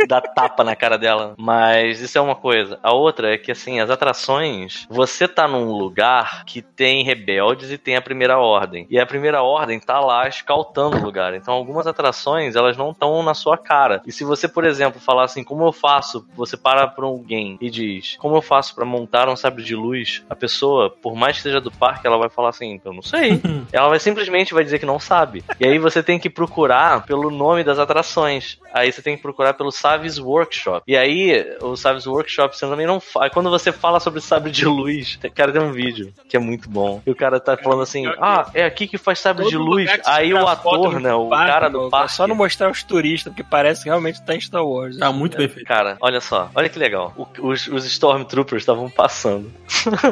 dá tapa na cara dela. Mas isso é uma coisa. A outra é que, assim, as atrações, você tá num lugar que tem rebeldes e tem a primeira ordem. E a primeira ordem tá lá escaltando o lugar. Então, algumas atrações, elas não estão na sua cara. E se você, por exemplo, falar assim, como eu faço? Você para pra alguém e diz, como eu faço pra montar um sabre de luz? A pessoa, por mais que seja do parque, ela vai falar assim, eu não sei. ela vai simplesmente vai dizer que não sabe. E aí você tem que procurar pelo nome das atrações. Aí você tem que procurar pelo Saves Workshop. E aí, o Saves Workshop, você também não fala. Quando você fala sobre sabre de luz, cara, tem um vídeo que é muito bom. E o cara tá falando assim: Ah, é aqui que faz sabre de luz. Aí o ator, né? O parque, cara do mano, parque. É só não mostrar os turistas, porque parece que realmente tá em Star Wars. Tá muito bem feito. Cara, olha só, olha que legal. O- os, os Stormtroopers estavam passando.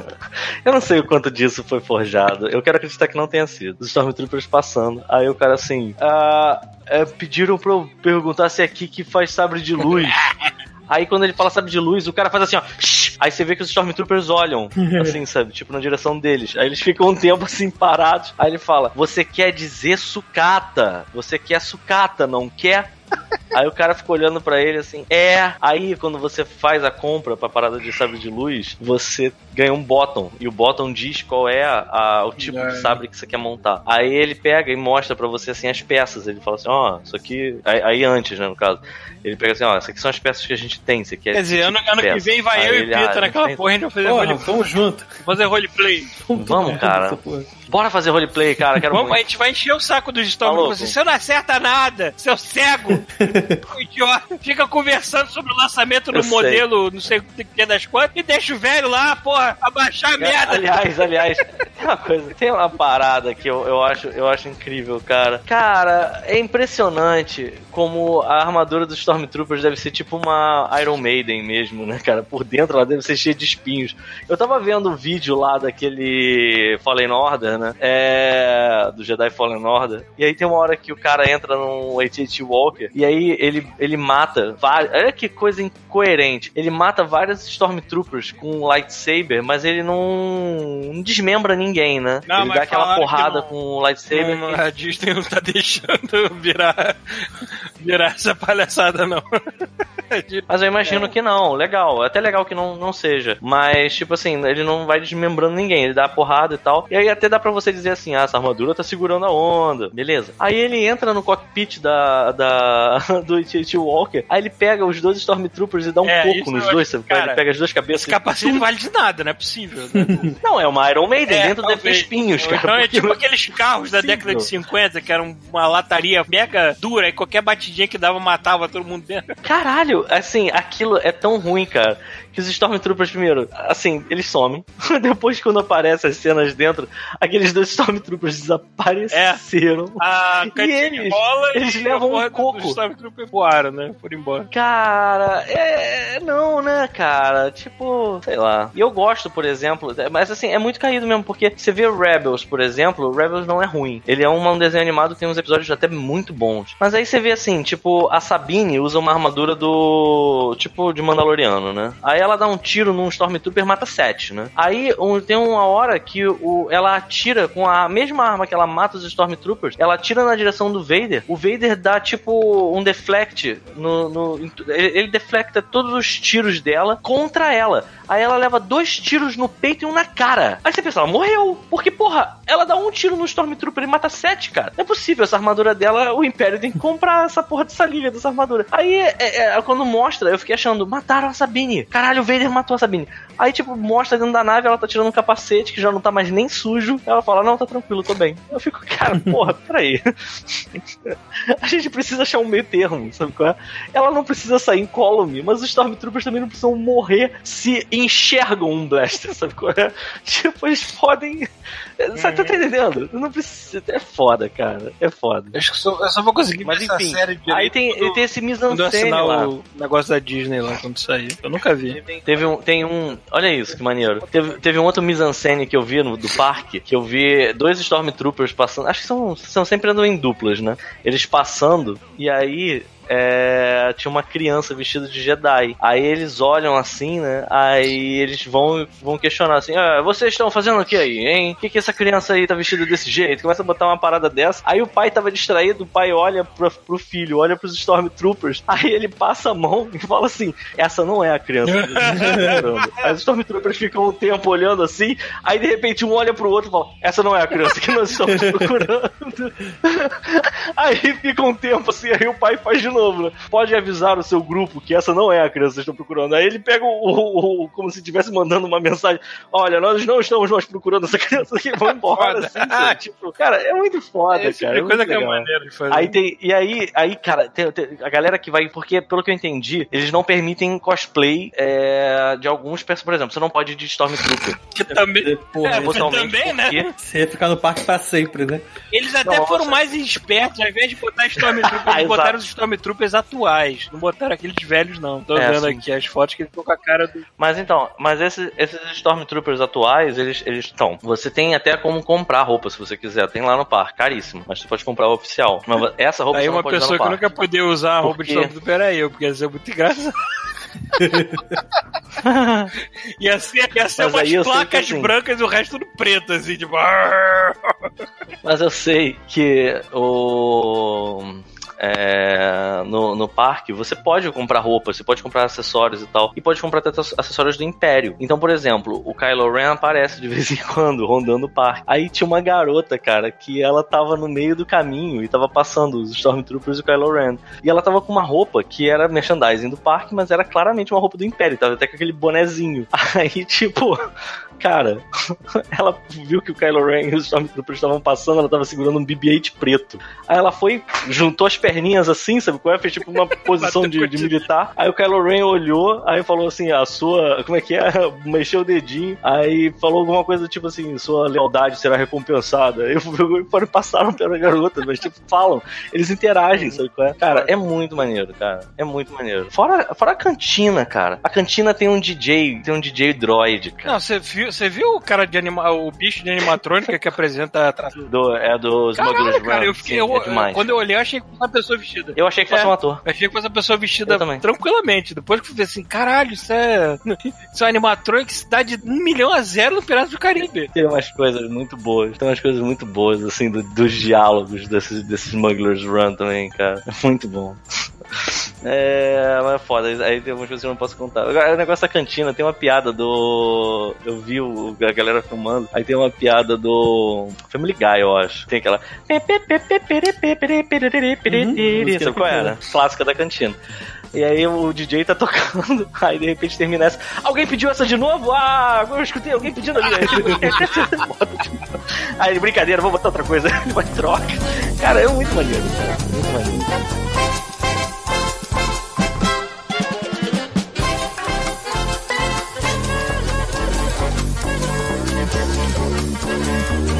eu não sei o quanto disso foi forjado. Eu quero acreditar que não tenha sido. Os Stormtroopers passando. Aí o cara assim. Ah, é, pediram pra eu perguntar se é aqui que faz sabre de luz. Aí quando ele fala sabre de luz, o cara faz assim, ó. "Shh". Aí você vê que os Stormtroopers olham, assim, sabe? Tipo, na direção deles. Aí eles ficam um tempo assim parados. Aí ele fala: Você quer dizer sucata? Você quer sucata, não quer? Aí o cara fica olhando pra ele assim, é. Aí quando você faz a compra pra parada de sabre de luz, você ganha um bottom. E o bottom diz qual é a- a- o tipo de sabre que você quer montar. Aí ele pega e mostra pra você assim as peças. Ele fala assim, ó, isso aqui. Aí, aí antes, né, no caso. Ele pega assim, ó, essas aqui são as peças que a gente tem. Você quer Quer dizer, ano, ano que vem vai eu e Pita naquela porra, a gente vai fazer Porra, roleplay. vamos junto. Fazer roleplay. Vamos, cara. Bora fazer roleplay, cara. Quero Vamos, a muito. gente vai encher o saco dos Tá Stormtroopers. louco? assim, Você não acerta nada, seu cego. Idiota. Fica conversando sobre o lançamento do Eu sei. modelo, não sei o que das quantas, e deixa o velho lá, porra, abaixar a merda. Aliás, aliás, tem uma coisa, tem uma parada que eu, eu, acho, eu acho incrível, cara. Cara, é impressionante como a armadura dos Stormtroopers deve ser tipo uma Iron Maiden mesmo, né, cara? Por dentro ela deve ser cheia de espinhos. Eu tava vendo o vídeo lá daquele Fallen Order, né? É. Do Jedi Fallen Order. E aí tem uma hora que o cara entra num AT-AT Walker e aí ele, ele mata vários. Olha que coisa incoerente. Ele mata vários Stormtroopers com um lightsaber, mas ele não, não desmembra ninguém, né? Não, ele dá aquela porrada com o lightsaber. Não, a Disney não tá deixando virar, virar essa palhaçada, não. Mas eu imagino que não, legal. É até legal que não, não seja. Mas, tipo assim, ele não vai desmembrando ninguém, ele dá a porrada e tal. E aí até dá pra você dizer assim: ah, essa armadura tá segurando a onda, beleza. Aí ele entra no cockpit da, da do T.T. Walker, aí ele pega os dois Stormtroopers e dá um É, pouco nos dois, acho- sabe? cara, ele pega as duas cabeças. Esse capacete não vale de nada, não é possível. né? Não, é uma Iron Maiden, É, dentro deve ter talvez. espinhos, Ou cara. Então é tipo aqueles carros da década de 50, que eram uma lataria mega dura e qualquer batidinha que dava matava todo mundo dentro. Caralho, assim, aquilo é tão ruim, cara, que os Stormtroopers, primeiro, assim, eles somem. Depois, quando aparecem as cenas dentro, aqueles dois Stormtroopers desapareceram. A cantina eles? Eles e levam um coco. Dos Stormtroopers voaram, né? Foram embora. Cara, é. Não, né, cara? Tipo, sei lá. E eu gosto, por exemplo, mas assim, é muito caído mesmo, porque você vê Rebels, por exemplo, Rebels não é ruim. Ele é um, um desenho animado que tem uns episódios até muito bons. Mas aí você vê assim, tipo, a Sabine usa uma armadura do. Tipo, de Mandaloriano, né? Aí ela dá um tiro num Stormtrooper mata sete, né? Aí um- tem uma hora que o, ela atira com a mesma arma que ela mata os Stormtroopers, ela atira na direção do Vader. O Vader dá tipo um deflect no. no- ele, ele deflecta todos os tiros dela contra ela. Aí ela leva dois tiros no peito e um na cara. Aí você pensa, ela morreu. Porque, porra, ela dá um tiro no Stormtrooper e mata sete, cara. Não é possível, essa armadura dela, o Império tem que comprar essa porra dessa liga dessa armadura. Aí, é, é, quando mostra, eu fiquei achando, mataram a Sabine. Caralho, o Vader matou a Sabine. Aí, tipo, mostra dentro da nave, ela tá tirando um capacete que já não tá mais nem sujo. Ela fala, não, tá tranquilo, tô bem. Eu fico, cara, porra, peraí. a gente precisa achar um meio termo, sabe qual é? Ela não precisa sair incólume, mas os Stormtroopers também não precisam morrer se enxergam um blaster, sabe qual é? Tipo, eles podem. Sabe, tá entendendo? Não precisa. É foda, cara. É foda. Acho que só, eu só vou conseguir Mas enfim, série direito aí tem, quando- ele tem esse eu assinar lá. o negócio da Disney lá, quando sair. Eu nunca vi. Teve um, tem um, olha isso, que maneiro. Teve, teve um outro mise-en-scène que eu vi no, do parque, que eu vi dois Stormtroopers passando, acho que são, são sempre andam em duplas, né? Eles passando, e aí é, tinha uma criança vestida de Jedi. Aí eles olham assim, né? Aí eles vão, vão questionar assim: ah, vocês estão fazendo o que aí, hein? Por que, que essa criança aí tá vestida desse jeito? Começa a botar uma parada dessa. Aí o pai tava distraído, o pai olha pro, pro filho, olha pros Stormtroopers. Aí ele passa a mão e fala assim: essa não é a criança. que a gente tá procurando." Aí os Stormtroopers ficam um tempo olhando assim. Aí de repente um olha pro outro e fala: essa não é a criança que nós estamos procurando. Aí fica um tempo assim, aí o pai faz de novo, né? Pode avisar o seu grupo que essa não é a criança que vocês estão procurando. Aí ele pega o, o- o- como se estivesse mandando uma mensagem: Olha, nós não estamos mais procurando essa criança aqui, vamos embora. Assim, sabe? tipo, cara, é muito foda, Esse tipo cara. de é coisa muito que é legal. maneiro de fazer. Aí tem, e aí, aí cara, tem- tem- a galera que vai, porque pelo que eu entendi, eles não permitem cosplay é, de alguns personagens. Por exemplo, você não pode ir de Stormtrooper. que também, Porra, É, também, né? Você ia ficar no parque pra sempre, né? Eles até Nossa. foram mais espertos, ao invés de botar Stormtroopers, Ah, eles botaram os Stormtroopers atuais. Não botaram aqueles velhos, não. Tô É, vendo sim. aqui as fotos que eles estão com a cara do. Mas então, mas esses, esses Stormtroopers atuais, eles eles estão. Você tem até como comprar roupa se você quiser. Tem lá no parque, caríssimo. Mas você pode comprar a oficial. Mas essa roupa Aí você não uma pessoa que nunca poder usar a roupa de Porque- Stormtrooper era eu, porque ia ser muito engraçado. ia ser, ia ser Mas umas placas assim- brancas e o resto tudo preto, assim, tipo. Mas eu sei que o. é, no, no parque, você pode comprar roupas, você pode comprar acessórios e tal, e pode comprar até acessórios do Império. Então, por exemplo, o Kylo Ren aparece de vez em quando rondando o parque. Aí tinha uma garota, cara, que ela tava no meio do caminho e tava passando os Stormtroopers e o Kylo Ren. E ela tava com uma roupa que era merchandising do parque, mas era claramente uma roupa do Império, tava até com aquele bonezinho. Aí, tipo, cara, ela viu que o Kylo Ren e os Stormtroopers estavam passando, ela tava segurando um BB-8 preto. Aí ela foi, juntou as perninhas assim, sabe qual é? Fez tipo uma posição de, de militar. Aí o Kylo Ren olhou, aí falou assim, a sua, como é que é? Mexeu o dedinho, aí falou alguma coisa tipo assim, sua lealdade será recompensada. Aí foram, passaram pela garota, mas tipo, falam, eles interagem, sabe qual é? Cara, é muito maneiro, cara. É muito maneiro. Fora, fora a cantina, cara. A cantina tem um DJ, tem um DJ droid, cara. Não, você viu, você viu o cara de anima, o bicho de animatrônica que apresenta a? Do, é dos Smugglers Run. eu fiquei. Sim, eu- é quando eu olhei, eu achei que fosse uma pessoa vestida. Eu achei que fosse É. um ator. Eu achei que fosse uma pessoa vestida tranquilamente. Depois que eu fui ver assim, caralho, isso é. Isso é um animatrônico que se dá de 1 milhão a zero no Piratas do Caribe. Tem umas coisas muito boas. Tem umas coisas muito boas, assim, do- dos diálogos desses, desses Smugglers Run também, cara. É muito bom. É, mas é foda. Aí tem algumas coisas que eu não posso contar. Agora, o negócio da cantina, tem uma piada do. Eu vi o, a galera filmando. Aí tem uma piada do. Family Guy, eu acho. Tem aquela. Uhum, Sabe qual era? Clássica da cantina. E aí o DJ tá tocando, aí de repente termina essa. Alguém pediu essa de novo? Ah, eu escutei alguém pedindo ali. aí, brincadeira, vou botar outra coisa. Vai troca. Cara, é muito maneiro, cara. Muito maneiro.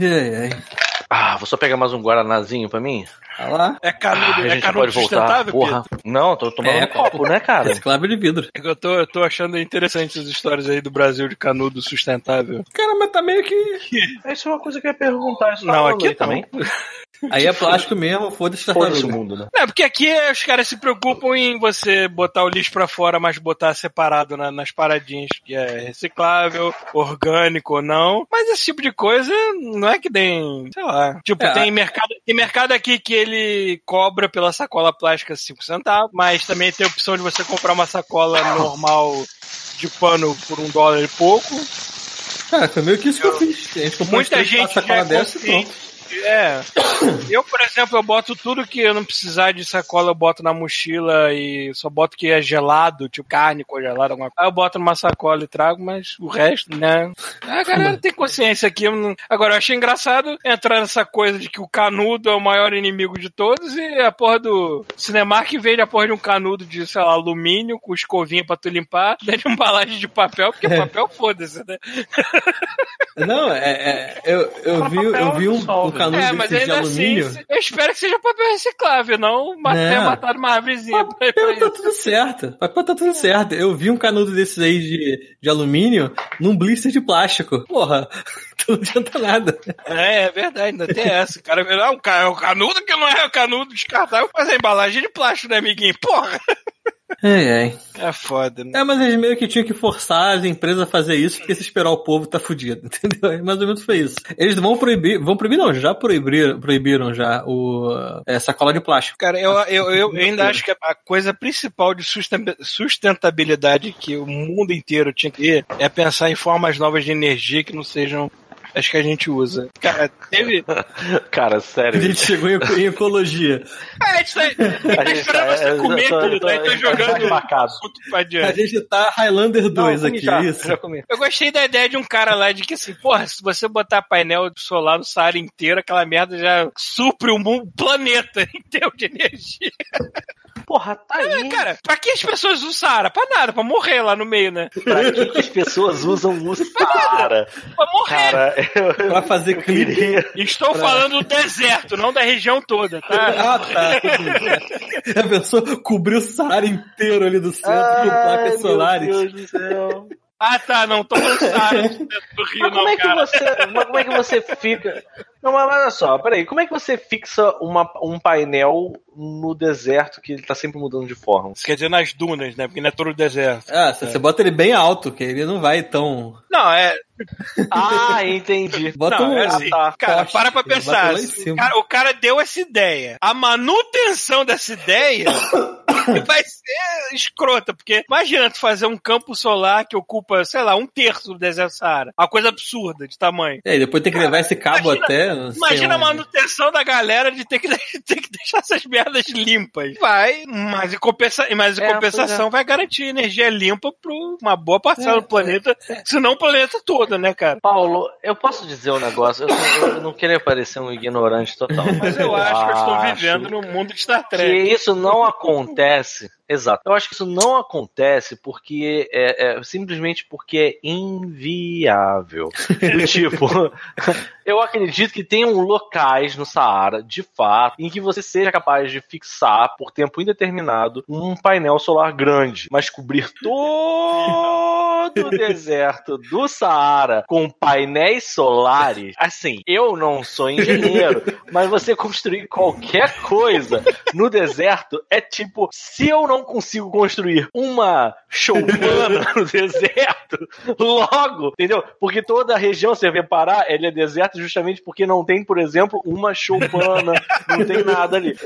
Ai, ai. Ah, vou só pegar mais um guaranazinho pra mim. Olha lá. É canudo, Ah, a é gente canudo pode voltar. sustentável, Porra. Pedro? Não, tô tomando É, um copo, né, cara? Reciclável de vidro. É que eu tô, eu tô achando interessante as histórias aí do Brasil de canudo sustentável. Cara, mas tá meio que. Isso é uma coisa que eu ia perguntar. Isso tá Não, aqui também. Aí é plástico mesmo, foda-se Foda-se o mundo, né? É, porque aqui os caras se preocupam em você botar o lixo pra fora, mas botar separado na- nas paradinhas, que é reciclável, orgânico ou não. Mas esse tipo de coisa não é que tem, sei lá. Tipo, É, tem mercado, tem mercado aqui que ele cobra pela sacola plástica 5 centavos, mas também tem a opção de você comprar uma sacola normal de pano por um dólar e pouco. Cara, foi meio que isso que eu fiz. A gente comprou Muita gente é sacolas dessa e pronto. É. Eu, por exemplo, eu boto tudo que eu não precisar de sacola, eu boto na mochila e só boto que é gelado, tipo carne congelada, alguma coisa. Aí eu boto numa sacola e trago, mas o resto, né? A galera tem consciência aqui. eu não- Agora, eu achei engraçado entrar nessa coisa de que o canudo é o maior inimigo de todos e a porra do Cinemark vende a porra de um canudo de, sei lá, alumínio com escovinha pra tu limpar, dentro de uma embalagem de papel, porque papel foda-se, né? Não, é, é, eu, eu, vi, eu vi um, um canudo É, mas de ainda alumínio. assim, eu espero que seja papel reciclável, não ma- Não. ter matado uma árvorezinha. pra- pra Papel tá isso. tudo certo. Papel tá tudo certo. Eu vi um canudo desses aí de, de alumínio num blister de plástico. Porra, não adianta nada. É, é verdade, ainda tem essa. O cara vê, ca- é o canudo que não é o canudo descartável, mas a embalagem de plástico, né, amiguinho? Porra! Ai, ai. É foda, né? É, mas eles meio que tinham que forçar as empresas a fazer isso, porque se esperar o povo tá fudido, entendeu? É Mais ou menos foi isso. Eles vão proibir, vão proibir não, já proibiram, proibiram já o é, sacola de plástico. Cara, eu, eu, eu ainda acho que a coisa principal de susten- sustentabilidade que o mundo inteiro tinha que ter é pensar em formas novas de energia que não sejam as que a gente usa. Cara, teve. Cara, A sério. gente chegou em, em ecologia. A gente tá, a gente tá esperando é, você comer, tô- querido, tô- aí tá tô jogando assunto pra A adiante. gente tá Highlander 2 Não, aqui, já, é isso? Eu gostei da ideia de um cara lá de que assim, porra, se você botar painel solar no Saara inteiro, aquela merda já supre o mundo, o planeta inteiro de energia. Porra, tá É, aí. cara, pra que as pessoas usam o Saara? Pra nada, pra morrer lá no meio, né? Pra que, que as pessoas usam o Saara? Pra morrer. Cara, eu, Pra fazer clipe. queria. Estou falando do deserto, não da região toda, tá? Ah, tá. A pessoa cobriu o Saara inteiro ali do centro com placas solares. Meu Deus do céu. Ah, tá, não, tô falando do Saara do Rio, Mas como não, é que cara. você, mas como é que você fica? Não, mas olha só, peraí, como é que você fixa uma, um painel no deserto que ele tá sempre mudando de forma? Isso quer dizer nas dunas, né? Porque não é todo o deserto. Ah, você, você bota ele bem alto, que ele não vai tão. Não, é. Ah, entendi. Bota não, um. é assim, tá. cara, poste, para pra pensar. lá em cima. O cara, o cara deu essa ideia. A manutenção dessa ideia vai ser escrota, porque imagina tu fazer um campo solar que ocupa, sei lá, um terço do deserto Saara. Uma coisa absurda de tamanho. É, e depois tem que levar esse cabo Imagina- até. Imagina a manutenção da galera de ter que, ter que deixar essas merdas limpas. Vai, mas em, compensa, mas em É, compensação vai garantir energia limpa pra uma boa parcela É, do planeta, se não o planeta todo, né, cara? Paulo, eu posso dizer um negócio? Eu, eu não queria parecer um ignorante total, mas Mas eu acho que eu estou vivendo no mundo de Star que Trek. isso não acontece Exato. Eu acho que isso não acontece porque é, é simplesmente porque é inviável. tipo, eu acredito que tenham locais no Saara, de fato, em que você seja capaz de fixar por tempo indeterminado um painel solar grande, mas cobrir todo o deserto do Saara com painéis solares. Assim, eu não sou engenheiro, mas você construir qualquer coisa no deserto é tipo, se eu não consigo construir uma choupana no deserto, logo, entendeu? Porque toda a região, você vê parar, ele é deserto justamente porque não tem, por exemplo, uma choupana, não tem nada ali.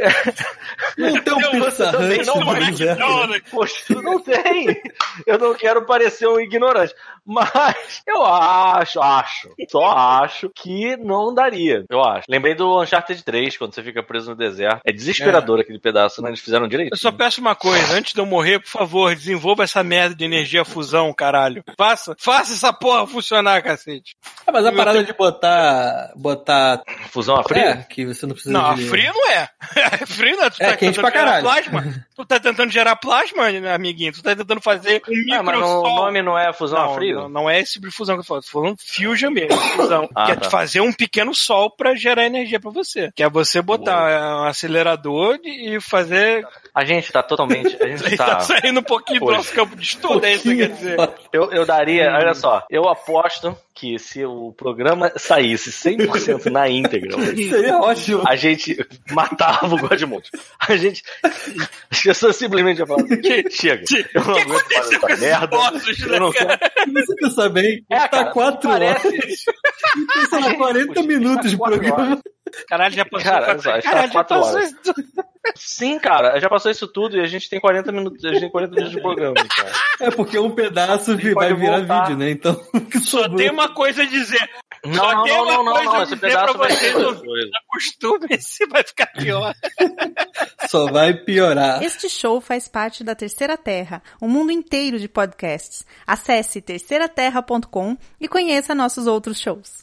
Não tem um Pizza não. Poxa, não tem. Eu não quero parecer um ignorante. Mas eu acho, acho, só acho que não daria. Eu acho. Lembrei do Uncharted 3, quando você fica preso no deserto. É desesperador é. aquele pedaço, né? Eles fizeram direito. Eu só peço uma coisa, antes de eu morrer, por favor, desenvolva essa merda de energia fusão, caralho. Faça, faça essa porra funcionar, cacete. É, mas a parada de botar. Botar. Fusão a frio? É, que você não precisa Não, de... a frio não é. frio não é. Tu É tá quente tentando pra gerar caralho. Plasma. Tu tá tentando gerar plasma, né, amiguinho. Tu tá tentando fazer um Ah, mas o microsol. nome não é fusão Não, a frio? não, não é esse tipo de fusão que eu falo. Tô falando fusion mesmo, fusão. Ah, que é tá. fazer um pequeno sol pra gerar energia pra você. Que é você botar é, um acelerador e fazer. A gente tá totalmente. A gente Tá, tá. saindo um pouquinho do Hoje. nosso campo de estudo, é isso que quer dizer. Eu, eu daria, olha só, eu aposto que se o programa saísse 100% na íntegra, Seria ótimo. a gente matava o Godmode. A gente. As pessoas simplesmente iam falar: "Che- chega, eu não O que aguento mais aconteceu essa com esses merda. ossos, né, Eu não cara? quero. Você pensa bem, É, tá cara, quatro parece- horas. Sei lá, 40 minutos de programa. Caralho, já passou. Cara, pra- tá Caralho, já quatro passou horas. isso tudo. Sim, cara, já passou isso tudo e a gente tem 40 minutos, a gente tem 40 minutos de programa, cara. É porque um pedaço vi- vai virar voltar. vídeo, né? Então, Só tem uma coisa a dizer. Não, Só não, tem não, uma não, não, coisa não, a esse dizer pedaço pra vai vocês. coisa. Acostume-se, vai ficar pior. só vai piorar. Este show faz parte da Terceira Terra, um mundo inteiro de podcasts. Acesse terceiraterra.com e conheça nossos outros shows.